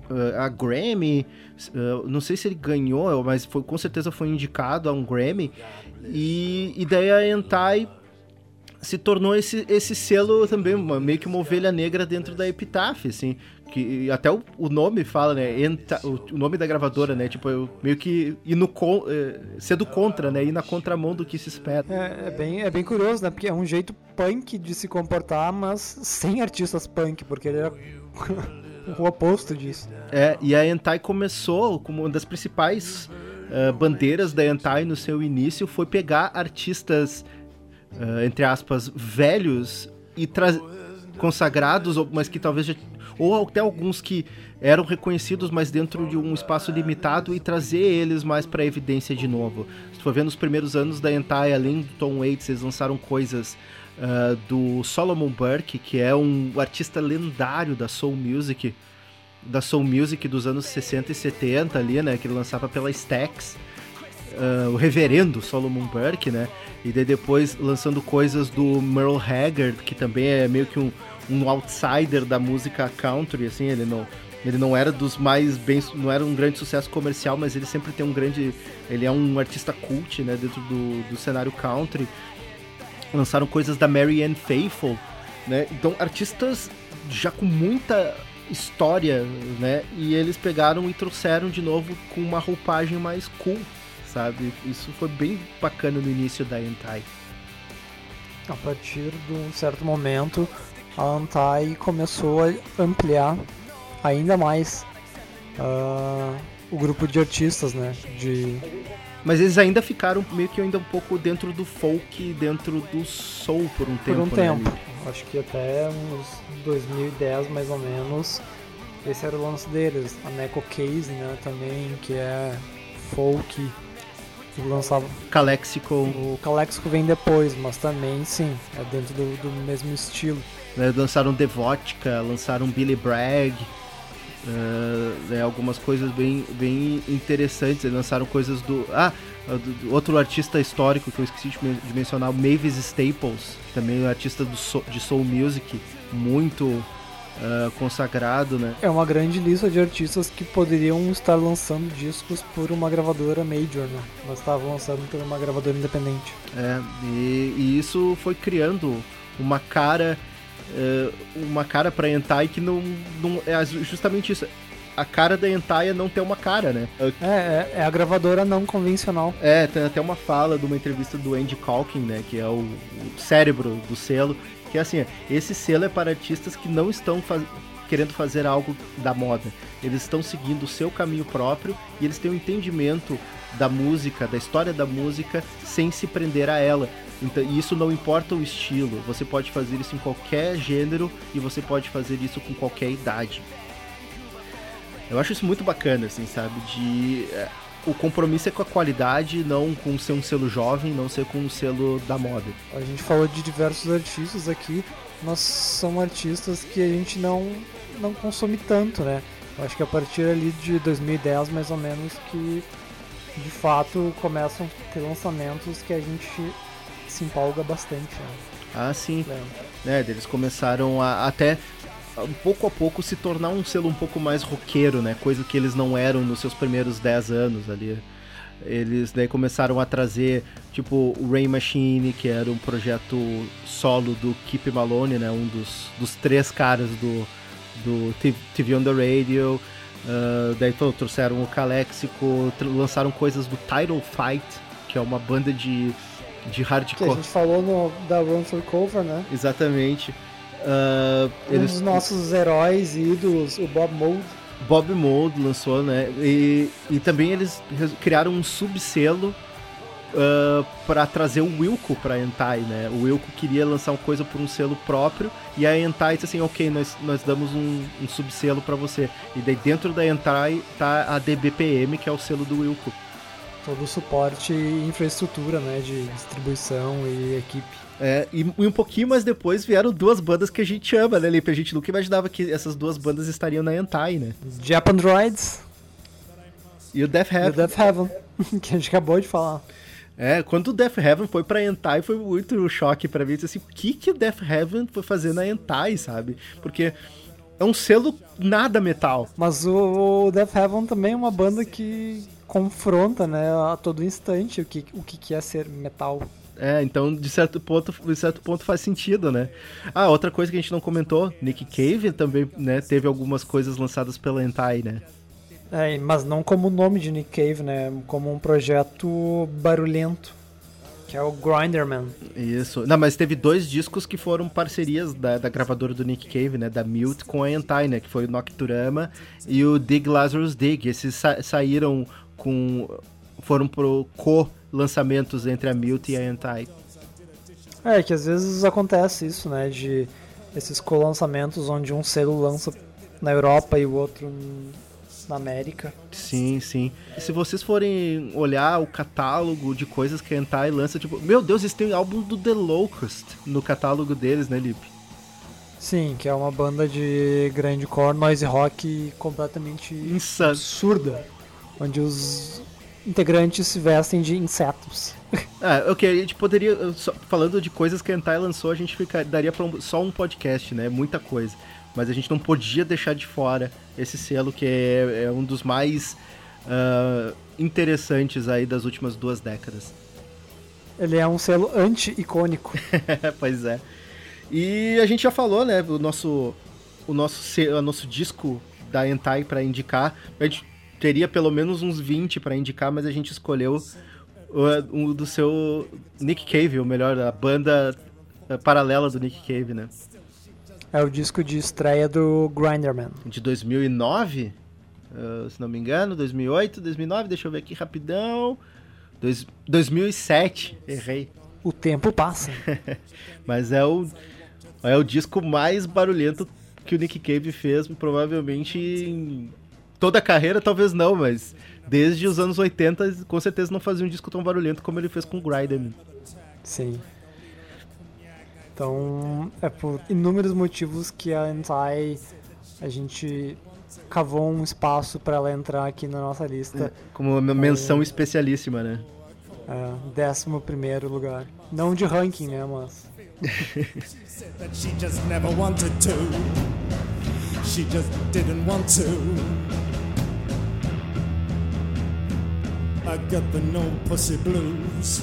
a Grammy, ah, não sei se ele ganhou, mas foi, com certeza foi indicado a um Grammy, e, e daí a Entai se tornou esse, esse selo também, uma- meio que uma ovelha negra dentro da Epitaph, assim, que até o, o nome fala, né, Enta- o, o nome da gravadora, né, tipo, eu meio que ir no con, eh, ser do contra, né, ir na contramão do que se espera. É, é bem, é bem curioso, né? Porque é um jeito punk de se comportar, mas sem artistas punk, porque ele era o oposto disso. É, e a Entai começou como uma das principais eh, bandeiras da Entai no seu início foi pegar artistas, eh, entre aspas, velhos e consagrados, mas que talvez já, ou até alguns que eram reconhecidos, mas dentro de um espaço limitado e trazer eles mais para evidência de novo. Se tu for ver nos primeiros anos da Hentai, além do Tom Waits, eles lançaram coisas ah, do Solomon Burke, que é um artista lendário da Soul Music, da Soul Music dos anos 60 e 70 ali, né, que ele lançava pela Stax. ah, o reverendo Solomon Burke, né? E daí depois lançando coisas do Merle Haggard, que também é meio que um, um outsider da música country, assim, ele não, ele não era dos mais bem, não era um grande sucesso comercial, mas ele sempre tem um grande, ele é um artista cult, né, dentro do, do cenário country. Lançaram coisas da Mary Ann Faithful, né? Então artistas já com muita história, né? E eles pegaram e trouxeram de novo com uma roupagem mais cool, sabe? Isso foi bem bacana no início da Hentai. A partir de um certo momento, a Antai começou a ampliar ainda mais ah, o grupo de artistas, né? De, Mas eles ainda ficaram meio que ainda um pouco dentro do folk, dentro do soul por um por tempo. um né, tempo. ali. Acho que até uns 2010 mais ou menos. Esse era o lance deles. A Neko Case, né? Também, que é folk. Que lançava. Calexico, O Calexico vem depois, mas também sim, é dentro do, do mesmo estilo. Né, lançaram Devotica, lançaram Billy Bragg, ah, né, algumas coisas bem, bem interessantes. Eles lançaram coisas do. Ah, do, outro artista histórico que eu esqueci de, de mencionar, Mavis Staples, também um artista do soul- de soul music, muito ah, consagrado, né? É uma grande lista de artistas que poderiam estar lançando discos por uma gravadora major, né? Mas estavam lançando por uma gravadora independente. É, e, e isso foi criando uma cara eh, uma cara pra Hentai que não, não é justamente isso a cara da Hentai é não ter uma cara, né? É, é, é a gravadora não convencional. É, tem até uma fala de uma entrevista do Andy Calkin, né, que é o, o cérebro do selo, que é assim, esse selo é para artistas que não estão faz- querendo fazer algo da moda. Eles estão seguindo o seu caminho próprio e eles têm um entendimento da música, da história da música, sem se prender a ela. Então, isso não importa o estilo, você pode fazer isso em qualquer gênero e você pode fazer isso com qualquer idade. Eu acho isso muito bacana, assim, sabe? De. é, o compromisso é com a qualidade, não com ser um selo jovem, não ser com um selo da moda. A gente falou de diversos artistas aqui, mas são artistas que a gente não, não consome tanto, né? Eu acho que a partir ali de 2010, mais ou menos, que de fato começam a ter lançamentos que a gente se empolga bastante, né? Ah, sim. Lembra? Né, eles começaram a até um pouco a pouco se tornar um selo um pouco mais roqueiro, né? Coisa que eles não eram nos seus primeiros 10 anos ali. Eles daí começaram a trazer, tipo, o Rain Machine, que era um projeto solo do Keep Malone, né? Um dos, dos três caras do, do TV on the Radio. Ah, daí pô, trouxeram o Calexico, lançaram coisas do Title Fight, que é uma banda de, de Que a hardcore. gente falou no, da Run for Cover, né? Exatamente. Ah, Um eles, dos nossos heróis e ídolos, o Bob Mould. Bob Mould lançou, né? E, e também eles criaram um subselo uh, para trazer o Wilco pra Hentai, né? O Wilco queria lançar uma coisa por um selo próprio e a Hentai disse assim, ok, nós, nós damos um, um subselo para você. E daí dentro da Hentai tá a DBPM, que é o selo do Wilco. Todo o suporte e infraestrutura, né, de distribuição e equipe. É, e, e um pouquinho mais depois vieram duas bandas que a gente ama, né, Lipe? A gente nunca imaginava que essas duas bandas estariam na Hentai, né? Japan Droids E o Death e o Heaven. Death Heaven, que a gente acabou de falar. É, quando o Death Heaven foi pra Hentai, foi muito um choque pra mim. Assim, o que que o Death Heaven foi fazer na Hentai, sabe? Porque é um selo nada metal. Mas o Death Heaven também é uma banda que confronta, né, a todo instante o que, o que é ser metal. É, então de certo ponto, de certo ponto faz sentido, né? Ah, outra coisa que a gente não comentou, Nick Cave também, né, teve algumas coisas lançadas pela Hentai, né? É, mas não como o nome de Nick Cave, né, como um projeto barulhento, que é o Grinderman. Isso. Não, mas teve dois discos que foram parcerias da, da gravadora do Nick Cave, né? Da Mute com a Hentai, né? Que foi o Nocturama e o Dig Lazarus Dig. Esses sa- saíram com... Foram pro co-lançamentos entre a Mute e a Hentai. É, que às vezes acontece isso, né, de esses co-lançamentos onde um selo lança na Europa e o outro na América. Sim, sim. E se vocês forem olhar o catálogo de coisas que a Hentai lança, tipo, meu Deus, eles têm álbum do The Locust no catálogo deles, né, Lipe? Sim, que é uma banda de grindcore, noise rock completamente Insano. absurda, onde os integrantes se vestem de insetos. Ah, ok, a gente poderia, uh, só- falando de coisas que a Hentai lançou, a gente fica, daria pra um- só um podcast, né? Muita coisa. Mas a gente não podia deixar de fora esse selo que é, é um dos mais ah, interessantes aí das últimas duas décadas. Ele é um selo anti-icônico. pois é. E a gente já falou, né? O nosso, o nosso, o nosso disco da Hentai pra indicar. A gente teria pelo menos uns 20 pra indicar, mas a gente escolheu o, um do seu Nick Cave, ou melhor, a banda paralela do Nick Cave, né? É o disco de estreia do Grinderman. De 2009, eh, se não me engano, 2008, 2009, deixa eu ver aqui rapidão. Dois, 2007, errei. O tempo passa. Mas é o, é o disco mais barulhento que o Nick Cave fez, provavelmente em toda a carreira, talvez não, mas desde os anos 80, com certeza não fazia um disco tão barulhento como ele fez com o Grinderman. Sim. Então, é por inúmeros motivos que a Antai, a gente cavou um espaço para ela entrar aqui na nossa lista. Como uma menção especialíssima, né? É, décimo primeiro lugar. Não de ranking, né, mas... that she just never wanted to. She just didn't want to. I got the no pussy blues.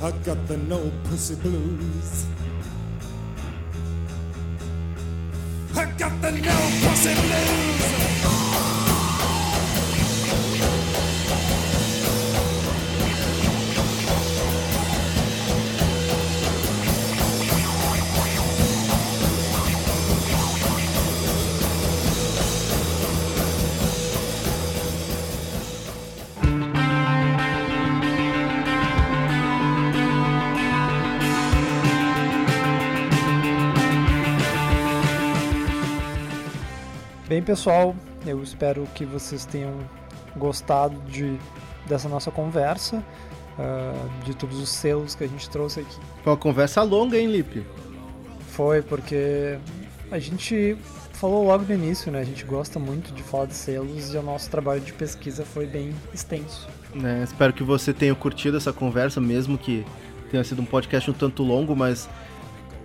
I got the no pussy blues. I got the no pussy blues. Bem, pessoal, eu espero que vocês tenham gostado de, dessa nossa conversa, ah, de todos os selos que a gente trouxe aqui. Foi uma conversa longa, hein, Lipe? Foi porque a gente falou logo no início, né? A gente gosta muito de falar de selos e o nosso trabalho de pesquisa foi bem extenso. né? Espero que você tenha curtido essa conversa, mesmo que tenha sido um podcast um tanto longo, mas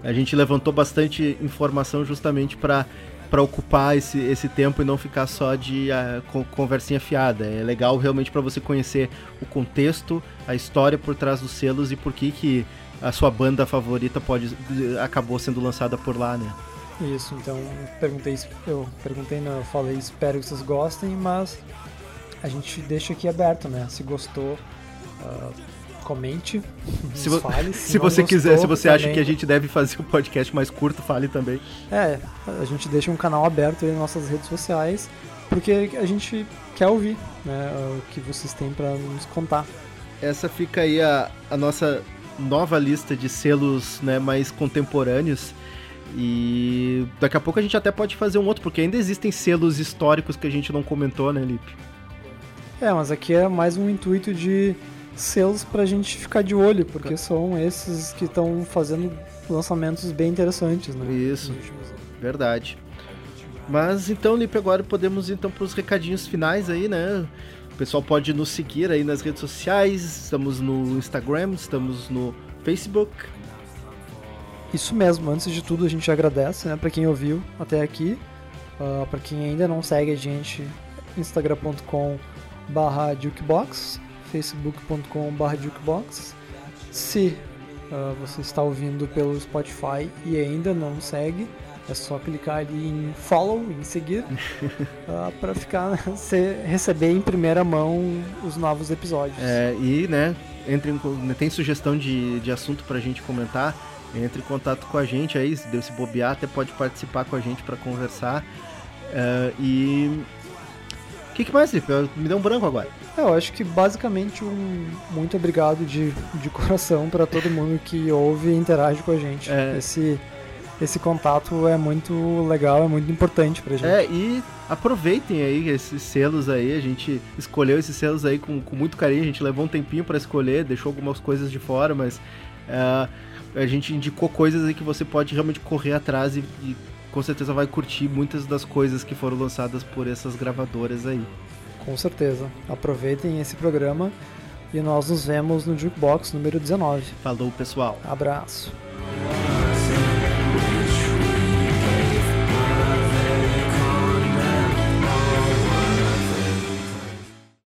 a gente levantou bastante informação justamente para para ocupar esse, esse tempo e não ficar só de con- conversinha fiada. É legal realmente para você conhecer o contexto, a história por trás dos selos e por que que a sua banda favorita pode acabou sendo lançada por lá, né? Isso, então perguntei, eu perguntei, não, eu falei, espero que vocês gostem, mas a gente deixa aqui aberto, né? Se gostou, ah, comente, Se, vo- fale. se não você quiser, se gostou, você acha também- que a gente deve fazer um podcast mais curto, fale também. É, a gente deixa um canal aberto aí nas nossas redes sociais, porque a gente quer ouvir, né? O que vocês têm pra nos contar. Essa fica aí a, a nossa nova lista de selos né, mais contemporâneos. E daqui a pouco a gente até pode fazer um outro, porque ainda existem selos históricos que a gente não comentou, né, Lipe? É, mas aqui é mais um intuito de selos pra gente ficar de olho, porque são esses que estão fazendo lançamentos bem interessantes, né? Isso. Verdade. Mas então, Lipe, agora podemos ir então para os recadinhos finais aí, né? O pessoal pode nos seguir aí nas redes sociais, estamos no Instagram, estamos no Facebook. Isso mesmo, antes de tudo a gente agradece, né, para quem ouviu até aqui. Uh, para quem ainda não segue a gente, instagram.com barra jukebox. Se uh, você está ouvindo pelo Spotify e ainda não segue, é só clicar ali em follow, em seguir, para ficar se- receber em primeira mão os novos episódios. É, e, né, entre em co- tem sugestão de, de assunto pra gente comentar, entre em contato com a gente aí, se Deus se bobear, até pode participar com a gente pra conversar. É, e. O que, que mais, Felipe? Me deu um branco agora. É, Eu acho que basicamente um muito obrigado de, de coração para todo mundo que ouve e interage com a gente. É. Esse esse contato é muito legal, é muito importante pra gente. É, e aproveitem aí esses selos aí, a gente escolheu esses selos aí com, com muito carinho, a gente levou um tempinho pra escolher, deixou algumas coisas de fora, mas é, a gente indicou coisas aí que você pode realmente correr atrás e, e com certeza vai curtir muitas das coisas que foram lançadas por essas gravadoras aí. Com certeza. Aproveitem esse programa e nós nos vemos no Jukebox número 19. Falou, pessoal! Abraço.